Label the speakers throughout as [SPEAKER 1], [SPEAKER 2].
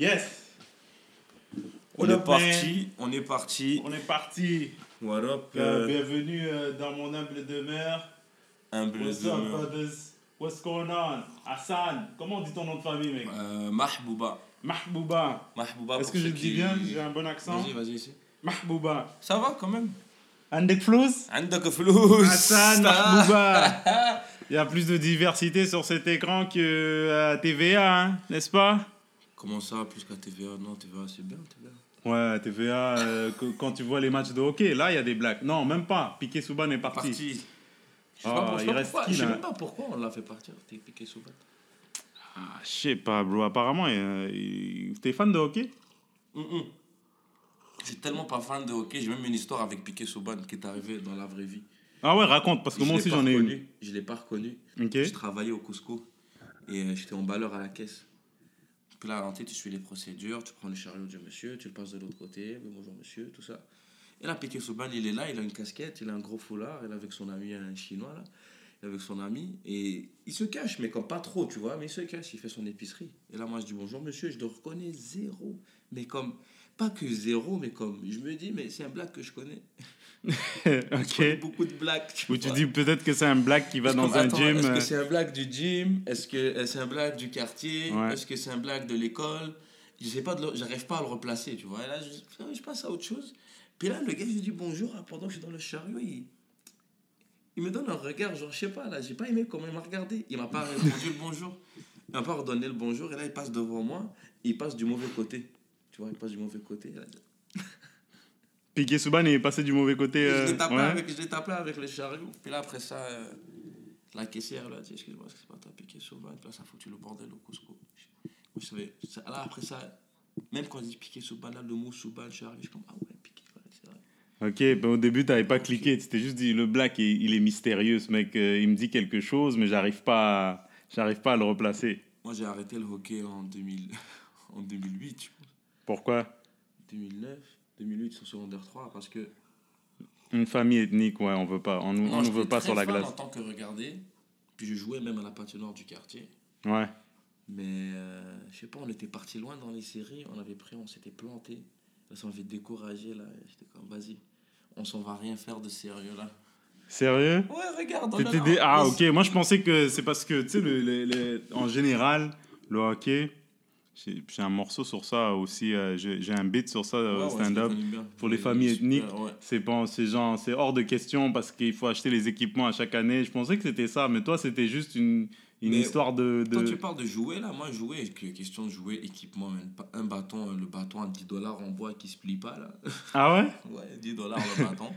[SPEAKER 1] Yes.
[SPEAKER 2] On, est parti, on est parti.
[SPEAKER 1] On est parti.
[SPEAKER 2] What up?
[SPEAKER 1] Euh,
[SPEAKER 2] euh?
[SPEAKER 1] Bienvenue euh, dans mon humble demeure.
[SPEAKER 2] Humble
[SPEAKER 1] What's
[SPEAKER 2] demeure.
[SPEAKER 1] Up, brothers? What's going on? Hassan, comment on dit ton nom de famille, mec?
[SPEAKER 2] Mahbouba.
[SPEAKER 1] Mahbouba.
[SPEAKER 2] Mahbouba.
[SPEAKER 1] Est-ce que je dis bien? J'ai un bon accent.
[SPEAKER 2] Vas-y, vas-y ici.
[SPEAKER 1] Mahbouba.
[SPEAKER 2] Ça va quand même.
[SPEAKER 1] Andek
[SPEAKER 2] Flous? Andek
[SPEAKER 1] Hassan Mahbouba. Il y a plus de diversité sur cet écran que à TVA, hein, n'est-ce pas?
[SPEAKER 2] Comment ça, plus qu'à TVA Non, TVA, c'est bien, TVA.
[SPEAKER 1] Ouais, TVA, euh, quand tu vois les matchs de hockey, là, il y a des blagues. Non, même pas. Piqué Souban est parti.
[SPEAKER 2] Parti. Je sais pas, sais
[SPEAKER 1] il reste
[SPEAKER 2] je même pas pourquoi on l'a fait partir. Sous batte.
[SPEAKER 1] Ah, je sais pas, bro. Apparemment, euh, il- t'es fan de hockey?
[SPEAKER 2] Hum, Je suis tellement pas fan de hockey, j'ai même une histoire avec Piqué Souban qui est arrivé dans la vraie vie.
[SPEAKER 1] Ah ouais, raconte, parce que
[SPEAKER 2] Je
[SPEAKER 1] moi aussi j'en ai une.
[SPEAKER 2] Je l'ai pas reconnu.
[SPEAKER 1] Ok.
[SPEAKER 2] Je travaillais au Cusco et euh, j'étais emballeur à la caisse. Puis là, en tête, tu suis les procédures, tu prends le chariot du monsieur, tu le passes de l'autre côté, oui, bonjour monsieur, tout ça. Et là, Piqué Souban, il est là, il a une casquette, il a un gros foulard, il est avec son ami, un chinois là, il est avec son ami, et il se cache, mais comme pas trop, tu vois, mais il se cache, il fait son épicerie. Et là, moi, je dis bonjour monsieur, je le reconnais zéro, mais comme, pas que zéro, mais comme, je me dis, mais c'est un black que je connais. Je
[SPEAKER 1] ok.
[SPEAKER 2] beaucoup de blacks.
[SPEAKER 1] Ou tu
[SPEAKER 2] vois.
[SPEAKER 1] dis peut-être que c'est un black qui va dans un
[SPEAKER 2] attends,
[SPEAKER 1] gym.
[SPEAKER 2] Est-ce que
[SPEAKER 1] euh,
[SPEAKER 2] c'est un blague du gym? Est-ce que euh, c'est un blague du quartier?
[SPEAKER 1] Ouais.
[SPEAKER 2] Est-ce que c'est un blague de l'école? Je sais pas, j'arrive pas à le replacer, tu vois. Et là, je, je passe à autre chose. Puis là, le gars, je lui dis bonjour. ah, Pendant que je suis dans le chariot, il, il me donne un regard, genre, je sais pas, là, j'ai pas aimé comment il m'a regardé. Il m'a pas répondu le bonjour. Il m'a pas redonné le bonjour. Et là, il passe devant moi. Il passe du mauvais côté. Tu vois, il passe du mauvais côté.
[SPEAKER 1] Piqué Souban est passé du mauvais côté.
[SPEAKER 2] je
[SPEAKER 1] euh,
[SPEAKER 2] l'ai tapé,
[SPEAKER 1] ouais.
[SPEAKER 2] avec, je l'ai tapé avec le chariot. Puis là, après ça, euh, la caissière, là, dit Excuse-moi, est-ce que c'est pas ta piqué sauvage Puis là, ça a foutu le bordel au Cusco. Je savais, ça- là, après ça, même quand on dit piqué Souban, là, le mot Souban, je suis arrivé, je suis comme Ah ouais, piqué, ouais, c'est vrai.
[SPEAKER 1] Ok, ben au début t'avais pas cliqué, tu t'es juste dit le black il, il est mystérieux ce mec, euh, il me dit quelque chose mais j'arrive pas, à- j'arrive pas à le replacer.
[SPEAKER 2] Moi, j'ai arrêté le hockey en, 2000, en 2008, je pense.
[SPEAKER 1] Pourquoi?
[SPEAKER 2] 2009, 2008 sur secondaire 3, parce que.
[SPEAKER 1] Une famille ethnique, ouais, on veut pas, on nous, on nous veut pas sur la glace.
[SPEAKER 2] en tant que regarder. Puis je jouais même à la patinoire du quartier.
[SPEAKER 1] Ouais.
[SPEAKER 2] Mais euh, je sais pas, on était parti loin dans les séries, on avait pris, on s'était planté. Là, ça m'avait découragé là. J'étais comme, vas-y, on s'en va rien faire de sérieux là.
[SPEAKER 1] Sérieux?
[SPEAKER 2] Ouais, regarde,
[SPEAKER 1] des- Ah ok, moi je pensais que c'est parce que, tu sais, le, le- le- en général, le hockey, j'ai un morceau sur ça aussi, euh, j'ai un beat sur ça
[SPEAKER 2] Ouais,
[SPEAKER 1] au
[SPEAKER 2] ouais,
[SPEAKER 1] stand-up. Pour les
[SPEAKER 2] est
[SPEAKER 1] familles
[SPEAKER 2] super,
[SPEAKER 1] ethniques,
[SPEAKER 2] ouais.
[SPEAKER 1] C'est bon, c'est genre, c'est hors de question parce qu'il faut acheter les équipements à chaque année. Je pensais que c'était ça, mais toi c'était juste une, une
[SPEAKER 2] Mais
[SPEAKER 1] histoire de. de...
[SPEAKER 2] Quand tu parles de jouer, là, moi, jouer, que- question de jouer, équipement, même pas- un bâton, le bâton à 10 dollars en bois qui se plie pas, là.
[SPEAKER 1] Ah ouais?
[SPEAKER 2] Ouais, 10 dollars le bâton.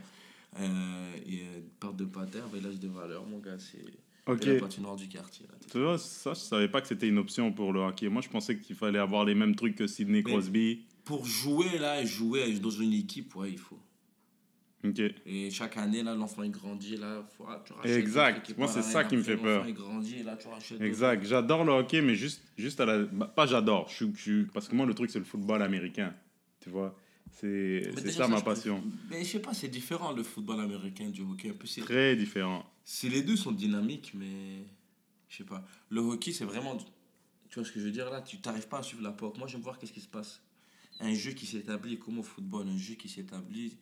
[SPEAKER 2] Euh, et euh, part de pater, village de valeur, mon gars, c'est
[SPEAKER 1] Ok.
[SPEAKER 2] c'est la patinoire du quartier. Là.
[SPEAKER 1] Tu vois, ça, je savais pas que c'était une option pour le hockey. Moi, je pensais qu'il fallait avoir les mêmes trucs que Sidney
[SPEAKER 2] Mais-
[SPEAKER 1] Crosby.
[SPEAKER 2] Pour jouer, là, et jouer dans une équipe, ouais, il faut.
[SPEAKER 1] Ok.
[SPEAKER 2] Et chaque année, là, l'enfant, il grandit, là, faut, ah, tu rachètes
[SPEAKER 1] Exact. Moi, c'est ça qui me fait peur.
[SPEAKER 2] L'enfant, il grandit, et là, tu rachètes d'autres.
[SPEAKER 1] Exact. J'adore le hockey, mais juste, juste à la. bah, pas j'adore. Je, je, parce que moi, le truc, c'est le football américain. Tu vois C'est
[SPEAKER 2] déjà,
[SPEAKER 1] ça ma passion.
[SPEAKER 2] Mais je sais pas, c'est différent le football américain du hockey. Un peu, c'est-
[SPEAKER 1] Très différent.
[SPEAKER 2] Si les deux sont dynamiques, mais je sais pas. Le hockey, c'est vraiment. Tu vois ce que je veux dire là? Tu n'arrives pas à suivre la POC. Moi, j'aime voir qu'est-ce qui se passe. Un jeu qui s'établit comme au football, un jeu qui s'établit.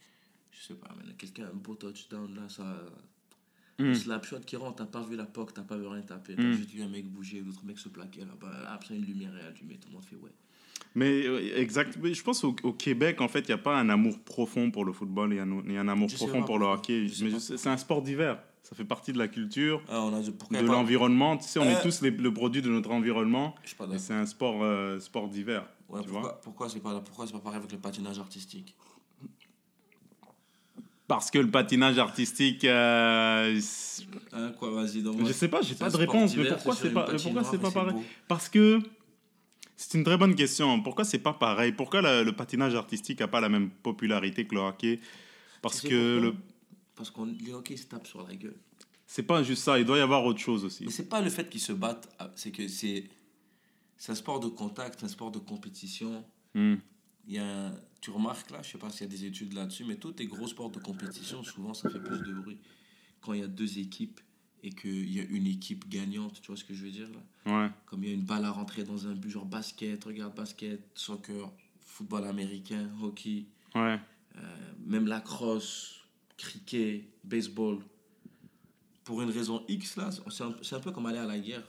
[SPEAKER 2] Je sais pas, quelqu'un, un beau touchdown là, ça.
[SPEAKER 1] Mm.
[SPEAKER 2] Slap shot qui rentre, t'as pas vu la POC, t'as pas vu rien taper. T'as
[SPEAKER 1] Mm.
[SPEAKER 2] juste vu un mec bouger, l'autre mec se plaquer là-bas. Après, une lumière est allumée, tout le monde fait ouais.
[SPEAKER 1] Mais euh, exact. mais Je pense au, au Québec, en fait, il n'y a pas un amour profond pour le football. Il y, a un- il y a un amour
[SPEAKER 2] Je
[SPEAKER 1] profond pour le hockey. Mais c'est un sport d'hiver. Ça fait partie de la culture,
[SPEAKER 2] Ah, on a dit pourquoi
[SPEAKER 1] de l'environnement. Tu sais, on
[SPEAKER 2] Euh.
[SPEAKER 1] est tous les- le produit de notre environnement.
[SPEAKER 2] Je suis pas
[SPEAKER 1] Et
[SPEAKER 2] d'accord.
[SPEAKER 1] c'est un sport, euh, sport d'hiver.
[SPEAKER 2] Ouais, pourquoi, pourquoi c'est pas, pourquoi c'est pas pareil avec le patinage artistique?
[SPEAKER 1] Parce que le patinage artistique, euh,
[SPEAKER 2] Hein, quoi, vas-y,
[SPEAKER 1] je sais pas, j'ai pas de réponse. Mais pourquoi
[SPEAKER 2] c'est
[SPEAKER 1] pas, pourquoi c'est pas pareil?
[SPEAKER 2] beau.
[SPEAKER 1] Parce que c'est une très bonne question. Pourquoi c'est pas pareil? Pourquoi la- le patinage artistique a pas la même popularité que le hockey? Parce que le,
[SPEAKER 2] Parce que les hockey se tapent sur la gueule.
[SPEAKER 1] c'est pas juste ça. Il doit y avoir autre chose aussi.
[SPEAKER 2] Mais c'est pas le fait qu'ils se battent, ah, c'est que c'est. Un sport de contact, c'est un sport de compétition.
[SPEAKER 1] Hmm.
[SPEAKER 2] Il y a un- tu remarques là, je sais pas s'il y a des études là-dessus, mais tous les gros sports de compétition, souvent ça fait plus de bruit. Quand il y a deux équipes et qu'il y a une équipe gagnante, tu vois ce que je veux dire là?
[SPEAKER 1] Ouais.
[SPEAKER 2] Comme il y a une balle à rentrer dans un but, genre basket, regarde basket, soccer, football américain, hockey,
[SPEAKER 1] Ouais.
[SPEAKER 2] euh, même la crosse, cricket, baseball. Pour une raison X, là, c'est un, peu comme aller à la guerre.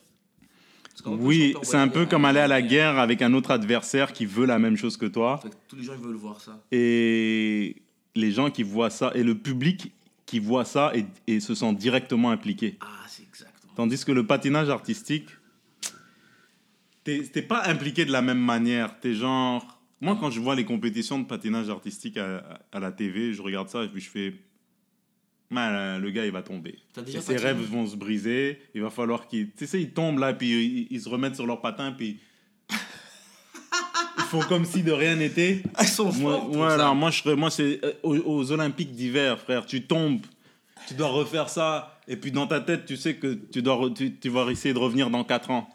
[SPEAKER 1] Oui, c'est un peu comme aller à la guerre avec un autre adversaire qui veut la même chose que toi.
[SPEAKER 2] Que tous les gens ils veulent voir ça.
[SPEAKER 1] Et les gens qui voient ça, et le public qui voit ça et, et se sent directement impliqué.
[SPEAKER 2] Ah, c'est exactement.
[SPEAKER 1] Tandis que le patinage artistique, t'es pas impliqué de la même manière. T'es genre. Moi, quand je vois les compétitions de patinage artistique à, à la TV, je regarde ça et puis je fais. Man, le gars, il va tomber. Et ses rêves vont se briser. Il va falloir qu'ils. Tu sais, ils tombent là, puis ils, ils se remettent sur leur patin, puis. ils font comme si de rien n'était.
[SPEAKER 2] Ils sont
[SPEAKER 1] Moi,
[SPEAKER 2] forts
[SPEAKER 1] voilà, moi, je moi c'est euh, aux, aux Olympiques d'hiver, frère. Tu tombes, tu dois refaire ça, et puis dans ta tête, tu sais que tu, dois tu, tu vas essayer de revenir dans 4 ans.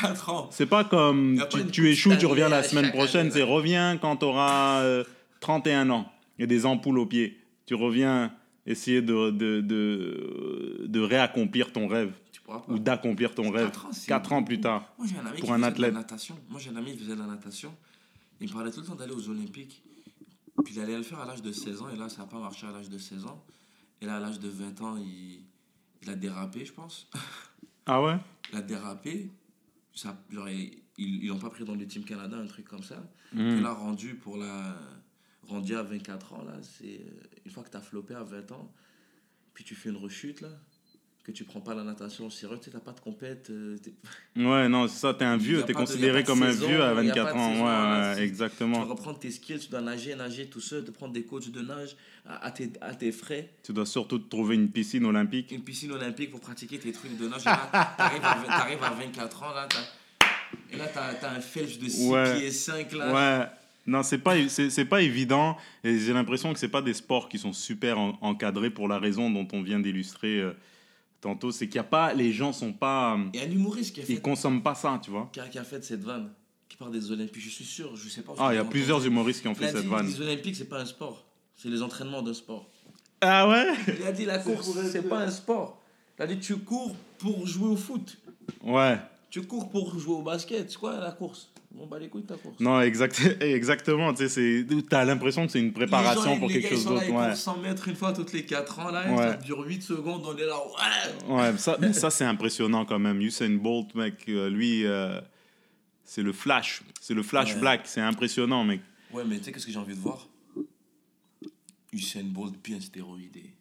[SPEAKER 2] 4 ans.
[SPEAKER 1] C'est pas comme tu, échoues, tu reviens la semaine prochaine, c'est reviens quand tu auras 31 ans. Il y a des ampoules aux pieds. Tu reviens essayer de, de, de, de réaccomplir ton rêve ou d'accomplir ton rêve
[SPEAKER 2] Quatre ans, c'est
[SPEAKER 1] 4 ans plus tard.
[SPEAKER 2] Moi, un
[SPEAKER 1] Pour un athlète.
[SPEAKER 2] la natation. Moi, j'ai un ami qui faisait de la natation. Il me parlait tout le temps d'aller aux Olympiques. Puis il allait le faire à l'âge de 16 ans. Et là, ça n'a pas marché à l'âge de 16 ans. Et là, à l'âge de 20 ans, il, il a dérapé, je pense.
[SPEAKER 1] Ah ouais?
[SPEAKER 2] Il a dérapé. Ça, genre, ils l'ont pas pris dans le Team Canada, un truc comme ça.
[SPEAKER 1] Mhm.
[SPEAKER 2] Puis là, rendu pour la. Rendu à 24 ans, là, c'est. euh, Une fois que tu as floppé à 20 ans, puis tu fais une rechute, là, que tu prends pas la natation au sérieux, tu t'as pas de compète. euh,
[SPEAKER 1] Ouais, non, c'est ça, t'es un
[SPEAKER 2] Il y
[SPEAKER 1] vieux,
[SPEAKER 2] y a
[SPEAKER 1] considéré
[SPEAKER 2] de
[SPEAKER 1] comme un
[SPEAKER 2] saison,
[SPEAKER 1] vieux à
[SPEAKER 2] il y a pas
[SPEAKER 1] 24
[SPEAKER 2] de
[SPEAKER 1] ans.
[SPEAKER 2] saison,
[SPEAKER 1] Ouais,
[SPEAKER 2] là, c'est- Tu
[SPEAKER 1] exactement.
[SPEAKER 2] dois reprendre tes skills, tu dois nager, nager tout seul, de prendre des coachs de nage à, à tes, à tes frais,
[SPEAKER 1] Tu dois surtout te trouver une piscine olympique.
[SPEAKER 2] une piscine olympique pour pratiquer tes trucs de nage. Et là, T'arrives à, vingt- t'arrives à 24 ans, là, et là, t'as as un felch de 6
[SPEAKER 1] Ouais.
[SPEAKER 2] pieds 5, là.
[SPEAKER 1] Ouais. Non, c'est pas, c'est, c'est pas évident. Et j'ai l'impression que c'est pas des sports qui sont super en- encadrés pour la raison dont on vient d'illustrer euh, tantôt. C'est qu'il y a pas, les gens sont pas,
[SPEAKER 2] Il y a un humoriste qui a,
[SPEAKER 1] ils
[SPEAKER 2] fait,
[SPEAKER 1] consomment pas ça, tu vois.
[SPEAKER 2] qui, a, qui a fait cette vanne, qui parle des Olympiques. Je suis sûr, je sais pas.
[SPEAKER 1] Ah, il y a plusieurs
[SPEAKER 2] entendu.
[SPEAKER 1] humoristes qui ont fait
[SPEAKER 2] a
[SPEAKER 1] cette
[SPEAKER 2] dit,
[SPEAKER 1] vanne.
[SPEAKER 2] Les Olympiques, c'est pas un sport. C'est les entraînements d'un sport.
[SPEAKER 1] Ah ouais?
[SPEAKER 2] Il a dit la course, c'est pas un sport. Il a dit tu cours pour jouer au foot.
[SPEAKER 1] Ouais.
[SPEAKER 2] Tu cours pour jouer au basket. C'est quoi la course? Bon, bah les couilles de ta course.
[SPEAKER 1] Non, exact, exactement. Tu t'as l'impression que c'est une préparation
[SPEAKER 2] Les gens,
[SPEAKER 1] pour
[SPEAKER 2] les
[SPEAKER 1] quelque
[SPEAKER 2] gars, ils
[SPEAKER 1] chose
[SPEAKER 2] sont là,
[SPEAKER 1] d'autre.
[SPEAKER 2] Ils
[SPEAKER 1] Ouais.
[SPEAKER 2] courent 100 mètres une fois toutes les 4 ans. Là,
[SPEAKER 1] Ouais.
[SPEAKER 2] Ça dure 8 secondes. On est là. Ouais.
[SPEAKER 1] Ouais, ça, ça c'est impressionnant quand même. Usain Bolt, mec, euh, lui, euh, c'est le flash. C'est le flash
[SPEAKER 2] Ouais.
[SPEAKER 1] black. C'est impressionnant, mec.
[SPEAKER 2] Ouais, mais tu sais, qu'est-ce que j'ai envie de voir? Usain Bolt bien stéroïdé.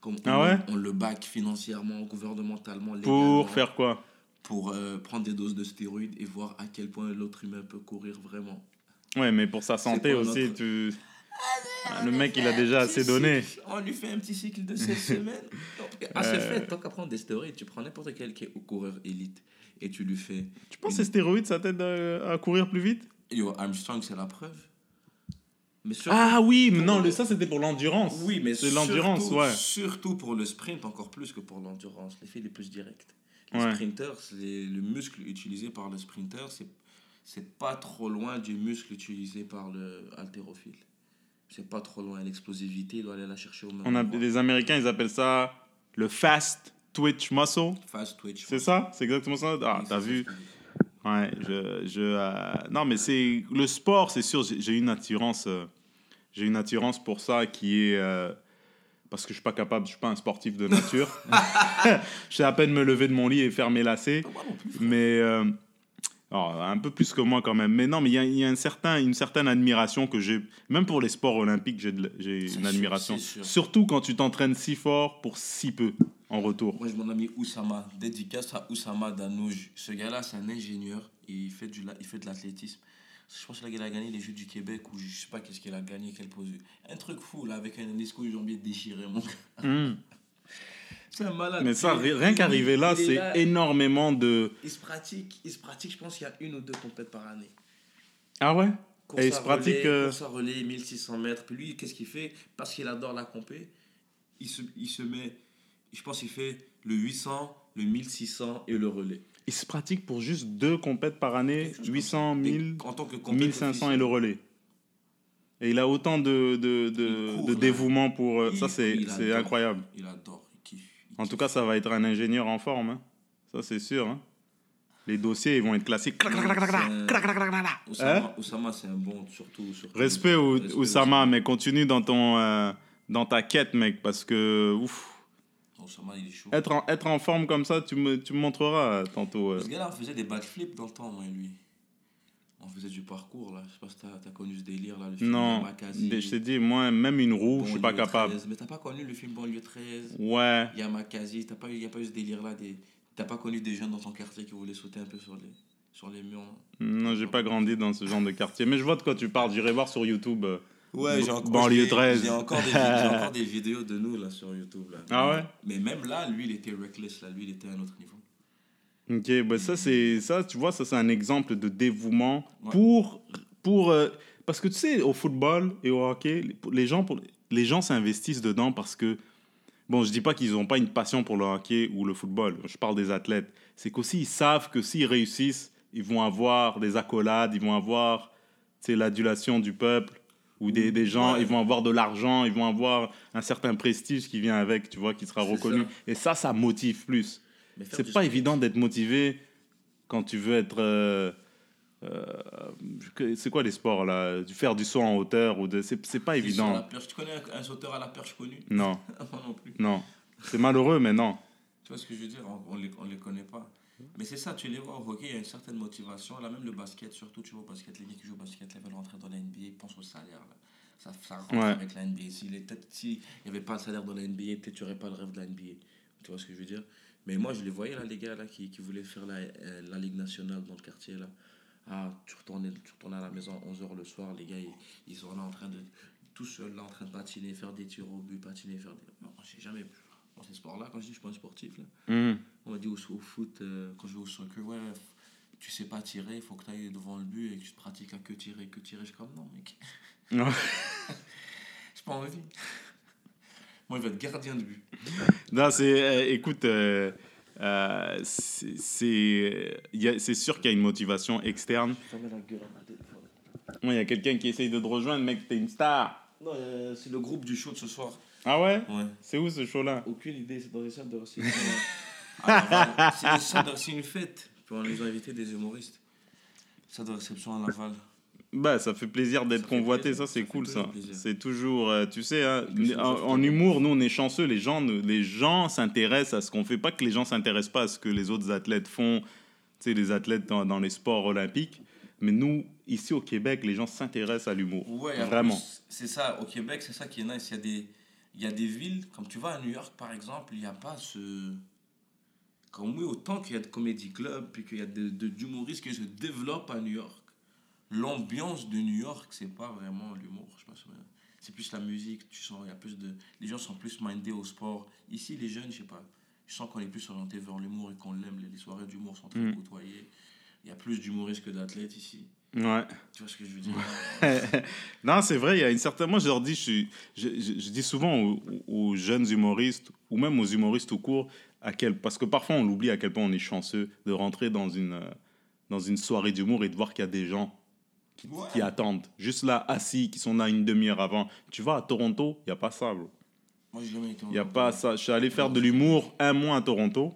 [SPEAKER 2] Comme on,
[SPEAKER 1] Ah ouais?
[SPEAKER 2] on le back financièrement, gouvernementalement, légalement,
[SPEAKER 1] Pour faire quoi?
[SPEAKER 2] Pour euh, prendre des doses de stéroïdes et voir à quel point l'autre humain peut courir vraiment.
[SPEAKER 1] Ouais, mais pour sa santé
[SPEAKER 2] pour
[SPEAKER 1] aussi,
[SPEAKER 2] notre-
[SPEAKER 1] tu... Ah, le mec, il a déjà assez donné.
[SPEAKER 2] On lui fait un petit cycle de 16 semaines. À ce fait, tant qu'à prendre des stéroïdes, tu prends n'importe quel qui est au coureur élite et tu lui fais.
[SPEAKER 1] Tu penses que ces stéroïdes, ça t'aide à, à courir plus vite?
[SPEAKER 2] Yo, Armstrong, c'est la preuve. Mais surtout,
[SPEAKER 1] Ah oui, mais non, le, ça c'était pour l'endurance.
[SPEAKER 2] oui, mais
[SPEAKER 1] c'est l'endurance, ouais.
[SPEAKER 2] Surtout pour le sprint, encore plus que pour l'endurance. L'effet est plus direct. Le
[SPEAKER 1] Ouais.
[SPEAKER 2] sprinter, c'est le muscle utilisé par le sprinter, c'est c'est pas trop loin du muscle utilisé par le haltérophile. C'est pas trop loin. L'explosivité, il doit aller la chercher au même
[SPEAKER 1] On a, les Américains, ils appellent ça le fast twitch muscle.
[SPEAKER 2] Fast twitch.
[SPEAKER 1] C'est ça? C'est exactement ça? Ah, t'as vu? Ouais, je, je euh, non mais c'est le sport, c'est sûr. J'ai j'ai une attirance, euh, j'ai une attirance pour ça qui est euh, parce que je suis pas capable, je suis pas un sportif de nature. je sais à peine me lever de mon lit et faire mes lacets,
[SPEAKER 2] plus.
[SPEAKER 1] mais euh, alors, un peu plus que moi quand même. Mais non, mais il y a, il y a un certain, une certaine admiration que j'ai, même pour les sports olympiques, j'ai une admiration.
[SPEAKER 2] sûr.
[SPEAKER 1] Surtout quand tu t'entraînes si fort pour si peu en retour.
[SPEAKER 2] Moi, j'ai mon ami Oussama. Dédicace à Oussama Danouj. Ce gars-là, c'est un ingénieur. Il fait, du, la- il fait de l'athlétisme. Je pense qu'il a gagné les Jeux du Québec ou je sais pas qu'est-ce qu'il a gagné, quelle pose. Un truc fou, là, avec un discours jambier déchiré, mon gars.
[SPEAKER 1] Hum.
[SPEAKER 2] C'est un malade.
[SPEAKER 1] Mais ça, rien qu'arriver là, c'est énormément de.
[SPEAKER 2] Il se pratique, il se pratique, je pense qu'il y a une ou deux compètes par année.
[SPEAKER 1] Ah ouais?
[SPEAKER 2] Course
[SPEAKER 1] Et il se pratique,
[SPEAKER 2] relais,
[SPEAKER 1] euh,
[SPEAKER 2] course à relais, 1600 mètres. Puis lui, qu'est-ce qu'il fait? Parce qu'il adore la compé, il se, il se met, je pense qu'il fait le 800, le 1600 et le relais.
[SPEAKER 1] Il se pratique pour juste deux compètes par année, 800, 1000,
[SPEAKER 2] en tant que compète
[SPEAKER 1] 1500 et le relais. Et il a autant de, de, de,
[SPEAKER 2] court,
[SPEAKER 1] dévouement pour. euh,
[SPEAKER 2] Il-
[SPEAKER 1] ça, c'est
[SPEAKER 2] il
[SPEAKER 1] c'est
[SPEAKER 2] adore.
[SPEAKER 1] incroyable.
[SPEAKER 2] Il adore, il kiffe.
[SPEAKER 1] En tout cas, ça va être un ingénieur en forme. hein. Ça, c'est sûr. hein. Les dossiers, ils vont être
[SPEAKER 2] un- Oussama, Oussama, c'est un bon, surtout. surtout?
[SPEAKER 1] Respect, au-
[SPEAKER 2] Respect
[SPEAKER 1] Oussama, mais continue dans, ton, euh, dans ta quête, mec, parce que ouf,
[SPEAKER 2] Oussama, il est chaud.
[SPEAKER 1] être, en, être en forme comme ça, tu me, tu me montreras euh, tantôt. euh.
[SPEAKER 2] Ce gars-là, on faisait des backflips dans le temps, moi et lui. On faisait du parcours, là. Je sais pas si t'as as connu ce délire, là. Le film
[SPEAKER 1] Non,
[SPEAKER 2] Yamakasi,
[SPEAKER 1] je t'ai dit, moi, même une roue, je suis pas capable.
[SPEAKER 2] 13. Mais t'as pas connu le film Banlieue 13
[SPEAKER 1] Ouais,
[SPEAKER 2] Yamakasi, t'as pas, y a pas eu ce délire-là. Des... T'as pas connu des jeunes dans ton quartier qui voulaient sauter un peu sur les, sur les murs?
[SPEAKER 1] non, j'ai pas grandi dans ce genre de quartier. Mais je vois de quoi tu parles, j'irai voir sur YouTube. euh.
[SPEAKER 2] Ouais, j'ai
[SPEAKER 1] encore- Banlieue
[SPEAKER 2] j'ai-
[SPEAKER 1] 13.
[SPEAKER 2] J'ai encore, des, vid- j'ai encore des vidéos de nous là sur YouTube. Là.
[SPEAKER 1] Ah ouais?
[SPEAKER 2] Mais même là, lui, il était reckless. Là. Lui, il était à un autre niveau.
[SPEAKER 1] Ok, bah ça, c'est ça, tu vois, ça, c'est un exemple de dévouement
[SPEAKER 2] Ouais.
[SPEAKER 1] pour. pour euh, parce que tu sais, au football et au hockey, les- gens, pour, les gens s'investissent dedans parce que. Bon, je dis pas qu'ils n'ont pas une passion pour le hockey ou le football. Je parle des athlètes. C'est qu'aussi, ils savent que s'ils réussissent, ils vont avoir des accolades, ils vont avoir l'adulation du peuple ou des, des gens,
[SPEAKER 2] Ouais.
[SPEAKER 1] ils vont avoir de l'argent, ils vont avoir un certain prestige qui vient avec, tu vois, qui sera reconnu.
[SPEAKER 2] ça.
[SPEAKER 1] Et ça, ça motive plus. C'est pas
[SPEAKER 2] sport-
[SPEAKER 1] évident d'être motivé quand tu veux être. euh, euh, c'est quoi les sports là? Du Faire du saut en hauteur ou de. C'est pas
[SPEAKER 2] la
[SPEAKER 1] évident.
[SPEAKER 2] perche. Tu connais un, sauteur à la perche connu?
[SPEAKER 1] Non,
[SPEAKER 2] non plus.
[SPEAKER 1] non. C'est malheureux, mais non.
[SPEAKER 2] Tu vois ce que je veux dire? On les, on les connaît pas. Mais c'est ça, tu les vois au hockey, il y a une certaine motivation. Là, même le basket, surtout, tu vois, au basket, les gars qui jouent au basket, là, veulent rentrer dans la NBA, ils pensent au salaire. Là. Ça, ça rentre
[SPEAKER 1] Ouais.
[SPEAKER 2] avec la NBA. S'il n'y si avait pas de salaire dans la NBA, peut-être tu n'aurais pas le rêve de la NBA. Tu vois ce que je veux dire? Mais moi, je les voyais, là, les gars là, qui, qui voulaient faire la, euh, la Ligue nationale dans le quartier. Là. Ah, tu retournais, tu retournais à la maison à 11h le soir, les gars, ils, ils sont là en train de. Tout seuls, là, en train de patiner, faire des tirs au but, patiner, faire des. Non, j'ai jamais. Dans ces sports-là, quand je dis je suis pas un sportif, là.
[SPEAKER 1] Mhm.
[SPEAKER 2] On m'a dit au, au foot, euh, quand je vais au soccer, ouais, tu sais pas tirer, il faut que tu ailles devant le but et que tu te pratiques à que tirer, que tirer. Je suis comme non, mec.
[SPEAKER 1] Non.
[SPEAKER 2] J'ai pas envie. Moi, il va être gardien de but.
[SPEAKER 1] Non, c'est. euh, écoute, euh, euh, c'est- c'est il y a- c'est sûr qu'il y a une motivation externe.
[SPEAKER 2] Fermez la gueule à ma tête.
[SPEAKER 1] Moi, il y a quelqu'un qui essaye de te rejoindre, mec, t'es une star.
[SPEAKER 2] Non, euh, c'est le groupe du show de ce soir.
[SPEAKER 1] Ah ouais?
[SPEAKER 2] Ouais.
[SPEAKER 1] C'est où ce show-là?
[SPEAKER 2] Aucune idée, c'est dans les salles de réception. à Laval. c'est de- c'est une fête. Puis on les a invités des humoristes. Salle de réception à Laval.
[SPEAKER 1] Bah, ça fait plaisir d'être
[SPEAKER 2] Ça
[SPEAKER 1] convoité,
[SPEAKER 2] plaisir,
[SPEAKER 1] ça c'est
[SPEAKER 2] ça
[SPEAKER 1] cool ça. C'est toujours, euh, tu sais, hein, en, humour, nous on est chanceux, les gens, nous- les gens s'intéressent à ce qu'on fait, pas que les gens s'intéressent pas à ce que les autres athlètes font, tu sais, les athlètes dans, dans les sports olympiques, mais nous, ici au Québec, les gens s'intéressent à l'humour.
[SPEAKER 2] Ouais, en
[SPEAKER 1] Vraiment.
[SPEAKER 2] C'est ça, au Québec, c'est ça qui est nice. Il y, a des, il y a des villes, comme tu vas à New York par exemple, il n'y a pas ce. Comme oui, autant qu'il y a de comédie club, puis qu'il y a de, de- d'humoristes qui se développent à New York, l'ambiance de New York, c'est pas vraiment l'humour. Je pense, c'est plus la musique, tu sens, il y a plus de. Les gens sont plus mindés au sport. Ici, les jeunes, je sais pas, je sens qu'on est plus orienté vers l'humour et qu'on l'aime. Les, les soirées d'humour sont très
[SPEAKER 1] Mm.
[SPEAKER 2] côtoyées. Il y a plus d'humoristes que d'athlètes ici.
[SPEAKER 1] Ouais.
[SPEAKER 2] Tu vois ce que je veux dire?
[SPEAKER 1] Non, c'est vrai, il y a une certaine. Moi, je leur dis, je, suis- je, je- je dis souvent aux, aux jeunes humoristes, ou même aux humoristes tout court, à quel, parce que parfois on l'oublie à quel point on est chanceux de rentrer dans une, euh, dans une soirée d'humour et de voir qu'il y a des gens qui,
[SPEAKER 2] Ouais.
[SPEAKER 1] qui attendent, juste là, assis, qui sont là une demi-heure avant. Tu vas à Toronto, il n'y a pas ça, bro.
[SPEAKER 2] Moi, j'ai jamais été
[SPEAKER 1] Il n'y a pas ça. Je suis allé faire de l'humour un mois à Toronto.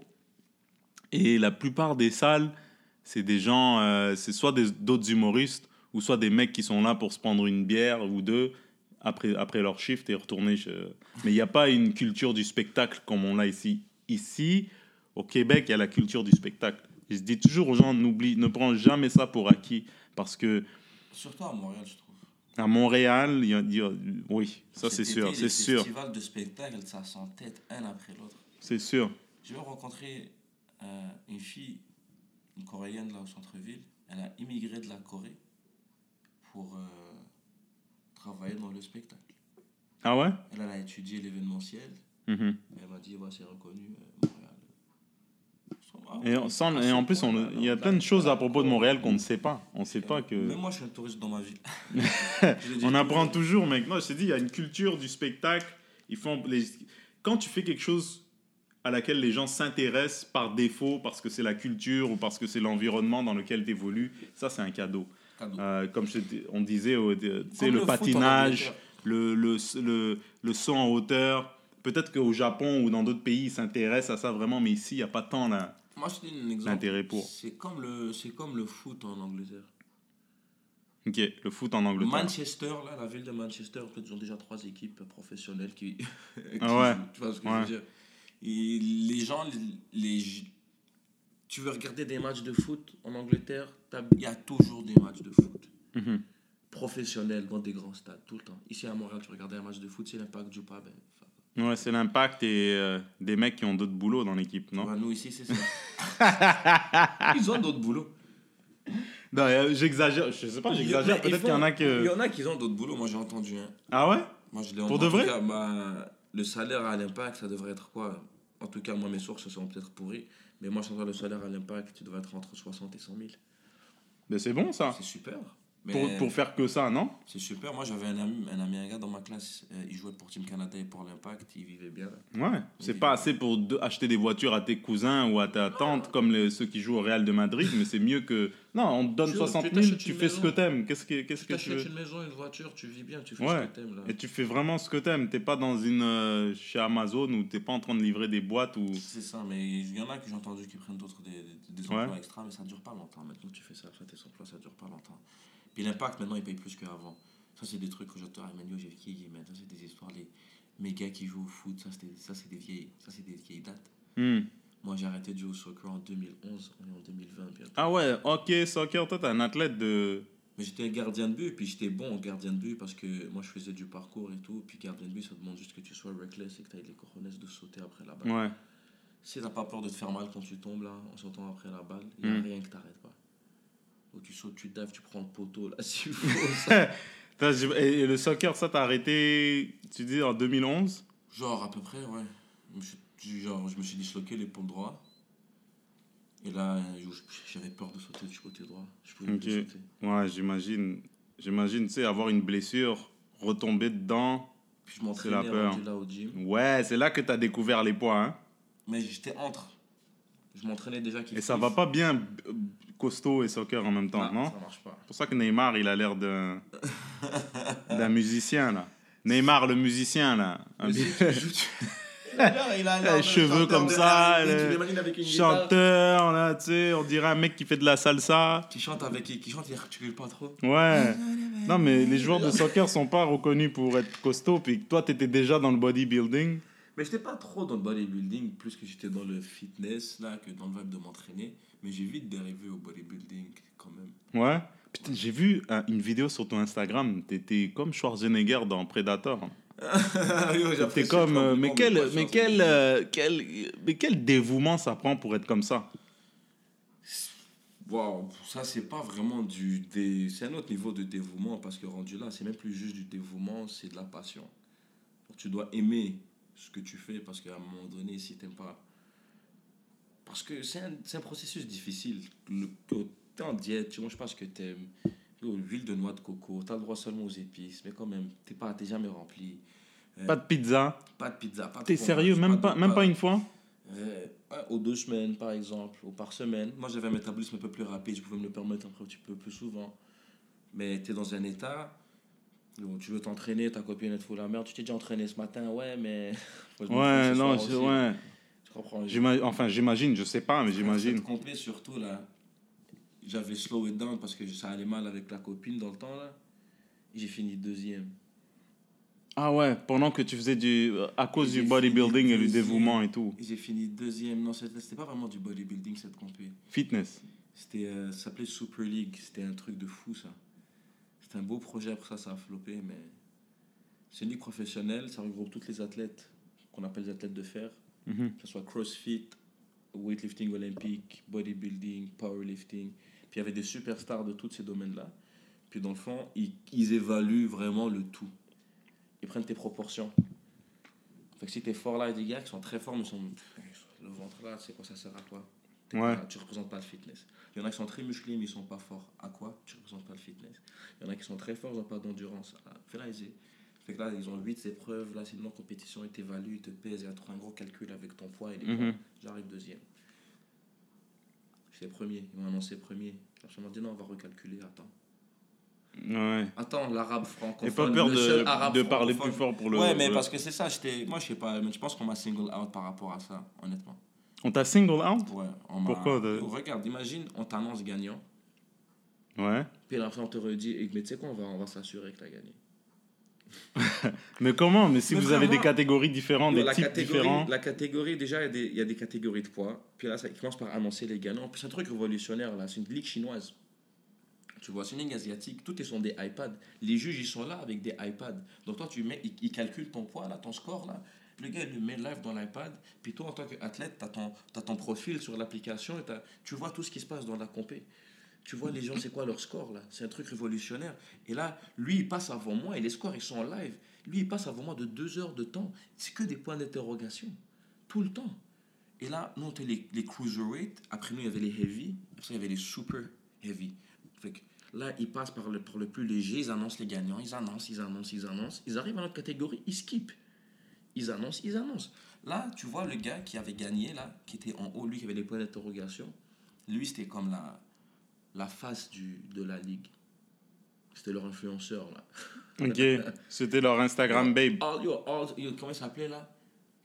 [SPEAKER 1] Et la plupart des salles, c'est des gens, euh, c'est soit d'autres humoristes ou soit des mecs qui sont là pour se prendre une bière ou deux après, après leur shift et retourner. chez- Mais il n'y a pas une culture du spectacle comme on l'a ici. Ici, au Québec, il y a la culture du spectacle. Et je dis toujours aux gens, n'oublie, ne prends jamais ça pour acquis. Parce que
[SPEAKER 2] Surtout à Montréal, je trouve.
[SPEAKER 1] à Montréal, il y a, il y a- oui, ça c'est sûr, c'est
[SPEAKER 2] les
[SPEAKER 1] sûr,
[SPEAKER 2] festivals de spectacle, ça s'entête un après l'autre.
[SPEAKER 1] c'est sûr.
[SPEAKER 2] J'ai même rencontré euh, une fille, une Coréenne là au centre-ville. Elle a immigré de la Corée pour euh, travailler dans le spectacle.
[SPEAKER 1] Ah ouais?
[SPEAKER 2] Elle, elle a étudié l'événementiel.
[SPEAKER 1] Mhm.
[SPEAKER 2] Elle m'a dit, ouais, c'est reconnu, euh, Montréal. Ah,
[SPEAKER 1] Et, en- sans- et en plus, on- il y a plein de choses à propos de Montréal qu'on ne sait pas. On sait pas que.
[SPEAKER 2] Même moi, je suis un touriste dans ma ville.
[SPEAKER 1] On apprend
[SPEAKER 2] toujours.
[SPEAKER 1] toujours, mec. Non, je t'ai dit, il y a une culture du spectacle. Ils font les... Quand tu fais quelque chose à laquelle les gens s'intéressent par défaut, parce que c'est la culture ou parce que c'est l'environnement dans lequel tu évolues, ça, c'est un cadeau.
[SPEAKER 2] Cadeau.
[SPEAKER 1] Euh, comme je on disait,
[SPEAKER 2] Comme
[SPEAKER 1] le, patinage, le, le, le, le saut en hauteur, Peut-être qu'au Japon ou dans d'autres pays, ils s'intéressent à ça vraiment, mais ici, il n'y a pas tant
[SPEAKER 2] je.
[SPEAKER 1] L'intérêt pour.
[SPEAKER 2] C'est comme, le, c'est comme le foot en Angleterre.
[SPEAKER 1] Ok, le foot en Angleterre.
[SPEAKER 2] Manchester, là, la ville de Manchester, en fait, ils ont déjà trois équipes professionnelles qui. qui
[SPEAKER 1] Ah ouais.
[SPEAKER 2] Tu vois ce que je
[SPEAKER 1] Ouais.
[SPEAKER 2] veux dire? Et les gens, les, tu veux regarder des matchs de foot en Angleterre, il y a toujours des matchs de foot
[SPEAKER 1] Mhm.
[SPEAKER 2] professionnels dans des grands stades, tout le temps. Ici à Montréal, tu regardais un match de foot, c'est l'impact pas. Ben, fuck.
[SPEAKER 1] Ouais, c'est l'impact et euh, des mecs qui ont d'autres boulots dans l'équipe, non?
[SPEAKER 2] Nous ici, c'est ça. ils ont d'autres boulots.
[SPEAKER 1] Non, euh, j'exagère. Je sais pas, j'exagère. Peut-être qu'il y en a
[SPEAKER 2] font-
[SPEAKER 1] que.
[SPEAKER 2] Il y en a qui ont d'autres boulots, moi j'ai entendu. Hein.
[SPEAKER 1] Ah ouais?
[SPEAKER 2] Moi, je l'ai
[SPEAKER 1] Pour
[SPEAKER 2] en
[SPEAKER 1] de vrai?
[SPEAKER 2] cas, bah, Le salaire à l'impact, ça devrait être quoi? En tout cas, moi, mes sources sont peut-être pourries. Mais moi, je sens que le salaire à l'impact, tu devrais être entre 60 et 100 000.
[SPEAKER 1] Mais c'est bon ça.
[SPEAKER 2] C'est super. Mais
[SPEAKER 1] Pour, pour faire que ça, non?
[SPEAKER 2] C'est super. Moi, j'avais un ami, un ami, un gars dans ma classe. euh, il jouait pour Team Canada et pour l'impact. Il vivait bien.
[SPEAKER 1] Ouais. C'est pas assez pour de- acheter des voitures à tes cousins ou à ta tante comme les- ceux qui jouent au Real de Madrid, mais c'est mieux que. Non, on te donne
[SPEAKER 2] Tu-
[SPEAKER 1] 60
[SPEAKER 2] tu
[SPEAKER 1] 000,
[SPEAKER 2] t'achètes
[SPEAKER 1] tu fais ce que t'aimes. Qu'est-ce que, qu'est-ce
[SPEAKER 2] Tu
[SPEAKER 1] que tu veux?
[SPEAKER 2] une maison, une voiture, tu vis bien, tu fais
[SPEAKER 1] Ouais.
[SPEAKER 2] ce que t'aimes. là.
[SPEAKER 1] Et tu fais vraiment ce que t'aimes. T'es pas dans une. euh, chez Amazon où t'es pas en train de livrer des boîtes ou.
[SPEAKER 2] C'est ça, mais il y en a que j'ai entendu qui prennent d'autres des, des, des
[SPEAKER 1] Ouais.
[SPEAKER 2] emplois extra, mais ça dure pas longtemps. Maintenant, tu fais ça, après tes emplois, ça dure pas longtemps. Puis l'impact, maintenant, il paye plus qu'avant. Ça, c'est des trucs que je te ramène, yo, j'ai vieilli, mais ça, c'est des histoires. Les, gars qui jouent au foot, ça, c'est des vieilles, ça, c'est des vieilles dates.
[SPEAKER 1] Hmm.
[SPEAKER 2] Moi, j'ai arrêté de jouer au soccer en 2011, on est en 2020 bientôt.
[SPEAKER 1] Ah ouais, ok, soccer, toi t'es un athlète de.
[SPEAKER 2] Mais j'étais gardien de but, puis j'étais bon en gardien de but parce que moi, je faisais du parcours et tout. Puis gardien de but, ça demande juste que tu sois reckless et que tu aies les cojones de sauter après la balle.
[SPEAKER 1] Ouais.
[SPEAKER 2] Si t'as pas peur de te faire mal quand tu tombes là, en sautant après la balle, il n'y a
[SPEAKER 1] Mm.
[SPEAKER 2] rien que t'arrêtes pas. Ou tu sautes, tu daves, tu prends le poteau là, ça.
[SPEAKER 1] T'as- Et le soccer, ça t'as arrêté, tu dis, en 2011
[SPEAKER 2] Genre à peu près, ouais. Je me suis, genre, je me suis disloqué l'épaule droit. Et là, j'avais peur de sauter du côté droit. Je pouvais
[SPEAKER 1] Ok.
[SPEAKER 2] plus sauter.
[SPEAKER 1] Ouais, j'imagine. J'imagine, tu sais, avoir une blessure, retomber dedans.
[SPEAKER 2] Puis je
[SPEAKER 1] C'est la
[SPEAKER 2] m'entraînais là au gym.
[SPEAKER 1] Ouais, c'est là que t'as découvert les poids, hein.
[SPEAKER 2] Mais j'étais entre. Je m'entraînais déjà
[SPEAKER 1] Et ça va pas bien euh, costaud et soccer en même temps, non
[SPEAKER 2] Ça marche pas.
[SPEAKER 1] C'est pour ça que Neymar, il a l'air d'un d'un musicien, là. Neymar, le musicien, là. Un bi-
[SPEAKER 2] tu tu- Il a l'air-
[SPEAKER 1] cheveux comme ça, le
[SPEAKER 2] tu avec une
[SPEAKER 1] chanteur, là, tu sais, on dirait un mec qui fait de la salsa.
[SPEAKER 2] Qui chante avec qui chante, il articule pas trop.
[SPEAKER 1] Ouais. Non, mais les joueurs de soccer sont pas reconnus pour être costauds. Puis toi, t'étais déjà dans le bodybuilding.
[SPEAKER 2] Mais j'étais pas trop dans le bodybuilding, plus que j'étais dans le fitness, là, que dans le vibe de m'entraîner. Mais j'ai vite dérivé au bodybuilding, quand même.
[SPEAKER 1] Ouais. Putain, j'ai vu euh, une vidéo sur ton Instagram. T'étais comme Schwarzenegger dans Predator. T'es comme. euh, mais quel, mais quel, euh, quel, mais quel dévouement ça prend pour être comme ça?
[SPEAKER 2] Wow, ça, c'est pas vraiment du. Dé... C'est un autre niveau de dévouement, parce que rendu là, c'est même plus juste du dévouement, c'est de la passion. Tu dois aimer ce que tu fais, parce qu'à un moment donné, si t'aimes pas. Parce que c'est un, un processus difficile. Le, t'es en diète, tu manges pas ce que t'aimes. L'huile de noix de coco, t'as le droit seulement aux épices, mais quand même, t'es pas, t'es jamais rempli. Euh,
[SPEAKER 1] Pas de pizza.
[SPEAKER 2] pas de pizza,
[SPEAKER 1] T'es sérieux Même pas, même pas une fois
[SPEAKER 2] Euh, aux deux semaines, par exemple, ou par semaine. Moi, j'avais un métabolisme un peu plus rapide, je pouvais me le permettre un petit peu plus souvent. Mais tu es dans un état tu veux t'entraîner, ta copine elle te fout la merde. Tu t'es déjà entraîné ce matin, ouais, mais.
[SPEAKER 1] Ouais, non, je-
[SPEAKER 2] aussi.
[SPEAKER 1] ouais.
[SPEAKER 2] Tu comprends
[SPEAKER 1] J'ima- Enfin, j'imagine, je sais pas, mais j'imagine.
[SPEAKER 2] Cette complet, surtout, là, j'avais slow it down parce que ça allait mal avec la copine dans le temps, là. J'ai fini deuxième.
[SPEAKER 1] Ah ouais, pendant que tu faisais du. À cause du bodybuilding et du dévouement et tout.
[SPEAKER 2] J'ai fini deuxième. Non, c'était c'était pas vraiment du bodybuilding, cette compé.
[SPEAKER 1] Fitness.
[SPEAKER 2] C'était, euh, ça s'appelait Super League. C'était un truc de fou, ça. C'était un beau projet. Après ça, ça a floppé. Mais c'est une ligue professionnelle. Ça regroupe tous les athlètes qu'on appelle les athlètes de fer.
[SPEAKER 1] Mhm.
[SPEAKER 2] Que ce soit CrossFit, weightlifting olympique, bodybuilding, powerlifting. Puis il y avait des superstars de tous ces domaines-là. Puis dans le fond, ils, ils évaluent vraiment le tout. Ils prennent tes proportions. Fait que si t'es fort là, il y a des gars qui sont très forts, mais ils sont. Le ventre là, c'est quoi ça sert à quoi? T'es
[SPEAKER 1] Ouais.
[SPEAKER 2] pas- Tu représentes pas le fitness. Il y en a qui sont très musclés, mais ils sont pas forts. À quoi Tu représentes pas le fitness? Il y en a qui sont très forts, ils n'ont pas d'endurance. Ah, Fais là, ils- Fait que là, ils ont 8 épreuves. Là, c'est une compétition, ils t'évaluent, ils te pèsent. Il y a trop un gros calcul avec ton poids et les
[SPEAKER 1] Mhm.
[SPEAKER 2] J'arrive deuxième. J'étais premier. Ils m'ont annoncé premier. Ils m'ont dit non, on va recalculer. Attends.
[SPEAKER 1] Ouais.
[SPEAKER 2] Attends, l'arabe francophone.
[SPEAKER 1] Et pas peur
[SPEAKER 2] le seul
[SPEAKER 1] de, de parler plus fort pour le.
[SPEAKER 2] Ouais, mais parce que c'est ça, j'étais. Moi, je sais pas, mais je pense qu'on m'a single out par rapport à ça, honnêtement.
[SPEAKER 1] On t'a single out?
[SPEAKER 2] Ouais, on
[SPEAKER 1] Pourquoi de-
[SPEAKER 2] Regarde, imagine, on t'annonce gagnant,
[SPEAKER 1] Ouais.
[SPEAKER 2] puis après on te redit, eh, mais tu sais quoi, on va, on va s'assurer que t'as gagné.
[SPEAKER 1] Mais comment? Mais si
[SPEAKER 2] Mais
[SPEAKER 1] vous avez des catégories différentes, des
[SPEAKER 2] la,
[SPEAKER 1] types différents.
[SPEAKER 2] la catégorie, déjà, il y a des- il y, a des catégories de poids. Puis là, ça ils commencent par annoncer les gagnants. Puis c'est un truc révolutionnaire, là. C'est une ligue chinoise. Tu vois, c'est une ligue asiatique. Tout est sur des iPads. Les juges, ils sont là avec des iPads. Donc toi, tu mets, ils, ils calculent ton poids, là, ton score, là. Le gars, il le met live dans l'iPad. Puis toi, en tant qu'athlète, tu as ton, t'as ton profil sur l'application et tu vois tout ce qui se passe dans la compé. Tu vois les gens, c'est quoi leur score là? C'est un truc révolutionnaire. Et là, lui, il passe avant moi et les scores, ils sont en live. Lui, il passe avant moi de deux heures de temps. C'est que des points d'interrogation. Tout le temps. Et là, nous, on était les, les cruiserweight. Après nous, il y avait les heavy. Après il y avait les super heavy. Fait que là, ils passent par le, par le plus léger. Ils annoncent les gagnants. Ils annoncent, ils annoncent, ils annoncent. Ils arrivent à notre catégorie. Ils skippent. Ils annoncent, ils annoncent. Là, tu vois le gars qui avait gagné, là, qui était en haut, lui qui avait les points d'interrogation. Lui, c'était comme la, la face du, de la ligue. C'était leur influenceur, là.
[SPEAKER 1] Ok. C'était leur Instagram babe.
[SPEAKER 2] All, yo, all, yo, comment il s'appelait là?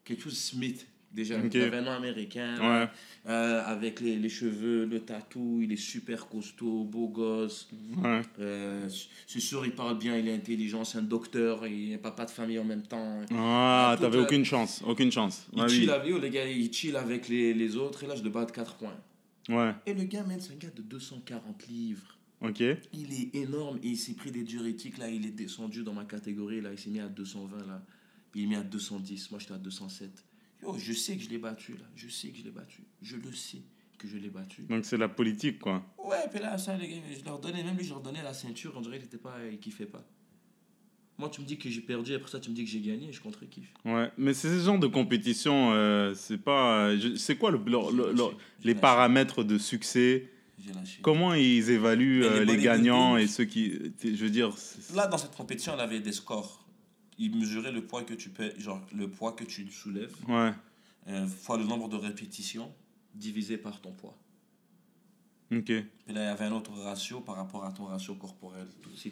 [SPEAKER 2] Quelque chose Smith, déjà.
[SPEAKER 1] Ok.
[SPEAKER 2] Il avait un nom américain.
[SPEAKER 1] Ouais.
[SPEAKER 2] euh, avec les, les cheveux, le tatou, il est super costaud, beau gosse.
[SPEAKER 1] Ouais.
[SPEAKER 2] Euh, c'est sûr, il parle bien, il est intelligent, c'est un docteur, il est papa de famille en même temps.
[SPEAKER 1] Ah, t'avais
[SPEAKER 2] la-
[SPEAKER 1] aucune chance. Aucune chance.
[SPEAKER 2] Il
[SPEAKER 1] Ah oui.
[SPEAKER 2] chill avec, yo, les gars, il chill avec les, les autres, et là, je le bats de 4 points.
[SPEAKER 1] Ouais.
[SPEAKER 2] Et le gars, man, c'est un gars de 240 livres.
[SPEAKER 1] Ok.
[SPEAKER 2] Il est énorme et il s'est pris des diurétiques. Là, il est descendu dans ma catégorie. Là, il s'est mis à 220. Là. Il est mis à 210. Moi, j'étais à 207. Yo, je sais que je l'ai battu. Là. Je sais que je l'ai battu. Je le sais que je l'ai battu.
[SPEAKER 1] Donc c'est la politique, quoi.
[SPEAKER 2] Ouais, puis là, ça, les gars, je leur donnais, même lui, je leur donnais la ceinture. On dirait qu'il était pas, il kiffait pas. Moi, tu me dis que j'ai perdu. Après ça, tu me dis que j'ai gagné. Je contre-kiffe.
[SPEAKER 1] Ouais. Mais c'est ce genre de compétition, euh, c'est pas. euh, C'est quoi le, le- le- le-
[SPEAKER 2] J'ai
[SPEAKER 1] les paramètres de succès? Comment ils évaluent
[SPEAKER 2] les
[SPEAKER 1] euh, les gagnants et ceux qui. Je veux dire.
[SPEAKER 2] Là, dans cette compétition, on avait des scores. Ils mesuraient le poids que tu peux, genre le poids que tu soulèves.
[SPEAKER 1] Ouais.
[SPEAKER 2] euh, fois le nombre de répétitions divisé par ton poids.
[SPEAKER 1] Ok.
[SPEAKER 2] Et là, il y avait un autre ratio par rapport à ton ratio corporel. Si,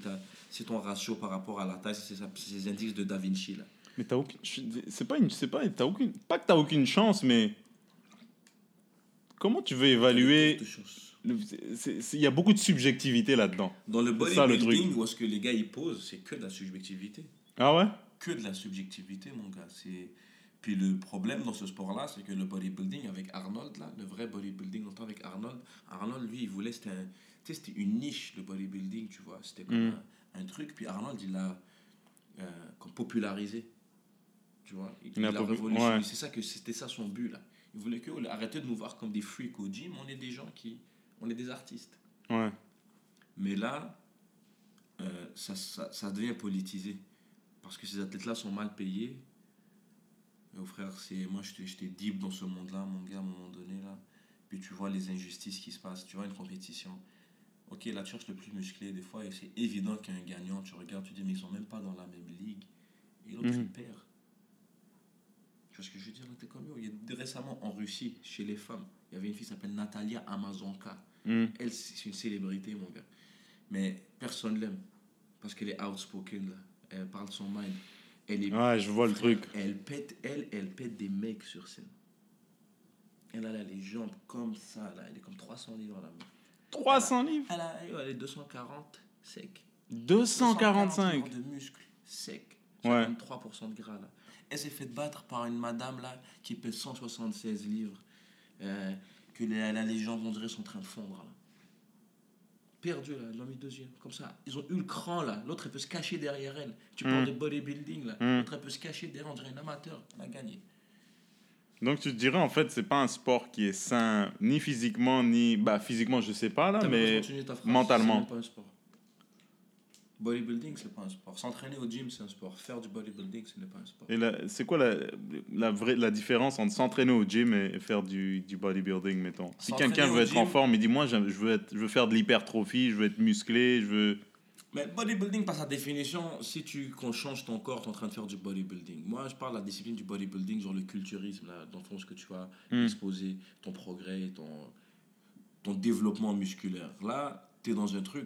[SPEAKER 2] si ton ratio par rapport à la taille, c'est ces indices de Da Vinci. Là.
[SPEAKER 1] Mais t'as aucune. C'est pas une. C'est pas. T'as aucune. Pas que t'as aucune chance, mais. Comment tu veux évaluer. Il y a beaucoup de subjectivité là-dedans.
[SPEAKER 2] Dans le bodybuilding, où est-ce que les gars ils posent, c'est que de la subjectivité.
[SPEAKER 1] Ah ouais?
[SPEAKER 2] Que de la subjectivité, mon gars. C'est... Puis le problème dans ce sport-là, c'est que le bodybuilding avec Arnold, là, le vrai bodybuilding, longtemps avec Arnold, Arnold, lui, il voulait, c'était, un- c'était une niche, le bodybuilding, tu vois. C'était comme
[SPEAKER 1] Mm.
[SPEAKER 2] un, un truc. Puis Arnold, il l'a euh, comme popularisé. Tu vois? Il,
[SPEAKER 1] Il a
[SPEAKER 2] il a
[SPEAKER 1] popu-
[SPEAKER 2] révolutionné.
[SPEAKER 1] ouais.
[SPEAKER 2] C'est ça que c'était ça son but, là. Il voulait que arrêter de nous voir comme des freaks au gym. On est des gens qui. On est des artistes.
[SPEAKER 1] Ouais.
[SPEAKER 2] Mais là, euh, ça, ça, ça devient politisé. Parce que ces athlètes-là sont mal payés. Et au frère, c'est, moi, j'étais, deep dans ce monde-là, mon gars, à un moment donné. Là. Puis tu vois les injustices qui se passent. Tu vois une compétition. Ok, là, tu cherches le plus musclé des fois. Et c'est évident qu'il y a un gagnant. Tu regardes, tu dis, mais ils sont même pas dans la même ligue. Et l'autre,
[SPEAKER 1] Mhm.
[SPEAKER 2] il perd. Tu vois ce que je veux dire là, t'es comme yo. Il y a, récemment, en Russie, chez les femmes, il y avait une fille qui s'appelle Natalia Amazonka.
[SPEAKER 1] Hmm.
[SPEAKER 2] Elle, c'est une célébrité, mon gars. Mais personne l'aime. Parce qu'elle est outspoken, là. Elle parle son mind. Elle est.
[SPEAKER 1] Ouais, je vois le truc.
[SPEAKER 2] Elle pète, elle, elle pète des mecs sur scène. Elle a là, les jambes comme ça, là. Elle est comme 300 livres, là.
[SPEAKER 1] 300 livres?
[SPEAKER 2] Elle, a, yo, elle est 240 sec.
[SPEAKER 1] 245
[SPEAKER 2] livres de muscles sec.
[SPEAKER 1] Ouais.
[SPEAKER 2] 3% de gras, là. Elle s'est fait battre par une madame, là, qui pèse 176 livres. Euh, que les, là, les jambes, on dirait, sont en train de fondre, là. Perdu, là, ils l'ont mis deuxième. Comme ça, ils ont eu le cran, là. L'autre, elle peut se cacher derrière elle. Tu
[SPEAKER 1] Mm.
[SPEAKER 2] parles de bodybuilding, là.
[SPEAKER 1] Mm.
[SPEAKER 2] L'autre, elle peut se cacher derrière, on dirait une amateur. On a gagné.
[SPEAKER 1] Donc tu te dirais en fait c'est pas un sport qui est sain ni physiquement ni bah physiquement je sais pas là
[SPEAKER 2] de
[SPEAKER 1] mais mentalement.
[SPEAKER 2] C'est pas un sport. Bodybuilding, c'est pas un sport. S'entraîner au gym, c'est un sport. Faire du bodybuilding, ce n'est pas un sport.
[SPEAKER 1] et c'est quoi la, la vraie la différence entre s'entraîner au gym et faire du, du bodybuilding mettons? Si quelqu'un veut être en forme il dit moi je veux être je veux faire de l'hypertrophie je veux être musclé je veux
[SPEAKER 2] Mais bodybuilding, par sa définition, si tu change ton corps, tu es en train de faire du bodybuilding. Moi, je parle de la discipline du bodybuilding, genre le culturisme, là, dans le fond, ce que tu vas
[SPEAKER 1] Mm.
[SPEAKER 2] exposer, ton progrès, ton, ton développement musculaire. Là, tu es dans un truc,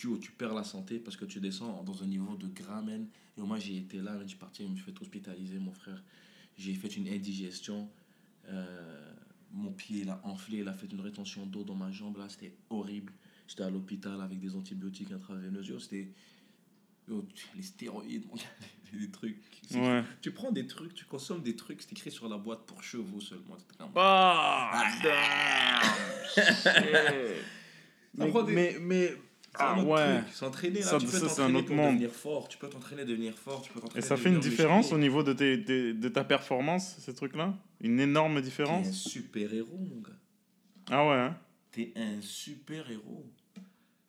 [SPEAKER 2] tu, tu perds la santé parce que tu descends dans un niveau de gras, man. Et moi, j'ai été là, man, je suis parti, je me suis fait hospitaliser, mon frère. J'ai fait une indigestion. Euh, mon pied, il a enflé, il a fait une rétention d'eau dans ma jambe, là, c'était horrible. J'étais à l'hôpital avec des antibiotiques intraveineux. C'était. yo, les stéroïdes, des trucs.
[SPEAKER 1] Ouais.
[SPEAKER 2] Tu prends des trucs, tu consommes des trucs, c'est écrit sur la boîte pour chevaux seulement.
[SPEAKER 1] Ah, damn. Mais,
[SPEAKER 2] des-
[SPEAKER 1] ah ouais.
[SPEAKER 2] S'entraîner, là, tu peux t'entraîner pour
[SPEAKER 1] monde.
[SPEAKER 2] devenir fort. Tu peux t'entraîner, devenir fort. Tu peux
[SPEAKER 1] Et ça fait une différence au niveau de, tes, de, de ta performance, ces trucs-là? Une énorme
[SPEAKER 2] T'es un
[SPEAKER 1] différence
[SPEAKER 2] super-héros, mon gars.
[SPEAKER 1] Ah ouais, hein?
[SPEAKER 2] T'es un super-héros.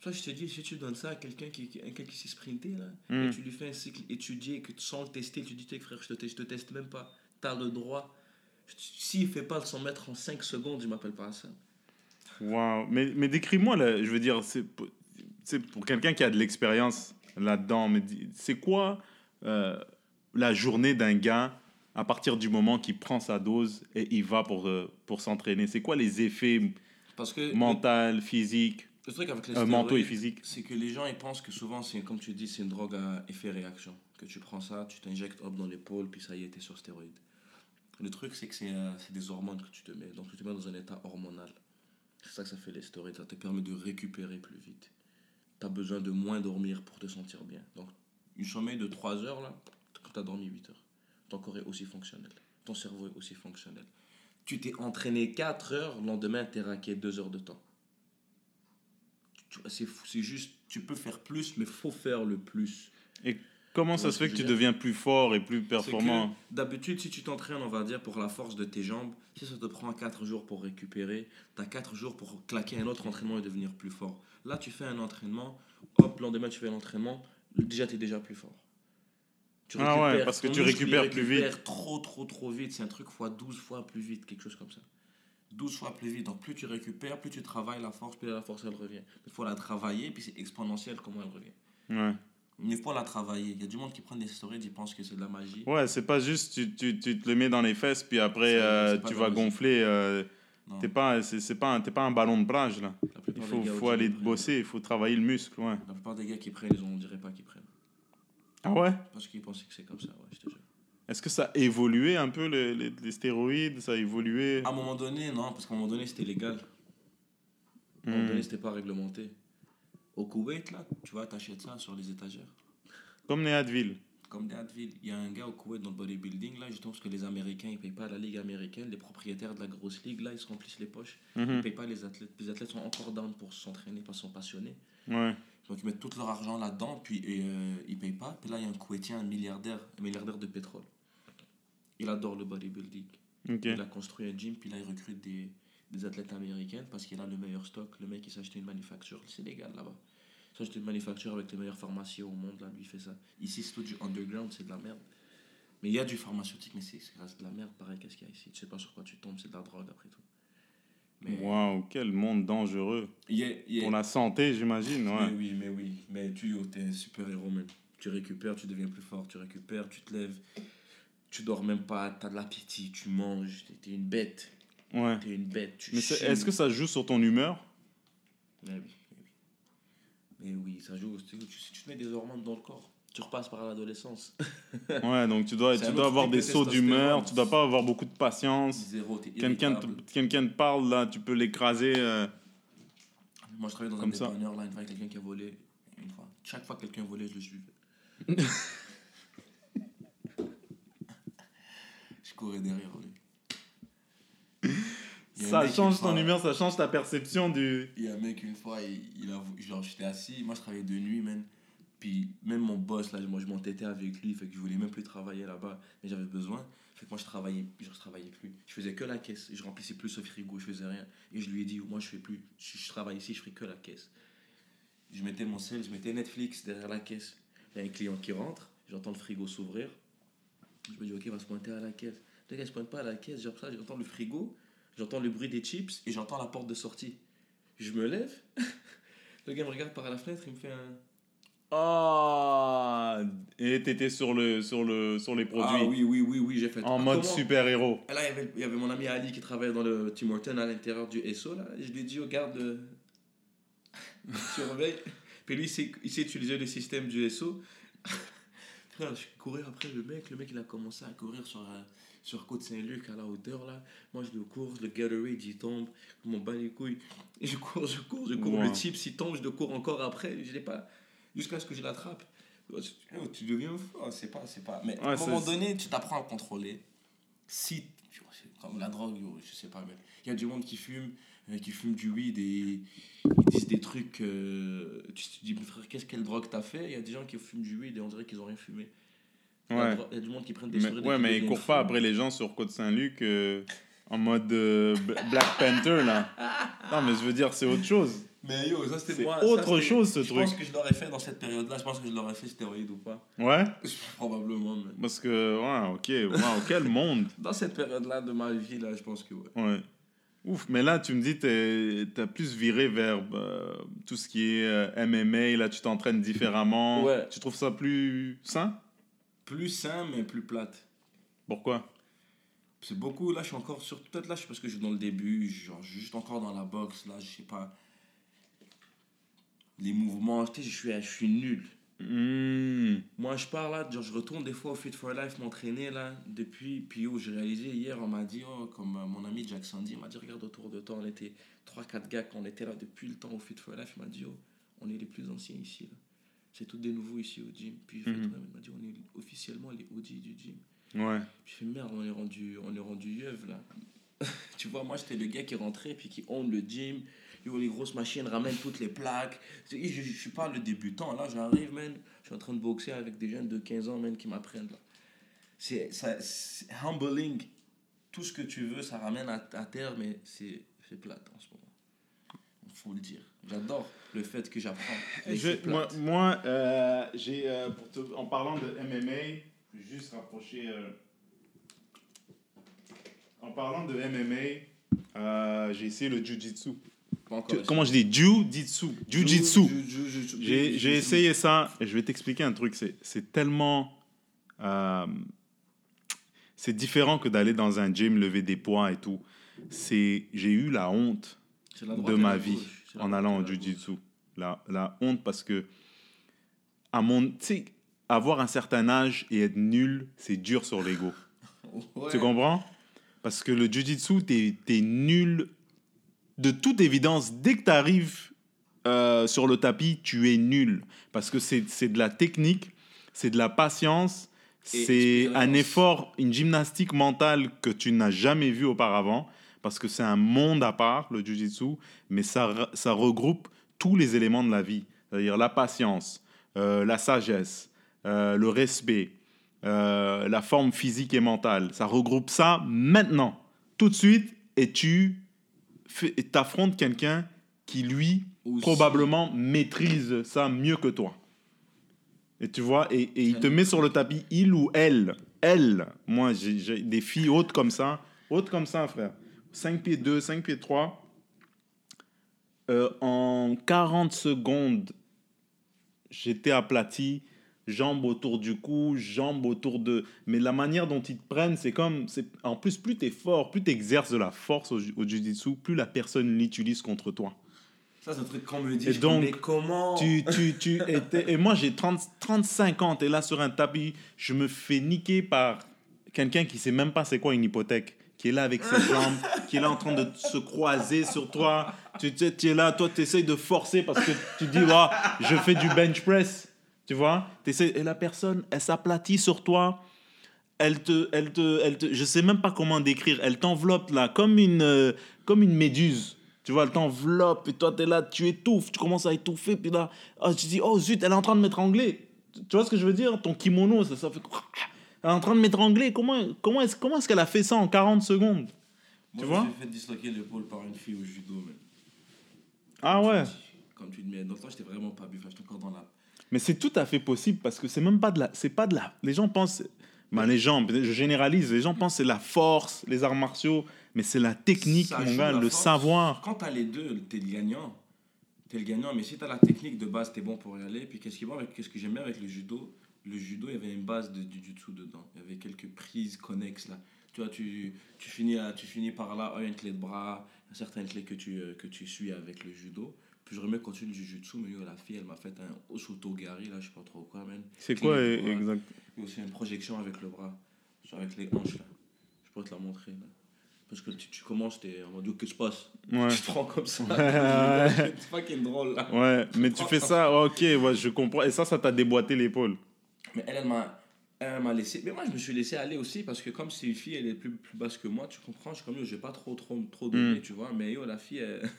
[SPEAKER 2] Ça, je te dis, si tu donnes ça à quelqu'un qui, quelqu'un qui s'est sprinté, là,
[SPEAKER 1] Mm.
[SPEAKER 2] et tu lui fais un cycle étudié, que sans le tester, tu dis, Tiens, frère, je te, teste, je te teste même pas. T'as le droit. S'il fait pas le 100 mètres en 5 secondes, je m'appelle pas à ça.
[SPEAKER 1] Waouh. Mais, mais décris-moi, là, je veux dire, c'est pour, c'est pour quelqu'un qui a de l'expérience là-dedans, mais c'est quoi euh, la journée d'un gars à partir du moment qu'il prend sa dose et il va pour, euh, pour s'entraîner? C'est quoi les effets
[SPEAKER 2] Parce que
[SPEAKER 1] mentaux, physiques,
[SPEAKER 2] le truc avec les
[SPEAKER 1] euh, mentaux et physiques?
[SPEAKER 2] c'est que les gens ils pensent que souvent c'est comme tu dis c'est une drogue à effet réaction. Que tu prends ça tu t'injectes hop dans l'épaule puis ça y est t'es sur stéroïde. Le truc c'est que c'est euh, c'est des hormones que tu te mets. Donc tu te mets dans un état hormonal. C'est ça que ça fait les stéroïdes. Ça te permet de récupérer plus vite tu as besoin de moins dormir pour te sentir bien donc une sommeil de 3 heures là quand tu as dormi 8 heures ton corps est aussi fonctionnel ton cerveau est aussi fonctionnel tu t'es entraîné 4 heures le lendemain t'es raqué 2 heures de temps c'est juste, tu peux faire plus, mais faut faire le plus.
[SPEAKER 1] Comment
[SPEAKER 2] Tu
[SPEAKER 1] ça se fait
[SPEAKER 2] que
[SPEAKER 1] tu deviens plus fort et plus performant?
[SPEAKER 2] D'habitude, si tu t'entraînes, on va dire, pour la force de tes jambes, si ça te prend 4 jours pour récupérer, tu as 4 jours pour claquer un autre entraînement et devenir plus fort. Là, tu fais un entraînement, hop, le lendemain, tu fais l'entraînement, déjà, tu es déjà plus fort. Tu
[SPEAKER 1] Ah ouais, parce que tu récupères plus vite.
[SPEAKER 2] récupère trop, trop, trop vite. C'est un truc fois 12 fois plus vite, quelque chose comme ça. 12 fois plus vite. Donc, plus tu récupères, plus tu travailles la force, plus la force, elle revient. Il faut la travailler, puis c'est exponentiel comment elle revient.
[SPEAKER 1] Ouais.
[SPEAKER 2] Mais il faut la travailler. Il y a du monde qui prend des stéroïdes, ils pensent que c'est de la magie.
[SPEAKER 1] Ouais, c'est pas juste tu, tu, tu te le mets dans les fesses, puis après euh, tu vas gonfler. euh. T'es pas, c'est, c'est pas, un- t'es pas un ballon de brage là. Il faut, faut
[SPEAKER 2] au
[SPEAKER 1] aller bosser, il faut travailler le muscle. Ouais.
[SPEAKER 2] La plupart des gars qui prennent, ils on dirait pas qu'ils prennent.
[SPEAKER 1] Ah ouais?
[SPEAKER 2] Parce qu'ils pensaient que c'est comme ça, ouais, je te jure.
[SPEAKER 1] Est-ce que ça a évolué un peu les, les, les stéroïdes? Ça a évolué?
[SPEAKER 2] À un moment donné, non, parce qu'à un moment donné, c'était légal. À un moment
[SPEAKER 1] Hmm.
[SPEAKER 2] donné, c'était pas réglementé. Au Koweït, là, tu vois, t'achètes ça sur les étagères.
[SPEAKER 1] Comme les Advil.
[SPEAKER 2] Comme des Advil. Il y a un gars au Koweït dans le bodybuilding, là, justement, parce que les Américains, ils payent pas la ligue américaine. Les propriétaires de la grosse ligue, là, ils se remplissent les poches. Ils
[SPEAKER 1] Mhm.
[SPEAKER 2] payent pas les athlètes. Les athlètes sont encore down pour s'entraîner parce qu'ils sont passionnés.
[SPEAKER 1] Ouais.
[SPEAKER 2] Donc ils mettent tout leur argent là-dedans, puis et, euh, ils payent pas. Puis là, il y a un Koweïtien, un milliardaire, un milliardaire de pétrole. Il adore le bodybuilding. Il a construit un gym, puis là, il recrute des, des athlètes américains parce qu'il a le meilleur stock. Le mec, il s'est acheté une manufacture. C'est légal là-bas. S'est acheté une manufacture avec les meilleurs pharmaciens au monde. Là, lui, il fait ça. Ici, c'est tout du underground, c'est de la merde. Mais il y a du pharmaceutique, mais c'est reste de la merde. Pareil, qu'est-ce qu'il y a ici? Tu sais pas sur quoi tu tombes, c'est de la drogue après tout. Mais
[SPEAKER 1] Waouh, quel monde dangereux. Pour la santé, j'imagine.
[SPEAKER 2] mais
[SPEAKER 1] Ouais.
[SPEAKER 2] oui, mais oui. Mais tu es un super héros même. Tu récupères, tu deviens plus fort, tu récupères, tu te lèves. Tu dors même pas, tu as de l'appétit, tu manges, tu es une bête.
[SPEAKER 1] ouais.
[SPEAKER 2] Tu es une bête. Tu
[SPEAKER 1] Mais est-ce que ça joue sur ton humeur?
[SPEAKER 2] Mais oui, mais oui. Ça joue. Tu, tu, tu te mets des hormones dans le corps. Tu repasses par l'adolescence.
[SPEAKER 1] Ouais, donc tu dois, tu dois avoir des
[SPEAKER 2] de
[SPEAKER 1] sauts d'humeur, tu dois pas avoir beaucoup de patience. Quelqu'un te, parle là, tu peux l'écraser. euh,
[SPEAKER 2] Moi, je travaillais dans
[SPEAKER 1] Comme
[SPEAKER 2] un
[SPEAKER 1] ça.
[SPEAKER 2] dépanneur, là, une fois, quelqu'un qui a volé. Une fois. Chaque fois que quelqu'un volait, je le suivais. je courais derrière lui.
[SPEAKER 1] Ça change ton humeur, ça change ta perception du.
[SPEAKER 2] Il y a un mec, une fois, il, il a, genre, j'étais assis, moi je travaillais de nuit, man. Puis même mon boss, là, moi je m'entêtais avec lui, fait que je voulais même plus travailler là-bas, mais j'avais besoin. Fait que moi je travaillais, je travaillais plus. Je faisais que la caisse, je remplissais plus ce frigo, je faisais rien. Et je lui ai dit, moi je fais plus, je, je travaille ici, je ferai que la caisse. Je mettais mon sel, je mettais Netflix derrière la caisse. Il y a un client qui rentre, j'entends le frigo s'ouvrir. Je me dis, ok, il va se pointer à la caisse. Le gars, il se pointe pas à la caisse, j'entends le frigo, j'entends le bruit des chips et j'entends la porte de sortie. Je me lève, le gars me regarde par la fenêtre, il me fait un.
[SPEAKER 1] Ah Et t'étais sur, le, sur, le, sur les produits.
[SPEAKER 2] Ah oui, oui, oui, oui, j'ai fait.
[SPEAKER 1] En
[SPEAKER 2] Ah,
[SPEAKER 1] mode super-héros.
[SPEAKER 2] Et là, il y, avait, il y avait mon ami Ali qui travaillait dans le Tim Horton à l'intérieur du SO. Là. Je lui ai dit, regarde, le... surveille. Puis lui, il sait, il sait utiliser le système du SO. Frère, je courais après le mec. Le mec, il a commencé à courir sur, euh, sur Côte-Saint-Luc à la hauteur là. Moi, je le cours, le Gatorade, il tombe. Je m'en bats les couilles. Et je cours, je cours, je cours.
[SPEAKER 1] Wow.
[SPEAKER 2] Le type, s'il tombe, je le cours encore après. Je l'ai pas. Jusqu'à ce que je l'attrape. Oh, Tu deviens fort, c'est pas, c'est pas. Mais à un moment donné, tu t'apprends à contrôler. Si, comme la drogue, je sais pas, mais il y a du monde qui fume, euh, qui fume du weed et ils disent des trucs. euh, tu te dis, mais frère, qu'est-ce quelle drogue t'as fait? Il y a des gens qui fument du weed et on dirait qu'ils ont rien fumé. Il y a
[SPEAKER 1] Ouais.
[SPEAKER 2] dro- il y a du monde qui prennent des
[SPEAKER 1] Mais, ouais, mais ils courent pas après les gens sur Côte-Saint-Luc euh, en mode euh, Black Panther, là. Non, mais je veux dire, c'est autre chose.
[SPEAKER 2] Mais yo, ça c'était moi.
[SPEAKER 1] autre chose, ce
[SPEAKER 2] je
[SPEAKER 1] truc.
[SPEAKER 2] pense que je l'aurais fait dans cette période-là. Je pense que je l'aurais fait stéroïde ou pas.
[SPEAKER 1] Ouais?
[SPEAKER 2] Probablement, mais.
[SPEAKER 1] Parce que, ouais, ok, wow, quel monde.
[SPEAKER 2] Dans cette période-là de ma vie, là, je pense que ouais.
[SPEAKER 1] Ouais. Ouf, mais là, tu me dis, t'es- t'as plus viré vers euh, tout ce qui est euh, MMA, là, tu t'entraînes différemment.
[SPEAKER 2] Ouais.
[SPEAKER 1] Tu trouves ça plus sain?
[SPEAKER 2] Plus sain, mais plus plate.
[SPEAKER 1] Pourquoi?
[SPEAKER 2] C'est beaucoup, là je suis encore sur. Peut-être là je suis parce que je suis dans le début, genre je suis juste encore dans la boxe, là je sais pas. Les mouvements, sais, je suis, je suis nul.
[SPEAKER 1] Hmm.
[SPEAKER 2] Moi je pars là, genre je retourne des fois au Fit for Life m'entraîner là, depuis. Puis oh, j'ai réalisé hier, on m'a dit, oh, comme euh, mon ami Jack Sandy m'a dit, regarde autour de toi, on était 3-4 gars qu'on était là depuis le temps au Fit for Life, il m'a dit, oh, on est les plus anciens ici. là. C'est tous des nouveaux ici au gym. Puis
[SPEAKER 1] Mhm.
[SPEAKER 2] il m'a dit, on est officiellement les OG du gym.
[SPEAKER 1] Ouais.
[SPEAKER 2] Puis je fais merde, on est rendu, on est rendu yeuve là. tu vois, moi j'étais le gars qui rentrait puis qui own le gym. Yo, les grosses machines ramènent toutes les plaques. Je, je, suis pas le débutant là, j'arrive, man. Je suis en train de boxer avec des jeunes de 15 ans, man, qui m'apprennent là. C'est humbling. Tout ce que tu veux, ça ramène à, à terre, mais c'est c'est plate en ce moment. Faut le dire. J'adore le fait que j'apprends.
[SPEAKER 1] moi, moi, euh, j'ai, euh, pour te- en parlant de MMA, juste rapprocher. euh, en parlant de MMA, euh, j'ai essayé le Jiu-Jitsu. Comment je dis? Jiu-Jitsu. Jiu-Jitsu.
[SPEAKER 2] Jiu- jiu- jiu- jiu-
[SPEAKER 1] J'ai essayé ça et je vais t'expliquer un truc. C'est tellement. euh, c'est différent que d'aller dans un gym, lever des poids et tout. J'ai eu la honte de ma vie en allant
[SPEAKER 2] gauche.
[SPEAKER 1] jiu-jitsu. La, la honte parce que à mon, avoir un certain âge et être nul, c'est dur sur l'ego.
[SPEAKER 2] Ouais.
[SPEAKER 1] Tu comprends? Parce que le jiu-jitsu, t'es es nul. De toute évidence, dès que tu arrives sur le tapis, tu es nul. Parce que c'est de la technique, c'est de la patience, c'est un effort, une gymnastique mentale que tu n'as jamais vu auparavant. Parce que c'est un monde à part, le jiu-jitsu, mais ça, ça regroupe tous les éléments de la vie. C'est-à-dire la patience, euh, la sagesse, euh, le respect, euh, la forme physique et mentale. Ça regroupe ça maintenant, tout de suite, et tu t'affrontes quelqu'un qui, lui,
[SPEAKER 2] Aussi.
[SPEAKER 1] probablement maîtrise ça mieux que toi. Et tu vois, et, et il te met sur le tapis, il ou elle, elle, moi j'ai des filles hautes comme ça, hautes comme ça, frère. 5 pieds 2, 5 pieds 3. Euh, en 40 secondes, j'étais aplati, jambes autour du cou, jambes autour de... Mais la manière dont ils te prennent, c'est comme... c'est En plus, plus tu es fort, plus tu exerces de la force au, au jiu-jitsu, plus la personne l'utilise contre toi.
[SPEAKER 2] Ça, c'est un truc qu'on me dit.
[SPEAKER 1] Et donc,
[SPEAKER 2] mais comment
[SPEAKER 1] Tu, tu, tu étais- et moi, j'ai 30, 35 ans, es là sur un tapis, je me fais niquer par quelqu'un qui sait même pas c'est quoi une hypothèque, qui est là avec ses jambes, qui est là en train de se croiser sur toi. Tu, es là, toi, tu essayes de forcer parce que tu dis, Ouah, je fais du bench press. Tu vois? Et la personne, elle s'aplatit sur toi. Elle te, elle te, elle te, je sais même pas comment décrire. Elle t'enveloppe là, comme une, euh, comme une méduse. Tu vois, elle t'enveloppe et toi, tu es là, tu étouffes, tu commences à étouffer. Puis là, oh, tu dis, oh zut, elle est en train de m'étrangler. Tu vois ce que je veux dire? Ton kimono, ça, ça fait. Elle est en train de m'étrangler. Comment, comment est-ce comment est qu'elle a fait ça en 40 secondes?
[SPEAKER 2] Moi,
[SPEAKER 1] tu vois?
[SPEAKER 2] Je me suis fait disloquer l'épaule par une fille au judo, man.
[SPEAKER 1] Ah ouais.
[SPEAKER 2] Comme tu dis, mais dans le temps, j'étais vraiment pas bu. Enfin, j'étais encore dans la.
[SPEAKER 1] Mais c'est tout à fait possible parce que c'est même pas de la. C'est pas de la. Les gens pensent. Ben, les gens, je généralise, les gens pensent c'est la force, les arts martiaux, mais c'est la technique, mon gars, le
[SPEAKER 2] force.
[SPEAKER 1] savoir.
[SPEAKER 2] Quand t'as les deux, t'es le gagnant. T'es le gagnant, mais si t'as la technique de base, t'es bon pour y aller. Puis qu'est-ce qui est bon avec, qu'est-ce que j'aime bien avec le judo Le judo, il y avait une base de jujutsu dedans. Il y avait quelques prises connexes là. Tu vois, tu, tu, finis, à- tu finis par là, il une clé de bras, certaines clés que tu, euh, que tu suis avec le judo. Puis je remets continue le jujutsu, mais yo, la fille, elle m'a fait un osotogari, là, je sais pas trop quoi, man.
[SPEAKER 1] C'est
[SPEAKER 2] Clé
[SPEAKER 1] quoi
[SPEAKER 2] bras.
[SPEAKER 1] exact?
[SPEAKER 2] Yo, c'est une projection avec le bras, avec les hanches, là. Je peux te la montrer, là. Parce que tu, tu commences, t'es en mode, qu'est-ce qui se passe?
[SPEAKER 1] Ouais.
[SPEAKER 2] Tu te prends comme ça.
[SPEAKER 1] Ouais.
[SPEAKER 2] c'est fucking drôle, là.
[SPEAKER 1] Ouais, mais tu fais ça, ok, ouais, je comprends. Et ça, ça t'a déboîté l'épaule?
[SPEAKER 2] Mais elle, elle m'a. Elle m'a laissé. Mais moi, je me suis laissé aller aussi parce que, comme c'est une fille, elle est plus, plus basse que moi, tu comprends. Je suis comme, yo, je vais pas trop, trop, trop donner,
[SPEAKER 1] Mm.
[SPEAKER 2] tu vois. Mais yo, la fille, elle-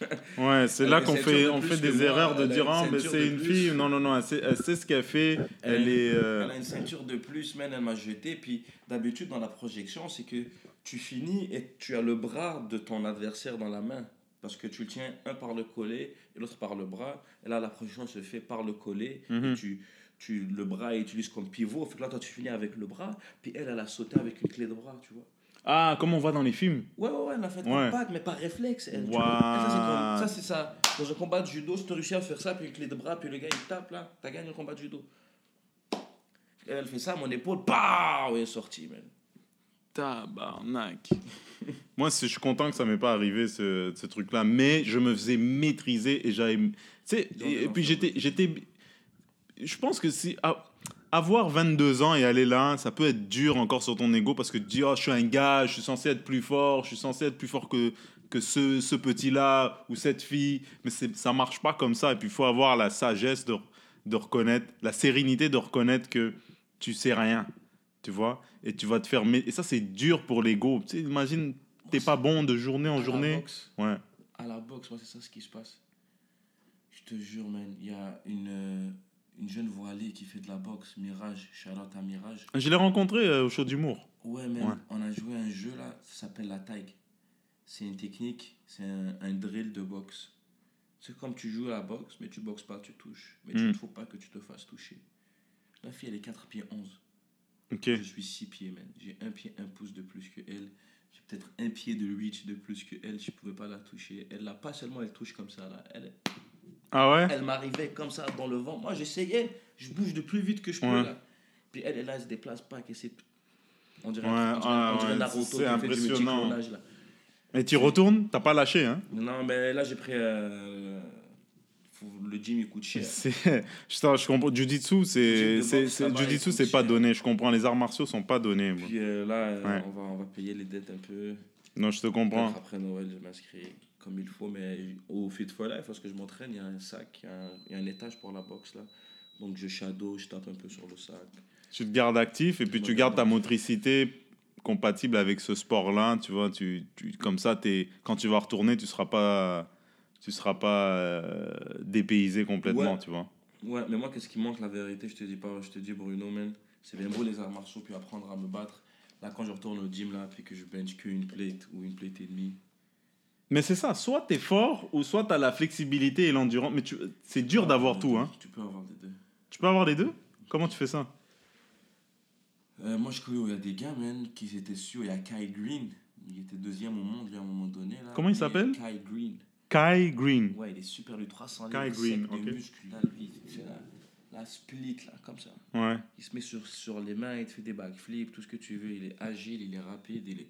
[SPEAKER 1] Ouais, c'est là qu'on fait, on fait des
[SPEAKER 2] moi,
[SPEAKER 1] erreurs de dire, ah, mais c'est une
[SPEAKER 2] plus.
[SPEAKER 1] fille. Non, non, non, elle sait, elle sait ce qu'elle fait.
[SPEAKER 2] Elle
[SPEAKER 1] est. euh,
[SPEAKER 2] Elle a une ceinture de plus, man, elle m'a jeté. Puis d'habitude, dans la projection, c'est que tu finis et tu as le bras de ton adversaire dans la main. Parce que tu le tiens un par le collet et l'autre par le bras. Et là, la projection se fait par le collet.
[SPEAKER 1] Mhm.
[SPEAKER 2] Et tu, tu, le bras est utilisé comme pivot. Fait que là, toi, tu finis avec le bras. Puis elle, elle a sauté avec une clé de bras, tu vois.
[SPEAKER 1] Ah, comme on voit dans les films.
[SPEAKER 2] Ouais, ouais, ouais, elle a fait
[SPEAKER 1] Ouais.
[SPEAKER 2] un pack, mais par réflexe. Elle,
[SPEAKER 1] Wow.
[SPEAKER 2] vois. Ça, c'est ça. Dans un combat de judo, si tu réussis à faire ça, puis une clé de bras, puis le gars, il tape là, t'as gagné le combat de judo. Elle, fait ça, mon épaule, bah, elle est sortie, man.
[SPEAKER 1] Tabarnak. Moi, je suis content que ça m'est pas arrivé, ce, ce truc-là. Mais je me faisais maîtriser et j'avais. Tu sais, et, et puis j'étais. Je pense que si. Avoir 22 ans et aller là, ça peut être dur encore sur ton ego parce que tu dis, oh, je suis un gars, je suis censé être plus fort, je suis censé être plus fort que, que ce, ce petit-là ou cette fille. Mais ça marche pas comme ça. Et puis il faut avoir la sagesse de, de reconnaître, la sérénité de reconnaître que tu sais rien. Tu vois Et tu vas te mé- Et ça, c'est dur pour l'ego. Tu sais, imagine, t'es pas bon de journée en
[SPEAKER 2] À la
[SPEAKER 1] journée.
[SPEAKER 2] boxe,
[SPEAKER 1] Ouais.
[SPEAKER 2] à la boxe, moi, c'est ça ce qui se passe. Je te jure, man, il y a une, une jeune voilée qui fait de la boxe, Mirage, Charlotte à Mirage.
[SPEAKER 1] Je l'ai rencontré euh, au show d'humour.
[SPEAKER 2] Ouais, man,
[SPEAKER 1] Ouais.
[SPEAKER 2] on a joué un jeu là, ça s'appelle la taille. C'est une technique, c'est un, un drill de boxe. C'est comme tu joues à la boxe, mais tu boxes pas, tu touches. Mais
[SPEAKER 1] Mm.
[SPEAKER 2] il ne faut pas que tu te fasses toucher. La fille, elle est 4 pieds 11.
[SPEAKER 1] Ok.
[SPEAKER 2] Je suis 6 pieds, man. J'ai un pied, un pouce de plus que elle. J'ai peut-être un pied de reach de plus que elle. Je pouvais pas la toucher. Elle l'a pas seulement, elle touche comme ça là. Elle,
[SPEAKER 1] Ah ouais?
[SPEAKER 2] Elle m'arrivait comme ça dans le vent. Moi, j'essayais. Je bouge de plus vite que je peux
[SPEAKER 1] Ouais.
[SPEAKER 2] là. Puis elle, elle, là, elle se déplace pas. qu'elle c'est On dirait,
[SPEAKER 1] Ouais,
[SPEAKER 2] on dirait,
[SPEAKER 1] ah,
[SPEAKER 2] on dirait
[SPEAKER 1] ouais,
[SPEAKER 2] Naruto
[SPEAKER 1] c'est impressionnant.
[SPEAKER 2] là.
[SPEAKER 1] Et tu retournes? T'as pas lâché, hein?
[SPEAKER 2] Non, mais là, j'ai pris. euh, le gym, il coûte cher.
[SPEAKER 1] Je, comprends. Jiu-Jitsu, c'est, c'est, pas
[SPEAKER 2] cher.
[SPEAKER 1] donné. Je comprends. Les arts martiaux sont pas donnés.
[SPEAKER 2] Puis euh, là, euh, on, va, on va payer les dettes un peu.
[SPEAKER 1] Non, je te comprends.
[SPEAKER 2] Après Noël, je m'inscris comme il faut, mais au Fit for Life, parce que je m'entraîne, il y a un sac, il y a un, y a un étage pour la boxe là. Donc je shadow, je tape un peu sur le sac.
[SPEAKER 1] Tu te gardes actif et puis tu gardes ta motricité compatible avec ce sport-là. Tu vois, tu, tu, comme ça, t'es, quand tu vas retourner, tu seras pas, tu seras pas euh, dépaysé complètement,
[SPEAKER 2] Ouais.
[SPEAKER 1] tu vois.
[SPEAKER 2] Ouais, mais moi, qu'est-ce qui manque, la vérité, je te dis pas, je te dis Bruno, man, c'est bien beau les arts martiaux, puis apprendre à me battre. Là, quand je retourne au gym, là, puis que je bench qu'une plate ou une plate et demie.
[SPEAKER 1] Mais c'est ça, soit tu es fort ou soit tu as la flexibilité et l'endurance. Mais tu, c'est dur d'avoir tout. Hein.
[SPEAKER 2] Tu peux avoir des deux.
[SPEAKER 1] Tu peux avoir les deux? Comment tu fais ça?
[SPEAKER 2] Euh, moi, je connais, il y a des gars, man, qui étaient sûrs. Il y a Kai Green. Il était deuxième au monde, lui, à un moment donné. Là.
[SPEAKER 1] Comment il s'appelle?
[SPEAKER 2] Kai Green.
[SPEAKER 1] Kai Green.
[SPEAKER 2] Ouais, il est super, lui, 300
[SPEAKER 1] Kai
[SPEAKER 2] livres.
[SPEAKER 1] Green, ok.
[SPEAKER 2] muscles, là, lui, il fait la, split, là, comme ça.
[SPEAKER 1] Ouais.
[SPEAKER 2] Il se met sur, sur les mains, il te fait des backflips, tout ce que tu veux. Il est agile, il est rapide. Il est...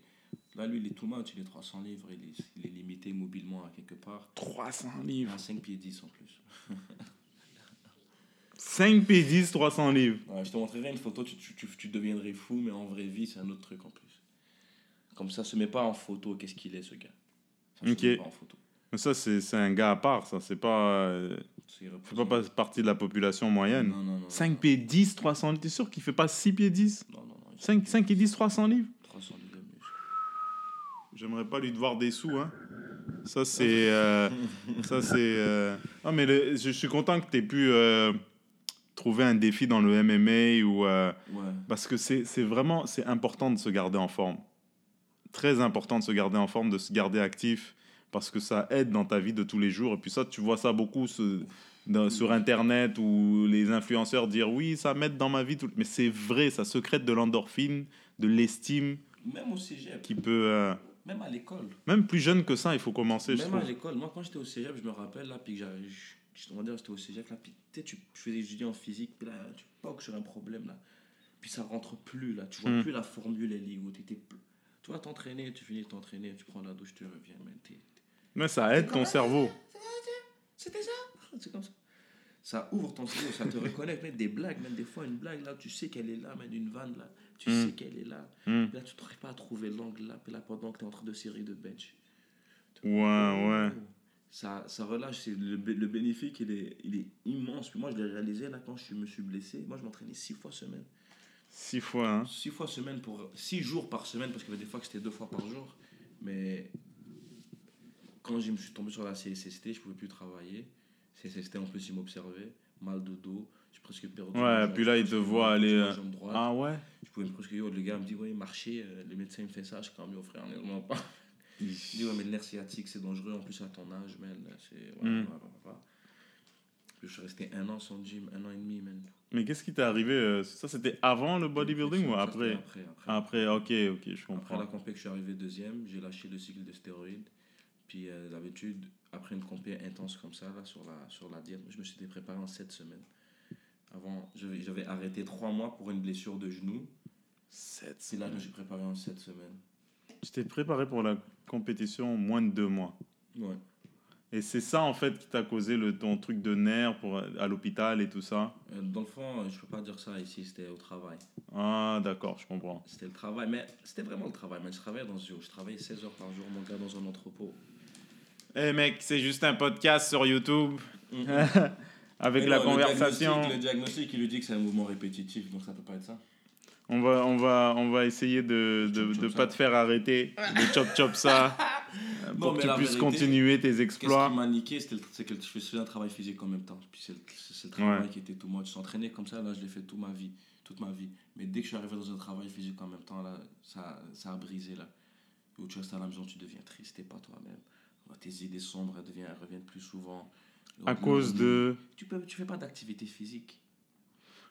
[SPEAKER 2] Là, lui, il est too much, il est 300 livres. Il est, il est limité mobilement à quelque part.
[SPEAKER 1] 300
[SPEAKER 2] Il
[SPEAKER 1] livres.
[SPEAKER 2] a 5 pieds 10 en plus.
[SPEAKER 1] 5 P10, 300 livres.
[SPEAKER 2] Ouais, je te montrerai une photo, tu, tu, tu, tu deviendrais fou, mais en vraie vie, c'est un autre truc en plus. Comme ça, se met pas en photo, qu'est-ce qu'il est, ce gars? Ça, se
[SPEAKER 1] Ok.
[SPEAKER 2] met pas en photo.
[SPEAKER 1] Mais ça, c'est, un gars à part, ça. C'est pas, euh,
[SPEAKER 2] C'est
[SPEAKER 1] pas, pas partie de la population moyenne.
[SPEAKER 2] Non, non, non.
[SPEAKER 1] 5 pieds 10, 300 livres. T'es sûr qu'il fait pas 6 pieds 10
[SPEAKER 2] Non, non, non. il-
[SPEAKER 1] 5, 5 et 10, 300 livres?
[SPEAKER 2] 300 livres.
[SPEAKER 1] J'aimerais pas lui devoir des sous, hein. Ça, c'est. euh, ça, c'est. euh, Non, mais le- je, je suis content que tu aies pu euh, trouver un défi dans le MMA ou.
[SPEAKER 2] Ouais.
[SPEAKER 1] Parce que c'est c'est vraiment c'est important de se garder en forme. Très important de se garder en forme, de se garder actif, parce que ça aide dans ta vie de tous les jours. Et puis ça, tu vois ça beaucoup ce- dans- sur Internet où les influenceurs disent oui, ça m'aide dans ma vie. tout- Mais c'est vrai, ça secrète de l'endorphine, de l'estime
[SPEAKER 2] Même au cégep,
[SPEAKER 1] qui peut... euh,
[SPEAKER 2] même à l'école.
[SPEAKER 1] Même plus jeune que ça, il faut commencer, je
[SPEAKER 2] Même à l'école. Moi, quand j'étais au cégep, je me rappelle, là, puis que j'avais. Je, dire, j'étais au cégep, là, puis tu je faisais étudier en physique, puis là, tu poques sur un problème, là. Puis ça rentre plus, là. Tu vois
[SPEAKER 1] Mm.
[SPEAKER 2] plus la formule, elle est où. t'étais plus- Tu vas t'entraîner, tu finis de t'entraîner, tu prends la douche, tu reviens, mais t'es-
[SPEAKER 1] Mais ça aide ton cerveau.
[SPEAKER 2] c'était ça. C'est comme ça. Ça ouvre ton cerveau, ça te reconnecte. Même des blagues, même des fois, une blague là, tu sais qu'elle est là, même une vanne là, tu
[SPEAKER 1] Mm.
[SPEAKER 2] sais qu'elle est là.
[SPEAKER 1] Hmm.
[SPEAKER 2] Là, tu n'arrives pas à trouver l'angle là, puis là, pendant que tu es en train de serrer de bench.
[SPEAKER 1] Ouais, ouais.
[SPEAKER 2] Ça, ça relâche, c'est le, le bénéfice, il est, il est immense. Puis moi, je l'ai réalisé là quand je me suis blessé. Moi, je m'entraînais six fois semaine.
[SPEAKER 1] Six fois, hein.
[SPEAKER 2] Six fois semaine pour six jours par semaine parce qu'il y avait des fois que c'était deux fois par jour. Mais quand je me suis tombé sur la CSST, je pouvais plus travailler. CSST en plus, il m'observait. Mal de dos. J'ai presque perdu.
[SPEAKER 1] Ouais, puis là, il te voit aller, euh. Ah ouais?
[SPEAKER 2] Je pouvais presque. yo, Le gars me dit, ouais, marcher. euh, le médecin me fait ça. Je suis comme, yo, frère, honnêtement pas. Il dit, ouais, mais le nerf sciatique, c'est dangereux. En plus, à ton âge, man. C'est. Ouais,
[SPEAKER 1] Mm.
[SPEAKER 2] ouais. Puis je suis resté un an sans gym, un an et demi, man.
[SPEAKER 1] Mais qu'est-ce qui t'est arrivé euh, Ça, c'était avant le bodybuilding ou après?
[SPEAKER 2] Après, après.
[SPEAKER 1] Après, ok, ok, je
[SPEAKER 2] Après la
[SPEAKER 1] comprends.
[SPEAKER 2] compé que je suis arrivé deuxième, j'ai lâché le cycle de stéroïdes. Puis euh, d'habitude, après une compé intense comme ça, là, sur la, sur la diète, je me suis préparé en 7 semaines. Avant, j'avais j'avais arrêté 3 mois pour une blessure de genou.
[SPEAKER 1] Sept
[SPEAKER 2] C'est là que je me suis préparé en 7 semaines.
[SPEAKER 1] Tu t'es préparé pour la compétition en moins de deux mois.
[SPEAKER 2] Ouais.
[SPEAKER 1] Et c'est ça, en fait, qui t'a causé le, ton truc de nerfs pour, à l'hôpital et tout ça?
[SPEAKER 2] Euh, dans le fond, je peux pas dire ça ici, c'était au travail.
[SPEAKER 1] Ah, d'accord, je comprends.
[SPEAKER 2] C'était le travail, mais c'était vraiment le travail. Mais je travaillais dans je travaillais 16 heures par jour, mon gars, dans un entrepôt.
[SPEAKER 1] Eh mec, c'est juste un podcast sur YouTube avec
[SPEAKER 2] Mais
[SPEAKER 1] la
[SPEAKER 2] non, le
[SPEAKER 1] conversation.
[SPEAKER 2] diagnostic- Le diagnostic, il lui dit que c'est un mouvement répétitif, donc ça peut pas être ça.
[SPEAKER 1] On va, on va, on va essayer de
[SPEAKER 2] chop
[SPEAKER 1] pas
[SPEAKER 2] ça.
[SPEAKER 1] te faire arrêter, de chop chop ça, pour que tu puisses
[SPEAKER 2] vérité,
[SPEAKER 1] continuer tes
[SPEAKER 2] Qu'est-ce qui
[SPEAKER 1] exploits.
[SPEAKER 2] m'a niqué, c'est que je faisais un travail physique en même temps. Puis c'est le, travail
[SPEAKER 1] Ouais.
[SPEAKER 2] qui était tout much. S'entraîner comme ça, là, je l'ai fait toute ma vie. Toute ma vie. Mais dès que je suis arrivé dans un travail physique en même temps, là, ça, ça a brisé. Là. Où tu restes à la maison, tu deviens triste, t'es pas toi-même. Tes idées sombres deviennent, reviennent plus souvent.
[SPEAKER 1] À cause de.
[SPEAKER 2] Tu peux, tu fais pas d'activité physique.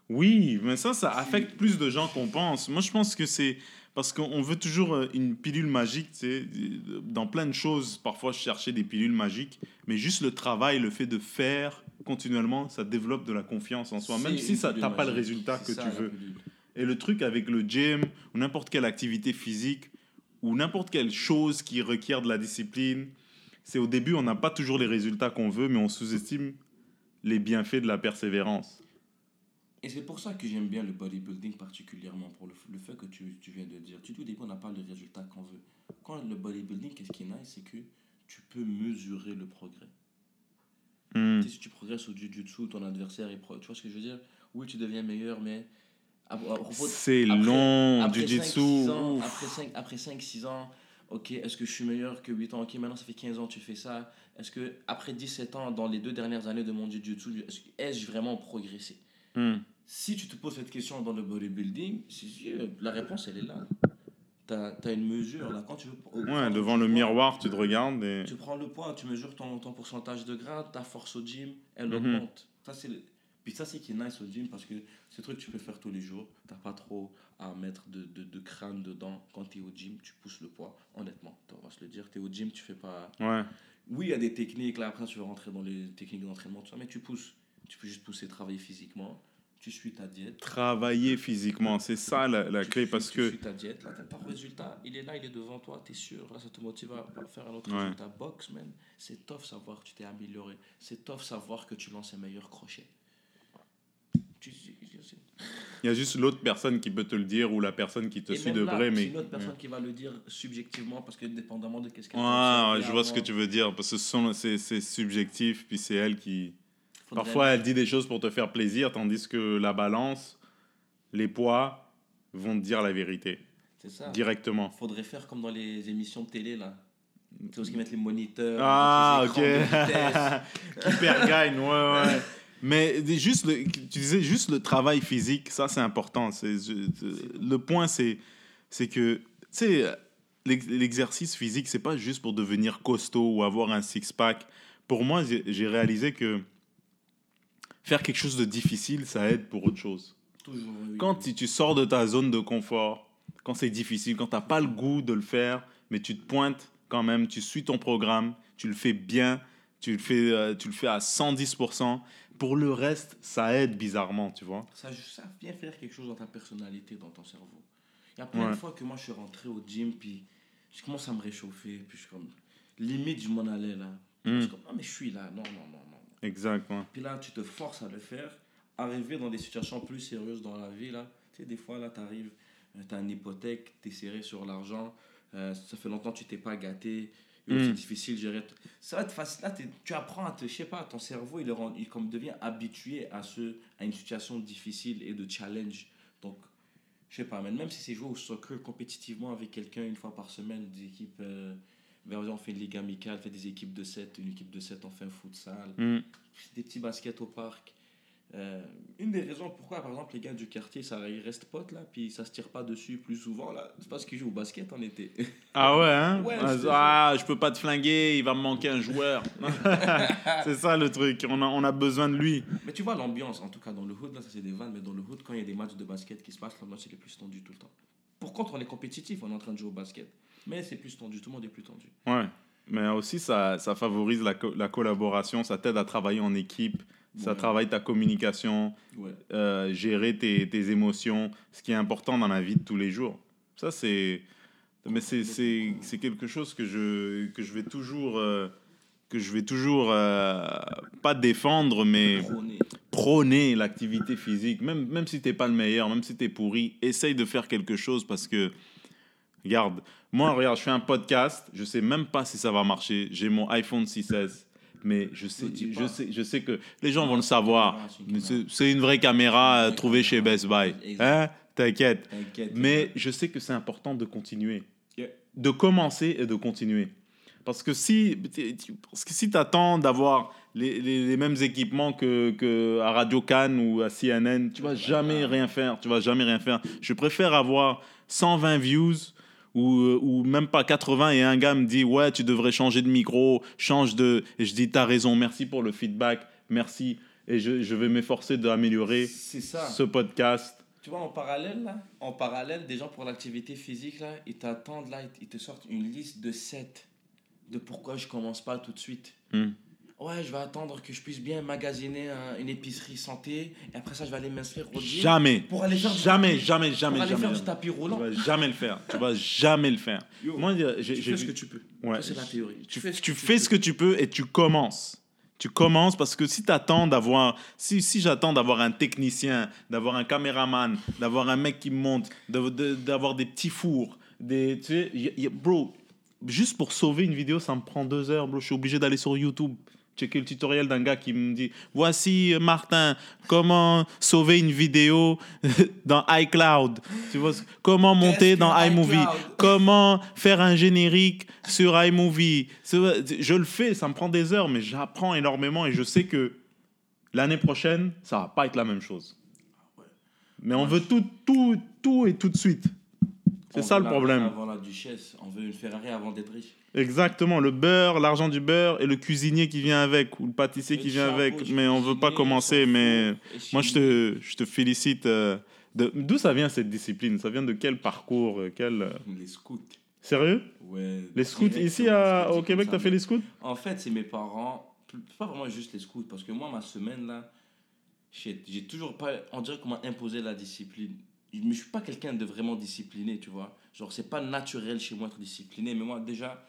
[SPEAKER 1] Oui, mais ça, ça affecte plus de gens qu'on pense. Moi, je pense que c'est parce qu'on veut toujours euh, une pilule magique, tu sais. Dans plein de choses, parfois, je cherchais des pilules magiques, mais juste le travail, le fait de faire continuellement, ça développe de la confiance en soi, même si ça t'as pas le résultat que
[SPEAKER 2] ça,
[SPEAKER 1] tu veux. Et le truc avec le gym ou n'importe quelle activité physique ou n'importe quelle chose qui requiert de la discipline, c'est au début, on n'a pas toujours les résultats qu'on veut, mais on sous-estime les bienfaits de la persévérance.
[SPEAKER 2] Et c'est pour ça que j'aime bien le bodybuilding particulièrement, pour le, le fait que tu, tu viens de dire. Tu au début, on n'a pas le résultat qu'on veut. Quand le bodybuilding, qu'est-ce qui est nice, c'est que tu peux mesurer le progrès.
[SPEAKER 1] Hmm.
[SPEAKER 2] Tu sais, si tu progresses au jiu-jitsu, ton adversaire est pro. Tu vois ce que je veux dire? Oui, tu deviens meilleur, mais.
[SPEAKER 1] C'est long,
[SPEAKER 2] après
[SPEAKER 1] Jiu-Jitsu.
[SPEAKER 2] 5-6 après 5, après 5, 6 ans, ok, est-ce que je suis meilleur que 8 ans? Ok, maintenant ça fait 15 ans que tu fais ça. Est-ce que après 17 ans, dans les deux dernières années de mon jiu-jitsu, ai-je vraiment progressé?
[SPEAKER 1] Hmm.
[SPEAKER 2] Si tu te poses cette question dans le bodybuilding, la réponse elle est là. Tu as, une mesure là. Quand tu veux,
[SPEAKER 1] Ouais, devant le miroir, tu te regardes et.
[SPEAKER 2] tu prends le poids, tu mesures ton, ton pourcentage de gras, ta force au gym, elle
[SPEAKER 1] Mhm.
[SPEAKER 2] augmente. Ça, c'est Puis ça, c'est qui est nice au gym parce que c'est un truc que tu peux faire tous les jours. Tu pas trop à mettre de, de, de crâne dedans. Quand tu es au gym, tu pousses le poids. Honnêtement, on va se le dire. Tu es au gym, tu fais pas.
[SPEAKER 1] Ouais.
[SPEAKER 2] Oui, il y a des techniques. Là, après, tu veux rentrer dans les techniques d'entraînement, tout ça, mais tu pousses. Tu peux juste pousser, travailler physiquement. Tu suis ta diète.
[SPEAKER 1] Travailler physiquement, c'est ça la, la
[SPEAKER 2] Tu
[SPEAKER 1] clé
[SPEAKER 2] suis-
[SPEAKER 1] parce
[SPEAKER 2] tu
[SPEAKER 1] que.
[SPEAKER 2] suis ta diète, là, t'as ton résultat, il est là, il est devant toi, t'es sûr, là, ça te motive à faire un autre
[SPEAKER 1] Ouais.
[SPEAKER 2] résultat. Box, man, c'est tough savoir que tu t'es amélioré. C'est tough savoir que tu lances un meilleur crochet.
[SPEAKER 1] Il y a juste l'autre personne qui peut te le dire ou la personne qui te
[SPEAKER 2] Et
[SPEAKER 1] suit de
[SPEAKER 2] là,
[SPEAKER 1] vrai. Mais.
[SPEAKER 2] une autre personne qui va le dire subjectivement parce que dépendamment de qu'est-ce qu'elle
[SPEAKER 1] Ah, je vois ce que tu veux dire parce que c'est subjectif puis c'est elle qui. Parfois, elle dit des choses pour te faire plaisir, tandis que la balance, les poids vont te dire la vérité
[SPEAKER 2] C'est ça.
[SPEAKER 1] directement.
[SPEAKER 2] Faudrait faire comme dans les émissions de télé, là. Tu sais, où ils mettent les moniteurs.
[SPEAKER 1] Ah,
[SPEAKER 2] les
[SPEAKER 1] ok.
[SPEAKER 2] vitesse.
[SPEAKER 1] Gagne, ouais, ouais. Mais juste le, tu disais juste le travail physique, ça c'est important. C'est, le point, c'est, c'est que, tu sais, l'ex- l'exercice physique, c'est pas juste pour devenir costaud ou avoir un six-pack. Pour moi, j'ai réalisé que faire quelque chose de difficile, ça aide pour autre chose.
[SPEAKER 2] Toujours. oui.
[SPEAKER 1] Quand tu, tu sors de ta zone de confort, quand c'est difficile, quand tu n'as pas le goût de le faire, mais tu te pointes quand même, tu suis ton programme, tu le fais bien, tu le fais, euh, tu le fais à 110%. Pour le reste, ça aide bizarrement, tu vois.
[SPEAKER 2] Ça, ça vient faire quelque chose dans ta personnalité, dans ton cerveau. Il y a plein
[SPEAKER 1] Ouais.
[SPEAKER 2] de fois que moi je suis rentré au gym, puis je commence à me réchauffer, puis je suis comme. Limite, je m'en allais là. Je
[SPEAKER 1] Mm.
[SPEAKER 2] suis comme, non, mais je suis là, non, non, non, non.
[SPEAKER 1] Exact, ouais.
[SPEAKER 2] Puis là, tu te forces à le faire. Arriver dans des situations plus sérieuses dans la vie, là, tu sais, des fois, là, tu arrives, tu as une hypothèque, tu es serré sur l'argent, euh, ça fait longtemps que tu t'es pas gâté,
[SPEAKER 1] Mm.
[SPEAKER 2] c'est difficile de gérer. Ça va être facile. Là, tu apprends à te, je sais pas, ton cerveau, il, rend- il comme devient habitué à, ce, à une situation difficile et de challenge. Donc, je sais pas, même si c'est jouer au soccer compétitivement avec quelqu'un une fois par semaine, des équipes. Euh, vers on fait une ligue amicale, fait des équipes de 7, une équipe de 7, on fait un futsal
[SPEAKER 1] Mm.
[SPEAKER 2] des petits baskets au parc. Euh, une des raisons pourquoi, par exemple, les gars du quartier, ça, ils restent potes là, puis ça se tire pas dessus plus souvent là, c'est parce qu'ils jouent au basket en été.
[SPEAKER 1] Ah ouais, hein?
[SPEAKER 2] Ouais,
[SPEAKER 1] ah, ah, je peux pas te flinguer, il va me manquer un joueur. c'est ça le truc, on a, on a besoin de lui.
[SPEAKER 2] mais tu vois l'ambiance, en tout cas dans le hood, là, ça c'est des vannes, mais dans le hood, quand il y a des matchs de basket qui se passent, l'ambiance est plus tendue tout le temps. Pour contre, on est compétitif, on est en train de jouer au basket, mais c'est plus tendu, tout le monde est plus tendu.
[SPEAKER 1] Ouais, mais aussi ça, ça favorise la, co- la collaboration, ça t'aide à travailler en équipe, ça
[SPEAKER 2] Ouais.
[SPEAKER 1] travaille ta communication,
[SPEAKER 2] Ouais.
[SPEAKER 1] euh, gérer tes, tes émotions, ce qui est important dans la vie de tous les jours. Ça, c'est. Mais c'est- quelque chose que je, que je vais toujours. euh, que je vais toujours euh, pas défendre, mais prôner l'activité physique, même, même si t'es pas le meilleur, même si t'es pourri, essaye de faire quelque chose parce que, regarde, moi, regarde, je fais un podcast, je sais même pas si ça va marcher, j'ai mon iPhone 6S, mais je sais, je sais, je sais que les gens vont le savoir.
[SPEAKER 2] C'est une
[SPEAKER 1] vraie caméra trouvée chez. Best Buy. Hein? T'inquiète. Mais je sais que c'est important de continuer. De commencer et de continuer. Parce que si, parce que si tu attends d'avoir les, les, les mêmes équipements que, que à Radio Cannes ou à CNN, tu vas jamais rien faire. Tu vas jamais rien faire. Je préfère avoir 120 views ou, euh, ou même pas 80 et un gars me dit ouais tu devrais changer de micro, change de... Et je dis t'as raison, merci pour le feedback, merci. Et je, je vais m'efforcer d'améliorer ce podcast.
[SPEAKER 2] Tu vois, en parallèle, là, en parallèle, des gens pour l'activité physique, là, ils t'attendent, là, ils te sortent une liste de 7 de pourquoi je commence pas tout de suite.
[SPEAKER 1] Hmm.
[SPEAKER 2] Ouais, je vais attendre que je puisse bien magasiner un- une épicerie santé, et après ça, je vais aller m'inscrire au gym.
[SPEAKER 1] Jamais.
[SPEAKER 2] Pour aller faire du
[SPEAKER 1] jamais, jamais, jamais,
[SPEAKER 2] aller
[SPEAKER 1] jamais.
[SPEAKER 2] faire du
[SPEAKER 1] jamais.
[SPEAKER 2] tapis
[SPEAKER 1] Tu
[SPEAKER 2] roulant.
[SPEAKER 1] vas jamais le faire. Tu vas jamais le faire.
[SPEAKER 2] Yo,
[SPEAKER 1] Moi, j'ai
[SPEAKER 2] tu
[SPEAKER 1] j'ai
[SPEAKER 2] fais ce
[SPEAKER 1] vu-
[SPEAKER 2] que tu peux.
[SPEAKER 1] Ouais.
[SPEAKER 2] Ça, c'est la théorie.
[SPEAKER 1] tu, tu fais ce que tu peux et tu commences. Tu commences parce que si t'attends d'avoir, si, si j'attends d'avoir un technicien, d'avoir un caméraman, d'avoir un mec qui monte, de- de- d'avoir des petits fours, des, tu sais, y- y- bro, juste pour sauver une vidéo, ça me prend deux heures, bro. Je suis obligé d'aller sur YouTube, checker le tutoriel d'un gars qui me dit, voici euh, Martin, comment sauver une vidéo dans iCloud, tu vois, comment monter dans iMovie, comment faire un générique sur iMovie. Je le fais, ça me prend des heures, mais j'apprends énormément et je sais que l'année prochaine, ça va pas être la même chose. Mais on veut tout, tout, tout et tout de suite. C'est ça le problème.
[SPEAKER 2] Avant la duchesse, on veut une Ferrari avant d'être riche.
[SPEAKER 1] Exactement, le beurre, l'argent du beurre et le cuisinier qui vient avec, ou le pâtissier qui vient avec. Mais on veut pas commencer, mais moi je te, je te félicite. euh, D'où ça vient cette discipline? Ça vient de quel parcours euh, quel, euh,
[SPEAKER 2] Les scouts.
[SPEAKER 1] Sérieux?
[SPEAKER 2] Ouais.
[SPEAKER 1] Les scouts ici à- au Québec, t'as fait les scouts?
[SPEAKER 2] En fait, c'est mes parents, pas vraiment juste les scouts, parce que moi, ma semaine, là, j'ai j'ai toujours pas, on dirait qu'on m'a imposé la discipline. Je ne suis pas quelqu'un de vraiment discipliné, tu vois. Genre, c'est pas naturel chez moi d'être discipliné, mais moi, déjà,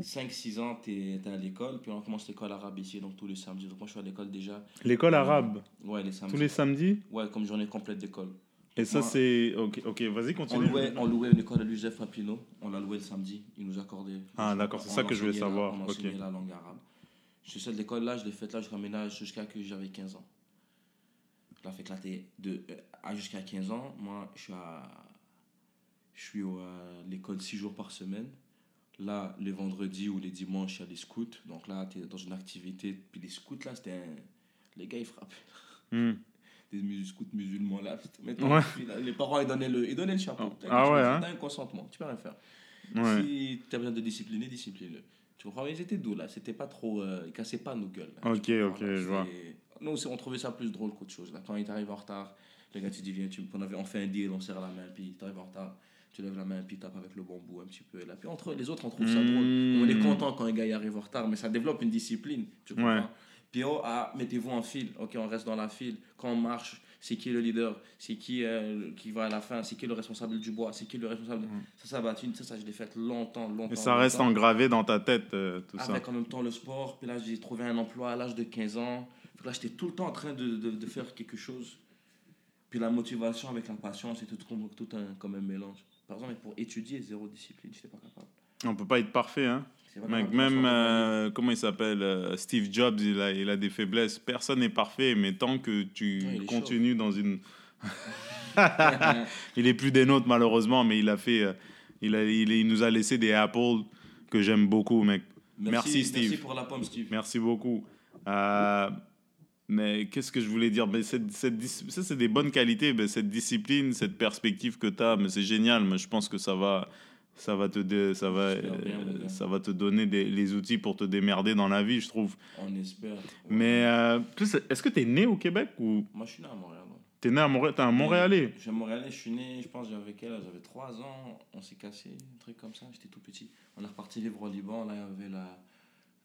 [SPEAKER 2] 5-6 ans, tu es, à l'école, puis on commence l'école arabe ici, donc tous les samedis. Donc moi, je suis à l'école déjà.
[SPEAKER 1] L'école arabe,
[SPEAKER 2] Ouais, les samedis.
[SPEAKER 1] tous les samedis?
[SPEAKER 2] Ouais, comme journée complète d'école.
[SPEAKER 1] Et ça, c'est. Ok, ok, vas-y,
[SPEAKER 2] On
[SPEAKER 1] continue.
[SPEAKER 2] louait, on louait une école à l'USF Papineau, on l'a loué le samedi, ils nous accordaient.
[SPEAKER 1] Ah, d'accord, c'est
[SPEAKER 2] on
[SPEAKER 1] ça que je voulais
[SPEAKER 2] enseignait la-
[SPEAKER 1] savoir,
[SPEAKER 2] on
[SPEAKER 1] ok.
[SPEAKER 2] enseignait la langue arabe. Je suis cette l'école-là, je l'ai faite là jusqu'à ménage, jusqu'à que j'avais 15 ans. Je l'ai fait éclater de, euh, à jusqu'à 15 ans. Moi, je suis à, je suis à l'école 6 jours par semaine. Là, les vendredis ou les dimanches, je suis à des scouts. Donc là, tu es dans une activité. Puis les scouts, là, c'était un... Les gars, ils frappaient.
[SPEAKER 1] Hmm.
[SPEAKER 2] Des mus- scouts musulmans, là. Mettons,
[SPEAKER 1] Ouais.
[SPEAKER 2] puis là, les parents, ils donnaient le, ils donnaient le chapeau.
[SPEAKER 1] Ah ouais, hein.
[SPEAKER 2] T'as un consentement, tu peux rien faire.
[SPEAKER 1] Ouais.
[SPEAKER 2] Si tu as besoin de discipliner, discipline-le. Tu comprends? Mais ils étaient doux là, c'était pas trop. euh, ils cassaient pas nos gueules. là.
[SPEAKER 1] Ok,
[SPEAKER 2] Tu
[SPEAKER 1] ok, je vois.
[SPEAKER 2] Nous, on trouvait ça plus drôle qu'autre chose. Là. Quand il t'arrive en retard, le gars, tu dis, viens, tu... on, avait... on fait un deal, on serre la main, puis t'arrives en retard, tu lèves la main, puis tape avec le bambou un petit peu. Là. Puis entre les autres, on trouve ça
[SPEAKER 1] Mm.
[SPEAKER 2] drôle. On est content quand un gars y arrive en retard, mais ça développe une discipline. Tu comprends?
[SPEAKER 1] Ouais.
[SPEAKER 2] Puis oh, ah, mettez-vous en file. Ok, on reste dans la file. Quand on marche, c'est qui le leader? C'est qui euh, qui va à la fin? C'est qui le responsable du bois? C'est qui le responsable? Ça, ça va. Ça, ça, je l'ai fait longtemps, longtemps.
[SPEAKER 1] Et ça reste
[SPEAKER 2] longtemps.
[SPEAKER 1] engravé dans ta tête, euh, tout ça.
[SPEAKER 2] Avec en même temps le sport. Puis là, j'ai trouvé un emploi à l'âge de 15 ans. Là, j'étais tout le temps en train de, de, de faire quelque chose. Puis la motivation avec la passion, c'est tout, tout un, comme un mélange. Par exemple, pour étudier, zéro discipline, je n'étais pas capable.
[SPEAKER 1] On peut pas être parfait, hein. Mec, même, euh, comment il s'appelle euh, Steve Jobs, il a, il a des faiblesses. Personne n'est parfait, mais tant que tu
[SPEAKER 2] Ouais,
[SPEAKER 1] continues dans une. il est plus des nôtres, malheureusement, mais il a fait. euh, il, a, il, il nous a laissé des Apple que j'aime beaucoup, mec. Merci, Steve.
[SPEAKER 2] Merci pour la pomme, Steve.
[SPEAKER 1] Merci beaucoup. Mais qu'est-ce que je voulais dire? Mais cette, cette Ça, c'est des bonnes qualités. mais cette discipline, cette perspective que tu as, mais c'est génial. Mais je pense que ça va, ça va, te, dé- ça va,
[SPEAKER 2] bien,
[SPEAKER 1] euh, ça va te donner des, les outils pour te démerder dans la vie, je trouve.
[SPEAKER 2] On espère.
[SPEAKER 1] Mais euh, est-ce que tu es né au Québec ou?
[SPEAKER 2] Moi, je suis né à Montréal.
[SPEAKER 1] tu es né à Montréal Tu es un Montréalais
[SPEAKER 2] Je suis Montréalais, je suis né, je pense, j'avais quel âge? J'avais 3 ans, on s'est cassé, un truc comme ça, j'étais tout petit. On est reparti vivre au Liban, là, il y avait la,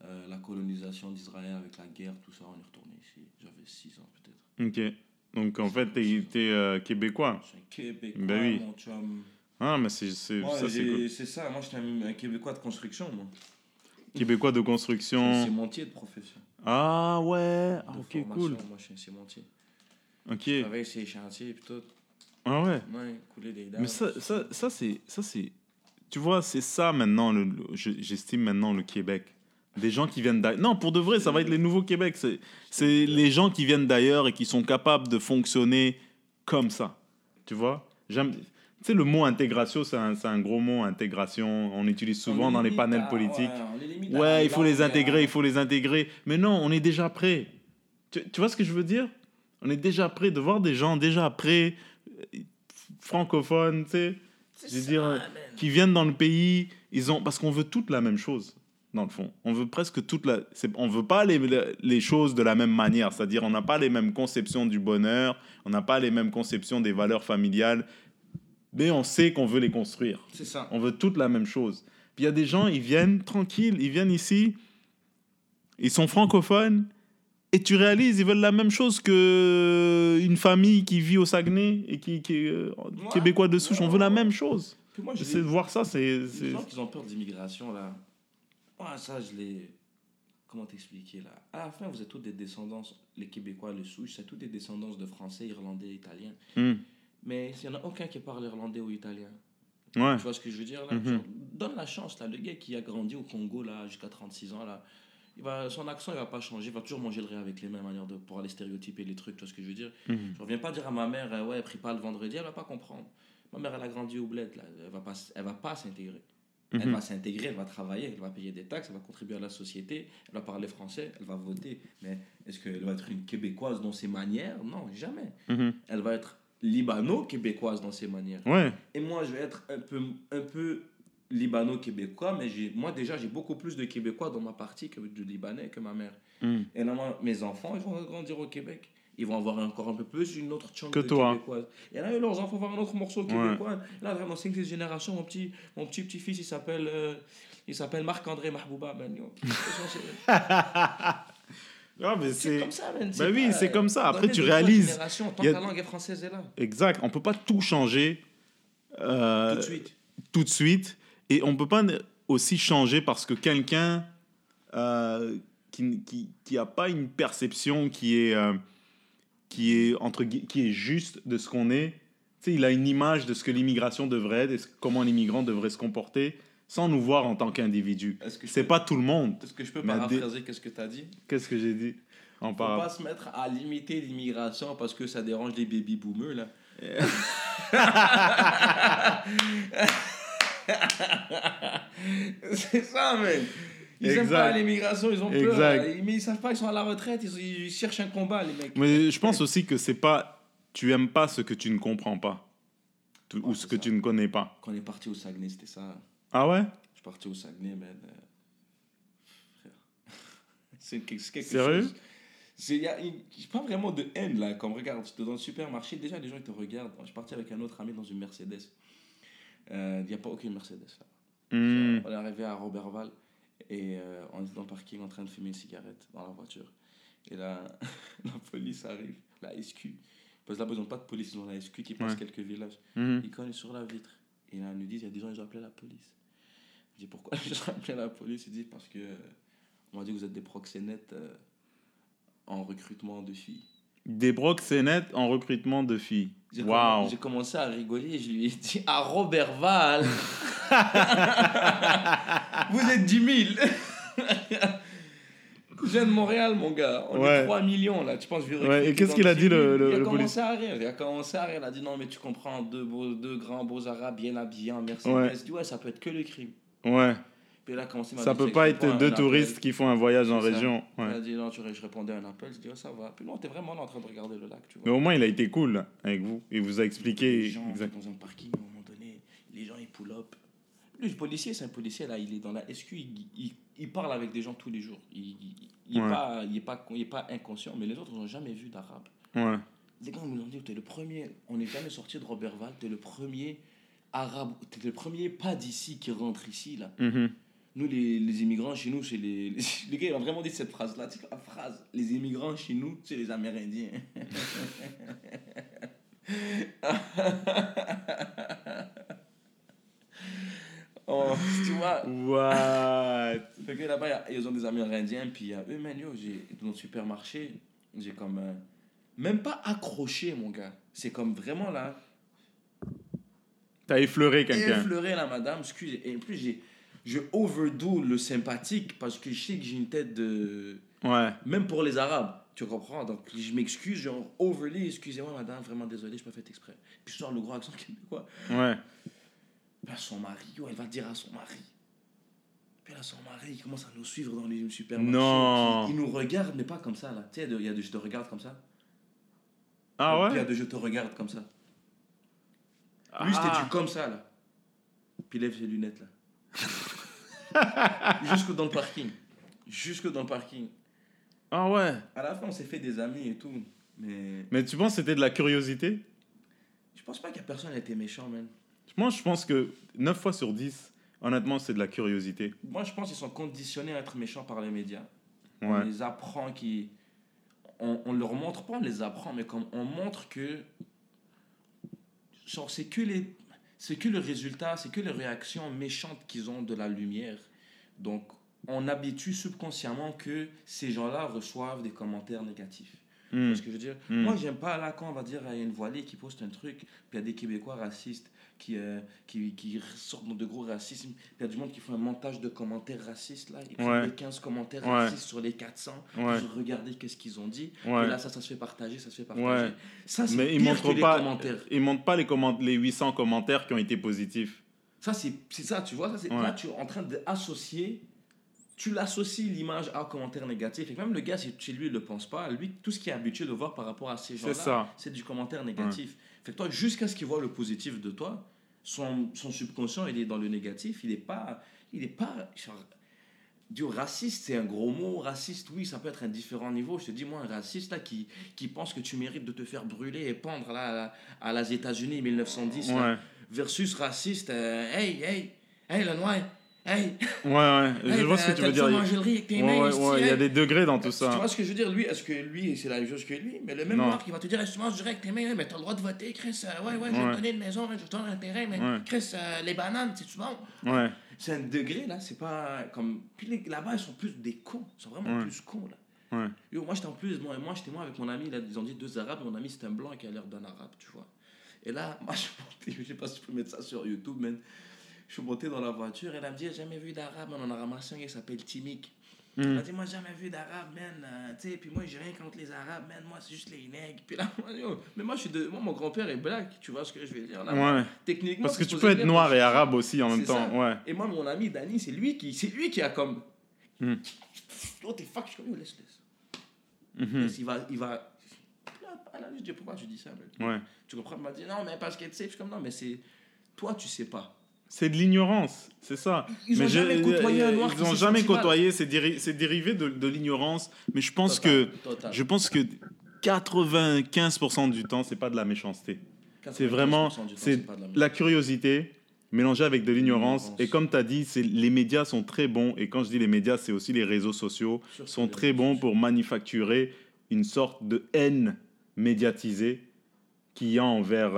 [SPEAKER 2] euh, la colonisation d'Israël avec la guerre, tout ça, on est retourné ici. J'avais 6 ans peut-être.
[SPEAKER 1] Ok. Donc en fait, tu es, québécois.
[SPEAKER 2] Je suis un Québécois,
[SPEAKER 1] Ben oui.
[SPEAKER 2] mon chum.
[SPEAKER 1] Ah, mais c'est c'est- ça, c'est cool.
[SPEAKER 2] c'est ça, moi, j'étais un, un Québécois de construction, moi.
[SPEAKER 1] Québécois de
[SPEAKER 2] C'est
[SPEAKER 1] construction.
[SPEAKER 2] cimentier de profession.
[SPEAKER 1] Ah ouais, ah, ok,
[SPEAKER 2] formation,
[SPEAKER 1] cool.
[SPEAKER 2] Moi, je suis un cimentier.
[SPEAKER 1] Ok.
[SPEAKER 2] Je travaille sur les chantiers, puis tout.
[SPEAKER 1] Ah ouais.
[SPEAKER 2] Ouais, couler des dalles.
[SPEAKER 1] Mais ça, ça, ça c'est, c'est, tu vois, c'est ça maintenant. Je- j'estime maintenant le Québec. Des gens qui viennent d'ailleurs. Non, pour de vrai, ça va être les nouveaux Québec. C'est, les gens qui viennent d'ailleurs et qui sont capables de fonctionner comme ça. Tu vois? J'aime. Tu sais, le mot intégration, c'est un, gros mot, intégration. On utilise souvent
[SPEAKER 2] On
[SPEAKER 1] dans les panels
[SPEAKER 2] à-
[SPEAKER 1] politiques.
[SPEAKER 2] ouais, les
[SPEAKER 1] il faut les intégrer,
[SPEAKER 2] à-
[SPEAKER 1] il faut les intégrer. Mais non, on est déjà prêt. Tu, tu vois ce que je veux dire? On est déjà prêt de voir des gens déjà prêts, euh, francophones, tu sais, je veux dire, euh, qui viennent dans le pays. Ils ont parce qu'on veut toute la même chose dans le fond. On veut presque toute la. On veut pas les, les choses de la même manière. C'est-à-dire, on n'a pas les mêmes conceptions du bonheur, on n'a pas les mêmes conceptions des valeurs familiales, mais on sait qu'on veut les construire.
[SPEAKER 2] C'est ça.
[SPEAKER 1] On veut toute la même chose. Puis il y a des gens, ils viennent tranquilles, ils viennent ici, ils sont francophones, et tu réalises, ils veulent la même chose que une famille qui vit au Saguenay et qui, qui est euh,
[SPEAKER 2] Ouais.
[SPEAKER 1] québécois de souche. On veut la même chose.
[SPEAKER 2] Puis moi, je
[SPEAKER 1] C'est de voir ça, c'est.
[SPEAKER 2] Les
[SPEAKER 1] c'est-
[SPEAKER 2] gens qui ont peur d'immigration, là. Ouais, ça, je l'ai. Comment t'expliquer, là? À la fin, vous êtes tous des descendants, les Québécois, les souches, c'est tous des descendants de Français, Irlandais, Italiens.
[SPEAKER 1] Hmm.
[SPEAKER 2] Mais il n'y en a aucun qui parle irlandais ou italien.
[SPEAKER 1] Ouais.
[SPEAKER 2] Tu vois ce que je veux dire, là?
[SPEAKER 1] Mhm.
[SPEAKER 2] Genre, Donne la chance, là. Le gars qui a grandi au Congo, là, jusqu'à 36 ans, là. Il va, son accent, il va pas changer. Il va toujours manger le riz avec les mêmes manières de, pour aller stéréotyper les trucs, tu vois ce que je veux dire?
[SPEAKER 1] Mhm.
[SPEAKER 2] Je reviens pas dire à ma mère, euh, ouais, elle prie pas le vendredi, elle va pas comprendre. Ma mère, elle a grandi au bled, là. Elle va pas, elle va pas s'intégrer. Elle
[SPEAKER 1] Mhm.
[SPEAKER 2] va s'intégrer, elle va travailler, elle va payer des taxes, elle va contribuer à la société, elle va parler français, elle va voter. Mais est-ce qu'elle va être une Québécoise dans ses manières? Non, jamais.
[SPEAKER 1] Mhm.
[SPEAKER 2] Elle va être libano-québécoise dans ses manières.
[SPEAKER 1] Ouais.
[SPEAKER 2] Et moi, je vais être un peu, un peu libano-québécois, mais moi déjà, j'ai beaucoup plus de Québécois dans ma partie que de Libanais que ma mère.
[SPEAKER 1] Hmm.
[SPEAKER 2] Et là, moi, mes enfants, ils vont grandir au Québec. Ils vont avoir encore un peu plus une autre chunk
[SPEAKER 1] Que toi.
[SPEAKER 2] Québécoise. Et là, leurs enfants vont avoir un autre morceau québécois. Là, dans 5 générations, mon petit, mon petit petit-fils, il s'appelle, euh, il s'appelle Marc-André Mahbouba. man. C'est-
[SPEAKER 1] Ah, mais
[SPEAKER 2] C'est
[SPEAKER 1] c'est.
[SPEAKER 2] comme ça, man.
[SPEAKER 1] Bah oui, c'est comme ça. Après, tu réalises,
[SPEAKER 2] Tant
[SPEAKER 1] il y a-
[SPEAKER 2] que la langue est française est là.
[SPEAKER 1] Exact. On peut pas tout changer. euh,
[SPEAKER 2] Tout de suite.
[SPEAKER 1] tout de suite. Et on peut pas aussi changer parce que quelqu'un euh, qui n'a qui, qui a pas une perception qui est, euh, qui est, entre, qui est juste de ce qu'on est. Tu sais, il a une image de ce que l'immigration devrait être, et ce- comment l'immigrant devrait se comporter, sans nous voir en tant qu'individu. C'est
[SPEAKER 2] peux-
[SPEAKER 1] pas tout le monde.
[SPEAKER 2] Est-ce que je peux paraphraser qu'est-ce que tu as dit?
[SPEAKER 1] Qu'est-ce que j'ai dit? En
[SPEAKER 2] Faut
[SPEAKER 1] parlant
[SPEAKER 2] pas se mettre à limiter l'immigration parce que ça dérange les baby boomers là. c'est ça, man. Ils aiment
[SPEAKER 1] Exact.
[SPEAKER 2] pas l'immigration, ils ont peur.
[SPEAKER 1] Exact.
[SPEAKER 2] Mais ils savent pas, ils sont à la retraite, ils, ils cherchent un combat, les mecs.
[SPEAKER 1] Mais je pense aussi que c'est pas. Tu aimes pas ce que tu ne comprends pas. Tu- ou ce que
[SPEAKER 2] ça.
[SPEAKER 1] tu ne connais pas.
[SPEAKER 2] Quand on est parti au Saguenay, c'était ça.
[SPEAKER 1] Ah ouais?
[SPEAKER 2] Je suis parti au Saguenay, man. euh. C'est quelque,
[SPEAKER 1] Sérieux?
[SPEAKER 2] chose. C'est y a une- j'ai pas vraiment de haine là. Comme regarde, tu es dans le supermarché, déjà les gens ils te regardent. Je suis parti avec un autre ami dans une Mercedes. Euh, Il n'y a pas aucune Mercedes là.
[SPEAKER 1] Hmm.
[SPEAKER 2] On est arrivé à Robertval et euh, on était dans le parking en train de fumer une cigarette dans la voiture. Et là, la police arrive, la SQ. Parce que là, ils n'ont pas de police, ils ont la SQ qui passe
[SPEAKER 1] Ouais.
[SPEAKER 2] quelques villages. Ils cognent sur la vitre. Et là, ils nous disent, il y a des gens, ils ont appelé la police. Je dis, pourquoi ils ont appelé la police? Ils disent, parce que euh, on m'a dit que vous êtes des proxénètes euh, en recrutement de filles.
[SPEAKER 1] Des proxénètes en recrutement de filles.
[SPEAKER 2] J'ai commencé à rigoler je lui ai dit à Robert Val Vous êtes 10 000 Je viens de Montréal, mon gars. On
[SPEAKER 1] Ouais.
[SPEAKER 2] est 3 millions là. Tu penses que je vais
[SPEAKER 1] Ouais, et qu'est-ce qu'il a dit, le- le-
[SPEAKER 2] Il a
[SPEAKER 1] le
[SPEAKER 2] commencé à rire. Il a commencé à rire. Il a dit non, mais tu comprends, deux, beaux, deux grands beaux arabes bien habillés en Mercedes.
[SPEAKER 1] Ouais.
[SPEAKER 2] Je dis ouais, ça peut être que le crime.
[SPEAKER 1] Ouais.
[SPEAKER 2] Puis il a commencé à
[SPEAKER 1] Ça peut pas être deux
[SPEAKER 2] appel.
[SPEAKER 1] touristes qui font un voyage en
[SPEAKER 2] ça.
[SPEAKER 1] région.
[SPEAKER 2] Il
[SPEAKER 1] Ouais.
[SPEAKER 2] a dit non, tu, je répondais à un appel. Je dis oh, ça va. Puis non, t'es vraiment là en train de regarder le lac, tu vois.
[SPEAKER 1] Mais au moins, il a été cool là, avec vous. Il vous a expliqué.
[SPEAKER 2] Les gens,
[SPEAKER 1] exact-
[SPEAKER 2] dans un parking, à un moment donné, les gens, ils pull up. Lui, le policier, c'est un policier, là, il est dans la SQ, il, il, il parle avec des gens tous les jours. Il n'est il, est
[SPEAKER 1] Ouais.
[SPEAKER 2] pas, il est pas, il est pas inconscient, mais les autres n'ont jamais vu d'arabe.
[SPEAKER 1] Ouais.
[SPEAKER 2] Les gars, ils nous ont dit, t'es le premier, on n'est jamais sorti de Robertval, t'es le premier arabe, t'es le premier pas d'ici qui rentre ici, là.
[SPEAKER 1] Mhm.
[SPEAKER 2] Nous, les, les immigrants chez nous, c'est les, les. Les gars, ils ont vraiment dit cette phrase-là. Tu sais, la phrase, les immigrants chez nous, c'est les Amérindiens. oh, tu vois.
[SPEAKER 1] What?
[SPEAKER 2] Fait que là-bas, y a- ils ont des Amérindiens, puis euh, eux, man, yo, j'ai, dans le supermarché, j'ai comme. euh, même pas accroché, mon gars. C'est comme vraiment là.
[SPEAKER 1] T'as effleuré quelqu'un.
[SPEAKER 2] effleurer la madame, excusez. Et en plus, j'ai, je overdo le sympathique parce que je sais que j'ai une tête de.
[SPEAKER 1] Ouais.
[SPEAKER 2] Même pour les Arabes, tu comprends? Donc je m'excuse, genre overly, excusez-moi madame, vraiment désolé, je pas fait exprès. Puis je sors le gros accent québécois.
[SPEAKER 1] Ouais.
[SPEAKER 2] Là, son mari, elle va dire à son mari. Puis là, son mari, il commence à nous suivre dans les supermarchés.
[SPEAKER 1] Non.
[SPEAKER 2] Il nous regarde, mais pas comme ça, là. Tu sais, il y a de je te regarde comme ça.
[SPEAKER 1] Ah
[SPEAKER 2] Puis il y a
[SPEAKER 1] ouais?
[SPEAKER 2] de je te regarde comme ça. Lui, c'était
[SPEAKER 1] Ah.
[SPEAKER 2] du comme ça, là. Puis il lève ses lunettes, là. Jusque dans le parking. Jusque dans le parking.
[SPEAKER 1] Ah ouais?
[SPEAKER 2] À la fin, on s'est fait des amis et tout. Mais
[SPEAKER 1] Mais tu penses que c'était de la curiosité?
[SPEAKER 2] je pense pas qu'il y a personne été méchant, man.
[SPEAKER 1] Moi, je pense que 9 fois sur 10, honnêtement, c'est de la curiosité.
[SPEAKER 2] Moi, je pense qu'ils sont conditionnés à être méchants par les médias. On les apprend qui. On, on leur montre pas, on les apprend, mais comme on montre que. Genre, c'est que les. C'est que le résultat, c'est que les réactions méchantes qu'ils ont de la lumière. Donc, on habitue subconsciemment que ces gens-là reçoivent des commentaires négatifs.
[SPEAKER 1] Hmm.
[SPEAKER 2] ce que je veux dire?
[SPEAKER 1] Mm.
[SPEAKER 2] Moi, j'aime pas là quand on va dire il y a une voilée qui poste un truc, puis il y a des Québécois racistes qui, euh, qui, qui sortent de gros racismes, il y a du monde qui fait un montage de commentaires racistes là, ils
[SPEAKER 1] Ouais.
[SPEAKER 2] prennent les 15 commentaires
[SPEAKER 1] Ouais.
[SPEAKER 2] racistes sur les 400,
[SPEAKER 1] Ouais.
[SPEAKER 2] puis regardez qu'est-ce qu'ils ont dit, et là ça, ça se fait partager, ça se fait partager. Ça,
[SPEAKER 1] Mais ils montrent
[SPEAKER 2] les
[SPEAKER 1] pas,
[SPEAKER 2] commentaires.
[SPEAKER 1] ils montrent pas les, comment- les 800 commentaires qui ont été positifs.
[SPEAKER 2] Ça, c'est c'est ça, tu vois, ça, c'est là, tu es en train d'associer, tu l'associes l'image à un commentaire négatif, et même le gars, si chez lui, il le pense pas, lui, tout ce qu'il est habitué de voir par rapport à ces gens-là,
[SPEAKER 1] C'est ça.
[SPEAKER 2] c'est du commentaire négatif. Fait que toi, jusqu'à ce qu'il voit le positif de toi, son, son subconscient, il est dans le négatif, il est pas, il est pas, du raciste, c'est un gros mot. Raciste, oui, ça peut être à différents niveaux. Je te dis, moi, un raciste là, qui, qui pense que tu mérites de te faire brûler et pendre là, à, à les États-Unis 1910, là,
[SPEAKER 1] Ouais.
[SPEAKER 2] versus raciste, euh, hey, hey, hey, le noir, hey,
[SPEAKER 1] Ouais, ouais. Je
[SPEAKER 2] hey,
[SPEAKER 1] vois ce que
[SPEAKER 2] t'as-
[SPEAKER 1] tu veux dire. Ouais, ouais, ouais, Il y a des degrés dans tout
[SPEAKER 2] Tu
[SPEAKER 1] ça.
[SPEAKER 2] vois ce que je veux dire Lui, est-ce que lui, c'est la même chose que lui? Mais le même noir qui va te dire, Est-ce que tu manges direct tes mains, mais t'as le droit de voter, Chris. euh, ouais, ouais, je vais te donner une maison, je vais te donner un terrain, mais. Chris, euh, les bananes, c'est-tu bon?
[SPEAKER 1] Ouais.
[SPEAKER 2] C'est un degré, là, c'est pas comme. Puis là-bas, ils sont plus des cons, ils sont vraiment plus cons, là.
[SPEAKER 1] Ouais.
[SPEAKER 2] Yo, moi, j'étais en plus, moi, moi j'étais moi avec mon ami, là, ils ont dit deux arabes, mon ami, c'était un blanc qui a l'air d'un arabe, tu vois. Et là, moi, je je sais pas si je peux mettre ça sur YouTube, mais je suis monté dans la voiture, et elle me dit, j'ai jamais vu d'arabe, on en a ramassé un, il s'appelle Timik.
[SPEAKER 1] Hmm.
[SPEAKER 2] Elle m'a dit, moi, j'ai jamais vu d'arabe, man. euh, tu sais, puis moi, j'ai rien contre les arabes, man. Moi, c'est juste les nègres. Puis là, moi, yo, mais moi, je suis de, moi, mon grand-père est black, tu vois ce que je veux dire là?
[SPEAKER 1] Ouais.
[SPEAKER 2] Techniquement,
[SPEAKER 1] Parce que tu peux être noir et arabe aussi en même temps.
[SPEAKER 2] ça.
[SPEAKER 1] Ouais.
[SPEAKER 2] Et moi, mon ami Danny, c'est lui qui, lui qui a comme.
[SPEAKER 1] Hmm.
[SPEAKER 2] Oh, t'es fuck, je suis comme, laisse, laisse. Laisse, il va, il va. À la je dis, pourquoi tu dis ça, man?
[SPEAKER 1] Ouais.
[SPEAKER 2] Tu comprends? Il m'a dit, non, mais parce que tu sais, je suis comme, non, mais c'est. Toi, tu sais pas.
[SPEAKER 1] C'est de l'ignorance, c'est ça.
[SPEAKER 2] Ils ont
[SPEAKER 1] Mais
[SPEAKER 2] jamais côtoyé un noir
[SPEAKER 1] Ils n'ont jamais côtoyé, c'est déri- c'est dérivé de, de l'ignorance. Mais je pense que,
[SPEAKER 2] Total,
[SPEAKER 1] je pense que 95% du temps, c'est pas de la méchanceté. C'est vraiment
[SPEAKER 2] 95% du temps,
[SPEAKER 1] c'est
[SPEAKER 2] pas de la
[SPEAKER 1] la curiosité mélangé avec de l'ignorance. Et comme tu as dit, c'est- les médias sont très bons. Et quand je dis les médias, c'est aussi les réseaux sociaux. Sont très bons
[SPEAKER 2] sociaux.
[SPEAKER 1] pour manufacturer une sorte de haine médiatisée qu'il y a envers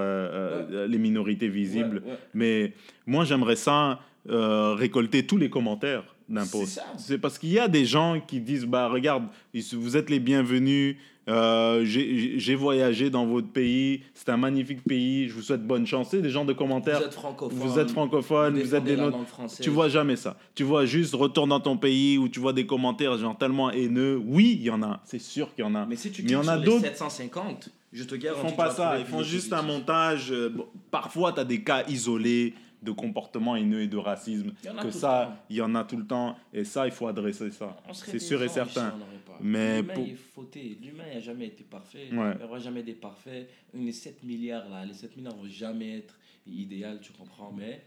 [SPEAKER 1] les minorités visibles.
[SPEAKER 2] Ouais.
[SPEAKER 1] Mais moi, j'aimerais ça euh, récolter tous les commentaires d'un
[SPEAKER 2] C'est
[SPEAKER 1] post.
[SPEAKER 2] ça.
[SPEAKER 1] C'est parce qu'il y a des gens qui disent bah regarde, vous êtes les bienvenus. Euh, j'ai voyagé dans votre pays, c'est un magnifique pays, je vous souhaite bonne chance. C'est des gens de commentaires.
[SPEAKER 2] Vous êtes francophone.
[SPEAKER 1] Vous êtes francophone, vous êtes des nôtres. Tu vois jamais ça. Tu vois juste retourne dans ton pays où tu vois des commentaires genre tellement haineux. Oui, il y en a, c'est sûr qu'il y en a.
[SPEAKER 2] Mais si tu
[SPEAKER 1] Mais il y
[SPEAKER 2] cliques
[SPEAKER 1] en a
[SPEAKER 2] sur les
[SPEAKER 1] d'autres-
[SPEAKER 2] 750, je te
[SPEAKER 1] Ils
[SPEAKER 2] garantis.
[SPEAKER 1] font
[SPEAKER 2] tu
[SPEAKER 1] pas ça, ils font juste un montage. euh, bon, parfois, tu as des cas isolés de comportement haineux et de racisme. Que ça, il y en a tout le temps. Et ça, il faut adresser ça. C'est sûr et certain. Mais
[SPEAKER 2] L'humain
[SPEAKER 1] pour-
[SPEAKER 2] est fauté. L'humain n'a jamais été parfait.
[SPEAKER 1] Ouais.
[SPEAKER 2] Il n'y aura jamais des parfaits. Les 7 milliards, là, les 7 milliards vont jamais être idéal, tu comprends. Mais.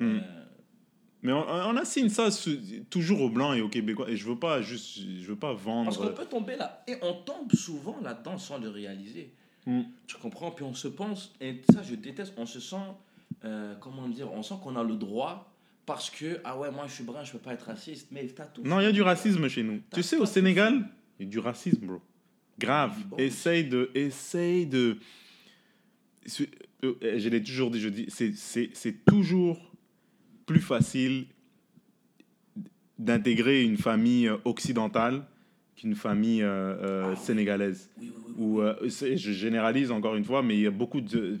[SPEAKER 1] Mm.
[SPEAKER 2] euh,
[SPEAKER 1] Mais on, on assigne ça toujours aux Blancs et aux Québécois. Et je veux pas juste, je veux pas vendre.
[SPEAKER 2] Parce qu'on peut tomber là. Et on tombe souvent là-dedans sans le réaliser.
[SPEAKER 1] Mm.
[SPEAKER 2] Tu comprends? Puis on se pense, et ça je déteste, on se sent, euh, comment dire, on sent qu'on a le droit parce que, ah ouais, moi je suis brun, je peux pas être raciste. Mais t'as tout.
[SPEAKER 1] Non, il y a du racisme chez nous. Tu sais, au Sénégal, il y a du racisme, bro. Grave.
[SPEAKER 2] Bon.
[SPEAKER 1] Essaye de. Essaye de. Euh, Je l'ai toujours dit, je dis, c'est- toujours plus facile d'intégrer une famille euh, occidentale qu'une famille euh, euh, sénégalaise.
[SPEAKER 2] Oui,
[SPEAKER 1] euh, je généralise encore une fois, mais il y a beaucoup de.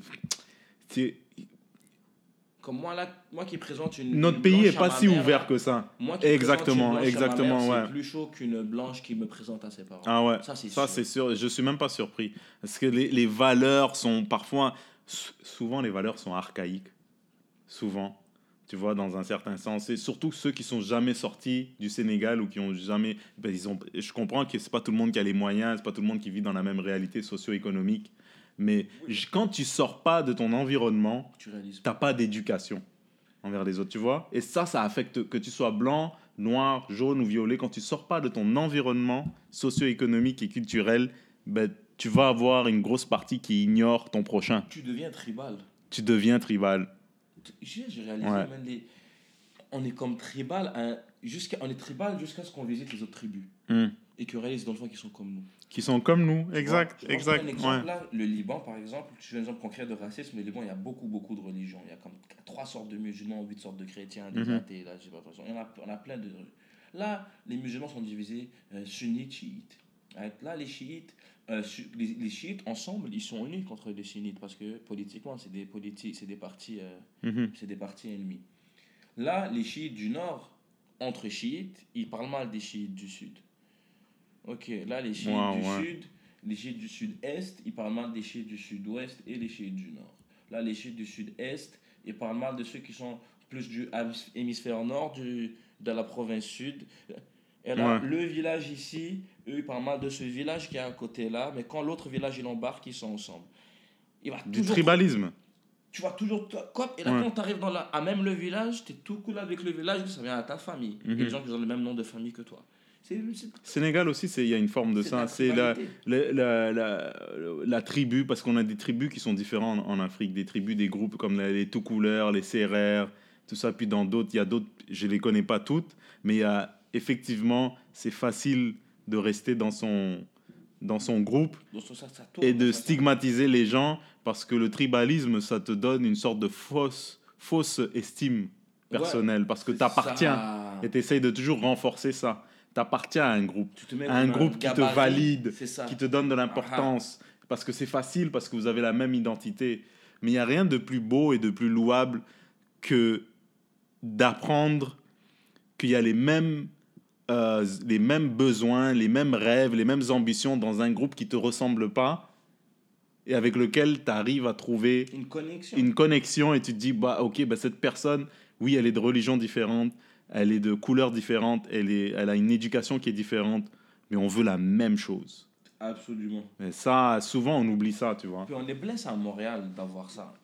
[SPEAKER 1] C'est-
[SPEAKER 2] Comme moi là, moi qui présente une.
[SPEAKER 1] Notre
[SPEAKER 2] une
[SPEAKER 1] pays est pas si
[SPEAKER 2] mère,
[SPEAKER 1] ouvert que ça.
[SPEAKER 2] Moi qui
[SPEAKER 1] Exactement, exactement,
[SPEAKER 2] mère,
[SPEAKER 1] ouais.
[SPEAKER 2] C'est plus chaud qu'une blanche qui me présente à ses parents.
[SPEAKER 1] Ah ouais,
[SPEAKER 2] Ça, c'est sûr.
[SPEAKER 1] c'est sûr. Je suis même pas surpris. Parce que les, les valeurs sont parfois, sou- souvent les valeurs sont archaïques. Souvent, tu vois, dans un certain sens. Et surtout ceux qui sont jamais sortis du Sénégal ou qui ont jamais. ben, ils ont, je comprends que c'est pas tout le monde qui a les moyens, c'est pas tout le monde qui vit dans la même réalité socio-économique. Mais quand tu sors pas de ton environnement,
[SPEAKER 2] Tu
[SPEAKER 1] t'as pas d'éducation envers les autres, tu vois? Et ça, ça affecte que tu sois blanc, noir, jaune ou violet. Quand tu sors pas de ton environnement socio-économique et culturel, ben, tu vas avoir une grosse partie qui ignore ton prochain.
[SPEAKER 2] Tu deviens tribal.
[SPEAKER 1] Tu deviens tribal.
[SPEAKER 2] J'ai réalisé,
[SPEAKER 1] Ouais.
[SPEAKER 2] même les- on est comme tribal, hein, jusqu'à, on est tribal jusqu'à ce qu'on visite les autres tribus
[SPEAKER 1] Hmm.
[SPEAKER 2] et qu'on réalise dans le fond qu'ils sont comme nous.
[SPEAKER 1] Qui sont comme nous, exact,
[SPEAKER 2] vois,
[SPEAKER 1] exact.
[SPEAKER 2] Un exemple,
[SPEAKER 1] ouais.
[SPEAKER 2] là, le Liban, par exemple, je fais un exemple concret de racisme. Le Liban, il y a beaucoup, beaucoup de religions. Il y a comme trois sortes de musulmans, huit sortes de chrétiens, des
[SPEAKER 1] Mhm.
[SPEAKER 2] athées. Là, je sais pas, il y en a, on a plein de. Là, les musulmans sont divisés euh, sunnites, chiites. Là, les chiites, euh, les, les chiites, ensemble, ils sont unis contre les sunnites parce que politiquement, c'est des, politi- c'est des partis. euh,
[SPEAKER 1] Mhm.
[SPEAKER 2] c'est des partis ennemis. Là, les chiites du nord, entre chiites, ils parlent mal des chiites du sud. Ok, là, les chiites
[SPEAKER 1] Ouais,
[SPEAKER 2] du
[SPEAKER 1] ouais.
[SPEAKER 2] sud, les chiites du sud-est, ils parlent mal des chiites du sud-ouest et les chiites du nord. Là, les chiites du sud-est, ils parlent mal de ceux qui sont plus du hémis- hémisphère nord, du, de la province sud. Et là,
[SPEAKER 1] Ouais.
[SPEAKER 2] le village ici, eux, ils parlent mal de ce village qui est à côté là, mais quand l'autre village, il embarque, ils sont ensemble. Il va
[SPEAKER 1] Du
[SPEAKER 2] toujours
[SPEAKER 1] tribalisme.
[SPEAKER 2] tu vas toujours cop et là
[SPEAKER 1] Ouais.
[SPEAKER 2] quand tu arrives dans la, à même le village tu es tout cool avec le village ça vient à ta famille
[SPEAKER 1] Mhm.
[SPEAKER 2] et les gens qui ont le même nom de famille que toi
[SPEAKER 1] Sénégal aussi, c'est- il y a une forme de ça. C'est la, la, la, la- la tribu, parce qu'on a des tribus qui sont différentes en, en Afrique, des tribus, des groupes comme les, tout couleurs, les CRR, tout ça. Puis dans d'autres, il y a d'autres, je les connais pas toutes, mais il y a effectivement, c'est facile de rester dans son, dans son groupe
[SPEAKER 2] Donc, ça, ça tourne,
[SPEAKER 1] et de
[SPEAKER 2] ça,
[SPEAKER 1] stigmatiser les gens parce que le tribalisme, ça te donne une sorte de fausse, fausse estime personnelle parce que tu appartiens et tu essayes de toujours renforcer ça. Tu appartiens à un groupe.
[SPEAKER 2] Tu te mets
[SPEAKER 1] un groupe qui te valide, qui te donne de l'importance, parce que c'est facile, parce que vous avez la même identité. Mais il n'y a rien de plus beau et de plus louable que d'apprendre qu'il y a les mêmes, euh, les mêmes besoins, les mêmes rêves, les mêmes ambitions dans un groupe qui ne te ressemble pas et avec lequel tu arrives à trouver
[SPEAKER 2] une connexion.
[SPEAKER 1] une connexion et tu te dis, bah, ok, bah, cette personne, oui, elle est de religion différente, elle est de couleur différente, elle, est, elle a une éducation qui est différente, mais on veut la même chose.
[SPEAKER 2] absolument
[SPEAKER 1] Et ça, souvent, on oublie ça, tu vois.
[SPEAKER 2] puis on est blessé à Montréal d'avoir ça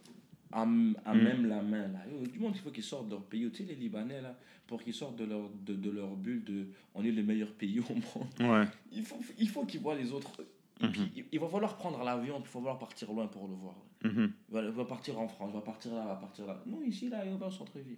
[SPEAKER 2] à, m- à
[SPEAKER 1] Mm.
[SPEAKER 2] même la main là du monde il faut qu'ils sortent de leur pays tu sais les Libanais là pour qu'ils sortent de leur de, de leur bulle de on est le meilleur pays au monde
[SPEAKER 1] Ouais.
[SPEAKER 2] il faut il faut qu'ils voient les autres puis, il- il va falloir prendre l'avion, il va falloir partir loin pour le voir.
[SPEAKER 1] Mhm.
[SPEAKER 2] Il va, il va partir en France, il va partir là, il va partir là. Non, ici, là, il va au centre-ville.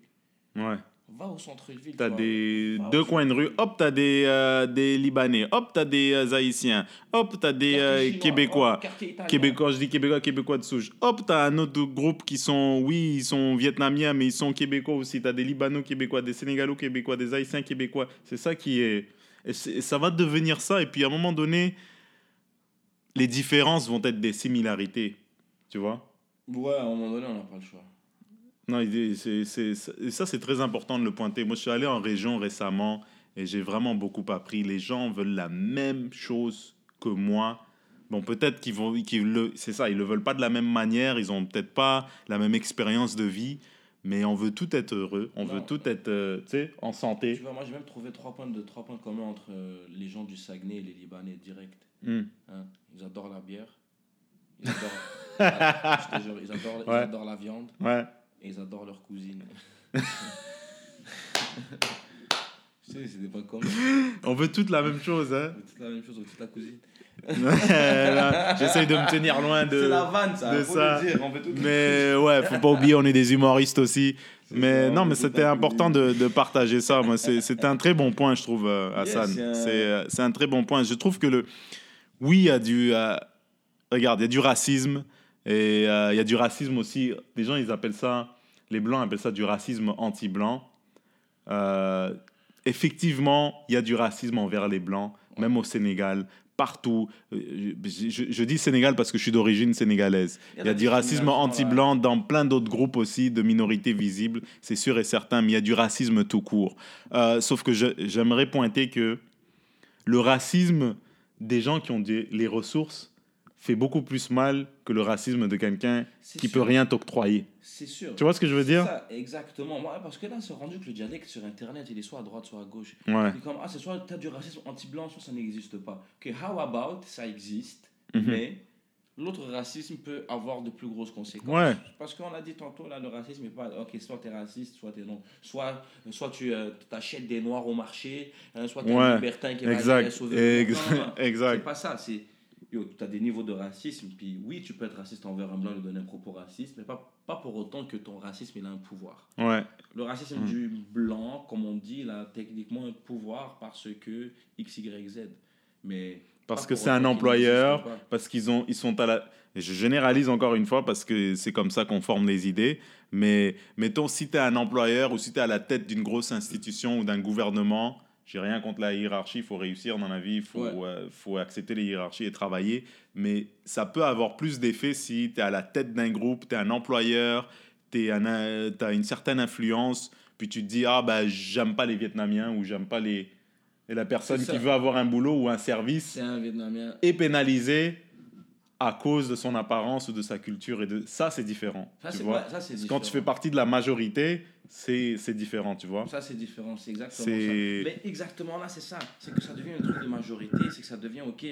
[SPEAKER 1] Ouais.
[SPEAKER 2] Va au centre-ville.
[SPEAKER 1] T'as des
[SPEAKER 2] va
[SPEAKER 1] deux coins de rue, hop, t'as des, euh, des Libanais, hop, t'as des euh, Haïtiens, hop, t'as des euh,
[SPEAKER 2] chinois,
[SPEAKER 1] Québécois.
[SPEAKER 2] oh.
[SPEAKER 1] Québécois, je dis Québécois, Québécois de souche. Hop, t'as un autre groupe qui sont, oui, ils sont vietnamiens, mais ils sont québécois aussi. T'as des Libano-Québécois, des Sénégalo-Québécois, des Haïtiens québécois. C'est ça qui est. ça va devenir ça. Et puis à un moment donné, les différences vont être des similarités. Tu vois?
[SPEAKER 2] Ouais, à un moment donné, on n'a pas le choix.
[SPEAKER 1] Non, c'est- c'est- ça, c'est très important de le pointer. Moi, je suis allé en région récemment et j'ai vraiment beaucoup appris. Les gens veulent la même chose que moi. Bon, peut-être qu'ils vont, qu'ils le, c'est ça, ils le veulent pas de la même manière. Ils ont peut-être pas la même expérience de vie, mais on veut tout être heureux. On
[SPEAKER 2] Non.
[SPEAKER 1] veut tout être, euh, tu sais, en
[SPEAKER 2] Tu
[SPEAKER 1] santé.
[SPEAKER 2] vois, moi, j'ai même trouvé trois points, de, trois points communs entre euh, les gens du Saguenay et les Libanais direct.
[SPEAKER 1] Hmm.
[SPEAKER 2] Hein. Ils adorent la bière. Ils adorent, je te jure, ils adorent, ils
[SPEAKER 1] Ouais.
[SPEAKER 2] adorent la viande
[SPEAKER 1] Ouais.
[SPEAKER 2] Et ils adorent leur cousine. tu sais, c'est des points communs.
[SPEAKER 1] On veut toutes la même chose, hein.
[SPEAKER 2] C'est la même chose, avec toute la cousine.
[SPEAKER 1] J'essaye de me tenir loin de.
[SPEAKER 2] c'est la vanne, ça.
[SPEAKER 1] de
[SPEAKER 2] faut
[SPEAKER 1] ça.
[SPEAKER 2] le dire. On tout
[SPEAKER 1] Mais ouais, faut pas oublier, on est des humoristes aussi. Mais
[SPEAKER 2] ça,
[SPEAKER 1] non,
[SPEAKER 2] on
[SPEAKER 1] mais c'était important de, de partager ça. Moi, c'est- c'était un très bon point, je trouve, euh,
[SPEAKER 2] Yes,
[SPEAKER 1] Hassan.
[SPEAKER 2] c'est un-
[SPEAKER 1] C'est euh, c'est un très bon point. Je trouve que le. Oui, il y a du. euh, Regarde, il y a du racisme. Et euh, il y a du racisme aussi. Les gens, ils appellent ça. Les Blancs appellent ça du racisme anti-blanc. Euh, effectivement, il y a du racisme envers les Blancs, même au Sénégal, partout. Euh, Je, je- je dis Sénégal parce que je suis d'origine sénégalaise. Il y a du racisme anti-blanc dans plein d'autres groupes aussi, de minorités visibles, c'est sûr et certain, mais il y a du racisme tout court. Euh, sauf que j'aimerais pointer que le racisme des gens qui ont des- les ressources fait beaucoup plus mal que le racisme de quelqu'un qui
[SPEAKER 2] sûr.
[SPEAKER 1] peut rien t'octroyer.
[SPEAKER 2] C'est sûr.
[SPEAKER 1] Tu vois ce que je veux dire?
[SPEAKER 2] ça, exactement. Moi, parce que là, c'est rendu que le dialecte sur Internet, il est soit à droite, soit à gauche.
[SPEAKER 1] Ouais.
[SPEAKER 2] C'est comme, ah, c'est soit tu as du racisme anti-blanc, soit ça n'existe pas. Que how about, ça existe,
[SPEAKER 1] Mhm.
[SPEAKER 2] mais l'autre racisme peut avoir de plus grosses conséquences.
[SPEAKER 1] Ouais.
[SPEAKER 2] Parce qu'on a dit tantôt, là, le racisme n'est pas, ok, soit tu es raciste, soit tu es non. Soit, soit tu euh, t'achètes des noirs au marché, hein, soit tu es
[SPEAKER 1] Ouais.
[SPEAKER 2] un libertin qui va
[SPEAKER 1] Exact.
[SPEAKER 2] sauver le monde.
[SPEAKER 1] Exact.
[SPEAKER 2] Non, non, non. C'est
[SPEAKER 1] exact.
[SPEAKER 2] pas ça, c'est. Tu as des niveaux de racisme, puis oui, tu peux être raciste envers un blanc et lui donner un propos raciste, mais pas, pas pour autant que ton racisme il a un pouvoir.
[SPEAKER 1] Ouais.
[SPEAKER 2] Le racisme
[SPEAKER 1] Mm.
[SPEAKER 2] du blanc, comme on dit, il a techniquement un pouvoir parce que X, Y, Z. Mais
[SPEAKER 1] Parce que c'est un employeur, parce qu'ils ont, ils sont à la. Je généralise encore une fois parce que c'est comme ça qu'on forme les idées. Mais mettons, si tu es un employeur ou si tu es à la tête d'une grosse institution ou d'un gouvernement, j'ai rien contre la hiérarchie, il faut réussir dans la vie, il faut,
[SPEAKER 2] Ouais.
[SPEAKER 1] euh, faut accepter les hiérarchies et travailler. Mais ça peut avoir plus d'effet si tu es à la tête d'un groupe, tu es un employeur, tu as une certaine influence, puis tu te dis, ah ben j'aime pas les Vietnamiens ou j'aime pas les. Et la personne qui veut avoir un boulot ou un service
[SPEAKER 2] C'est un Vietnamien.
[SPEAKER 1] est pénalisé à cause de son apparence ou de sa culture. Et de... Ça, c'est différent.
[SPEAKER 2] Ça,
[SPEAKER 1] tu vois
[SPEAKER 2] ça,
[SPEAKER 1] Quand tu fais partie de la majorité, c'est différent, tu vois
[SPEAKER 2] Ça, c'est différent, c'est exactement ça. Mais exactement là, c'est ça. C'est que ça devient un truc de majorité, c'est que ça devient, ok,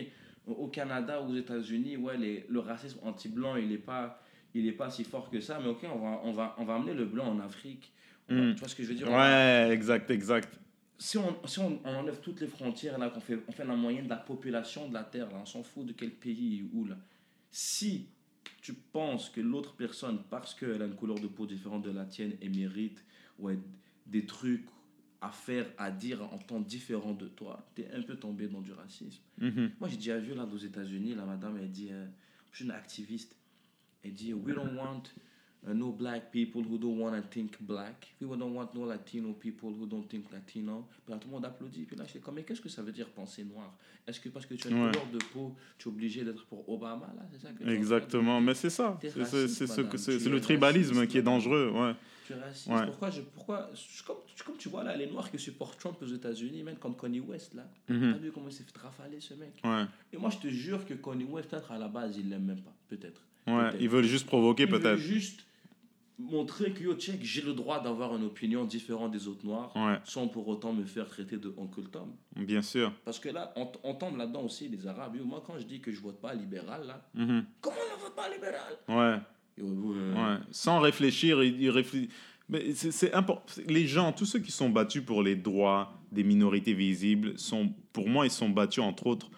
[SPEAKER 2] au Canada ou aux États-Unis, ouais, les- le racisme anti-blanc, il n'est pas, il est pas si fort que ça, mais ok, on va, on va, on va amener le blanc en Afrique. On va-
[SPEAKER 1] Mm.
[SPEAKER 2] Tu vois ce que je veux dire? Va-
[SPEAKER 1] Ouais, exact, exact.
[SPEAKER 2] si on, si on, on enlève toutes les frontières, là, qu'on fait, on fait la moyenne de la population de la Terre, là, on s'en fout de quel pays ou là. Si tu penses que l'autre personne, parce qu'elle a une couleur de peau différente de la tienne, et mérite ouais, des trucs à faire, à dire en temps différent de toi, tu es un peu tombé dans du racisme.
[SPEAKER 1] Mhm.
[SPEAKER 2] Moi, j'ai déjà vu là aux États-Unis, la madame, elle dit, euh, je suis une activiste, elle dit, we don't want uh, no black people who don't want to think black. We don't want no Latino people who don't think Latino. Puis là, tout le monde applaudit. Puis là, je comme, mais qu'est-ce que ça veut dire penser noir? Est-ce que parce que tu as une
[SPEAKER 1] Ouais.
[SPEAKER 2] couleur de peau, tu es obligé d'être pour Obama là? C'est ça que
[SPEAKER 1] Exactement, mais c'est ça. C'est- ce le tribalisme
[SPEAKER 2] raciste,
[SPEAKER 1] qui est dangereux. Ouais.
[SPEAKER 2] Tu es raciste.
[SPEAKER 1] Ouais.
[SPEAKER 2] Pourquoi, je, pourquoi je- comme, comme tu vois là, les Noirs qui supportent Trump aux États-Unis, même comme Kanye West là,
[SPEAKER 1] Mhm.
[SPEAKER 2] t'as vu comment il s'est fait rafaler ce mec?
[SPEAKER 1] Ouais.
[SPEAKER 2] Et moi, je te jure que Kanye West, peut-être à la base, il l'aime même pas. Peut-être.
[SPEAKER 1] Ouais. Ils veulent juste provoquer, peut-être.
[SPEAKER 2] juste montrer que yo, check, j'ai le droit d'avoir une opinion différente des autres noirs
[SPEAKER 1] Ouais,
[SPEAKER 2] sans pour autant me faire traiter de Uncle Tom.
[SPEAKER 1] bien sûr.
[SPEAKER 2] Parce que là, on, on tombe là-dedans aussi, les Arabes. Yo, moi, quand je dis que je vote pas libéral, là,
[SPEAKER 1] Mhm.
[SPEAKER 2] comment on ne vote pas libéral?
[SPEAKER 1] Ouais.
[SPEAKER 2] Yo, euh,
[SPEAKER 1] Ouais. Sans réfléchir, ils, ils réfléchissent. Mais c'est important. Les gens, tous ceux qui sont battus pour les droits des minorités visibles, sont, pour moi, ils sont battus entre autres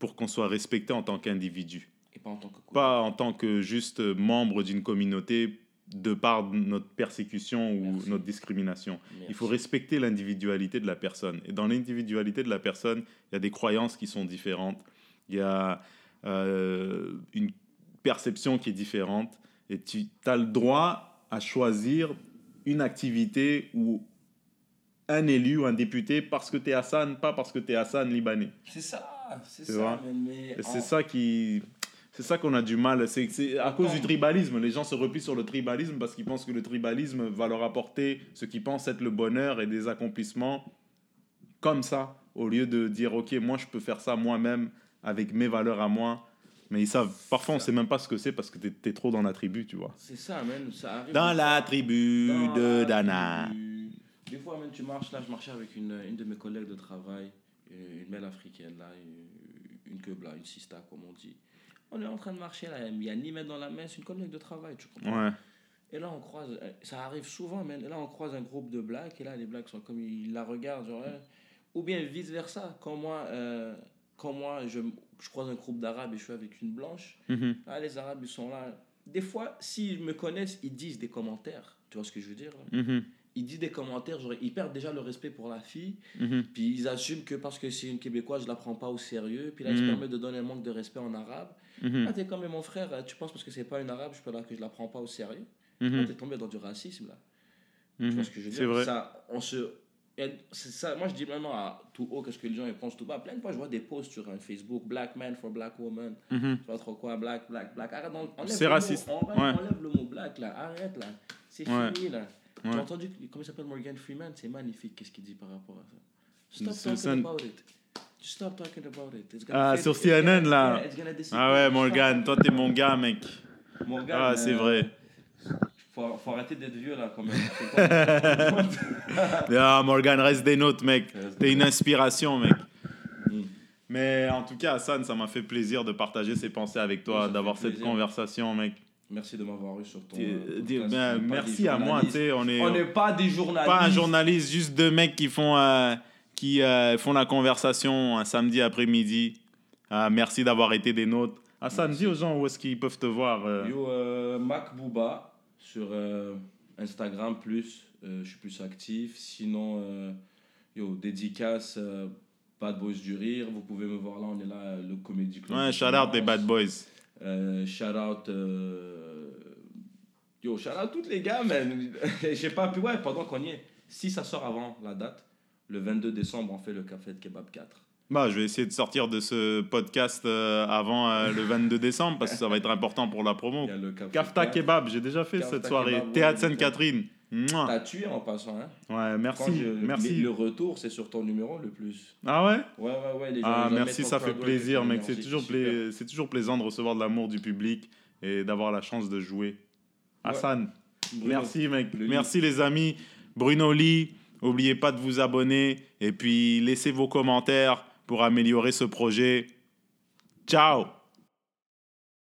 [SPEAKER 1] pour qu'on soit respecté en tant qu'individu.
[SPEAKER 2] Et pas en tant que couple.
[SPEAKER 1] Pas en tant que juste membre d'une communauté de par notre persécution ou
[SPEAKER 2] Merci.
[SPEAKER 1] notre discrimination. Il faut respecter l'individualité de la personne. Et dans l'individualité de la personne, il y a des croyances qui sont différentes. Il y a euh, une perception qui est différente. Et tu as le droit à choisir une activité ou un élu ou un député parce que tu es Hassan, pas parce que tu es Hassan libanais.
[SPEAKER 2] C'est ça, c'est ça. mais
[SPEAKER 1] c'est ça qui. C'est ça qu'on a du mal. C'est à cause du tribalisme. Les gens se replient sur le tribalisme parce qu'ils pensent que le tribalisme va leur apporter ce qu'ils pensent être le bonheur et des accomplissements comme ça, au lieu de dire ok, moi je peux faire ça moi-même avec mes valeurs à moi. Mais ils savent. Parfois, on sait même pas ce que c'est parce que t'es es trop dans la tribu, tu vois.
[SPEAKER 2] C'est ça, man. Ça arrive.
[SPEAKER 1] Dans la tribu
[SPEAKER 2] dans
[SPEAKER 1] de
[SPEAKER 2] la
[SPEAKER 1] Dana.
[SPEAKER 2] tribu. Des fois, même, tu marches là. Je marchais avec une, une de mes collègues de travail, une, une belle africaine, là, une, une queue là, une sista, comme on dit. On est en train de marcher là. Il y a ni mettre dans la main, c'est une collègue de travail, tu comprends.
[SPEAKER 1] Ouais.
[SPEAKER 2] Et là, on croise, euh, ça arrive souvent, man. Et là, on croise un groupe de blacks, et là, les blacks sont comme, ils la regardent, genre, hein. ou bien vice-versa. Quand moi, euh, quand moi je, je croise un groupe d'arabes et je suis avec une blanche,
[SPEAKER 1] Mhm.
[SPEAKER 2] ah, les arabes, ils sont là. Des fois, s'ils me connaissent, ils disent des commentaires. Tu vois ce que je veux dire là
[SPEAKER 1] Mhm.
[SPEAKER 2] Ils disent des commentaires, genre, ils perdent déjà le respect pour la fille,
[SPEAKER 1] Mhm.
[SPEAKER 2] puis ils assument que parce que c'est une québécoise, je la prends pas au sérieux, puis là, ils se permettent de donner un manque de respect en arabe.
[SPEAKER 1] Mhm.
[SPEAKER 2] Ah, t'es comme mon frère, tu penses parce que c'est pas une arabe, je peux là que je la prends pas au sérieux.
[SPEAKER 1] Mhm.
[SPEAKER 2] Ah, t'es tombé dans du racisme là. Tu
[SPEAKER 1] Mhm.
[SPEAKER 2] vois ce que je veux dire?
[SPEAKER 1] C'est vrai.
[SPEAKER 2] Ça, on se... c'est ça. Moi, je dis maintenant à tout haut, qu'est-ce que les gens ils pensent tout bas. Plein de fois, je vois des posts sur un Facebook, Black man for Black woman.
[SPEAKER 1] Mhm.
[SPEAKER 2] Je sais pas trop quoi, Black, Black, Black. Arrête, on- enlève
[SPEAKER 1] C'est
[SPEAKER 2] le mot-
[SPEAKER 1] raciste.
[SPEAKER 2] on-
[SPEAKER 1] Ouais.
[SPEAKER 2] Enlève le mot Black là, arrête là. C'est
[SPEAKER 1] Ouais.
[SPEAKER 2] fini là.
[SPEAKER 1] Ouais.
[SPEAKER 2] J'ai entendu, comment il s'appelle Morgan Freeman? C'est magnifique, qu'est-ce qu'il dit par rapport à ça. Stop talking about it. Just stop talking about it. It's gonna
[SPEAKER 1] Ah, sur
[SPEAKER 2] it's gonna-
[SPEAKER 1] CNN là. Ah ouais, Morgan, toi t'es mon gars, mec.
[SPEAKER 2] Morgan,
[SPEAKER 1] Ah, c'est
[SPEAKER 2] euh,
[SPEAKER 1] vrai.
[SPEAKER 2] Faut, faut arrêter d'être vieux là quand même.
[SPEAKER 1] Ah, Morgan, reste des notes, mec. T'es une inspiration, mec.
[SPEAKER 2] Mm.
[SPEAKER 1] Mais en tout cas, Hassan, ça m'a fait plaisir de partager ces pensées avec toi, d'avoir cette conversation, mec.
[SPEAKER 2] Merci de m'avoir eu sur ton. Euh,
[SPEAKER 1] ben,
[SPEAKER 2] est
[SPEAKER 1] merci à moi, tu sais, on est,
[SPEAKER 2] On n'est pas des journalistes.
[SPEAKER 1] pas un journaliste, juste deux mecs qui font, euh, qui, euh, font la conversation un samedi après-midi. Ah, merci d'avoir été des nôtres. Hassan, dis aux gens où est-ce qu'ils peuvent te voir. euh?
[SPEAKER 2] Yo, euh, Mac Booba sur Instagram plus, je suis plus actif. Sinon, yo, dédicace, Bad Boys du Rire. Vous pouvez me voir là, on est là, le Comédie Club.
[SPEAKER 1] Ouais, shout out des bad boys.
[SPEAKER 2] Shout out. Yo, shout out tous les gars, man. Je sais pas, puis ouais, pendant qu'on y est, si ça sort avant la date, le 22 décembre, on fait le Café de Kebab 4.
[SPEAKER 1] Bah, je vais essayer de sortir de ce podcast euh, avant euh, le 22 décembre parce que ça va être important pour la promo.
[SPEAKER 2] Café
[SPEAKER 1] Kafta
[SPEAKER 2] 4.
[SPEAKER 1] Kebab, j'ai déjà fait
[SPEAKER 2] Kafta
[SPEAKER 1] cette soirée.
[SPEAKER 2] Kebab,
[SPEAKER 1] Théâtre. Sainte-Catherine.
[SPEAKER 2] T'as tué en passant, hein.
[SPEAKER 1] Ouais, merci.
[SPEAKER 2] je-
[SPEAKER 1] merci.
[SPEAKER 2] Le, retour, c'est sur ton numéro le plus.
[SPEAKER 1] Ah ouais?
[SPEAKER 2] Ouais, ouais, ouais. Les gens,
[SPEAKER 1] Ah, merci, ça fait plaisir, mec. C'est toujours, pla- plaisant de recevoir de l'amour du public et d'avoir la chance de jouer. Hassan, merci, mec.
[SPEAKER 2] le
[SPEAKER 1] Merci, les amis. Bruno Lee, n'oubliez pas de vous abonner et puis laissez vos commentaires pour améliorer ce projet. Ciao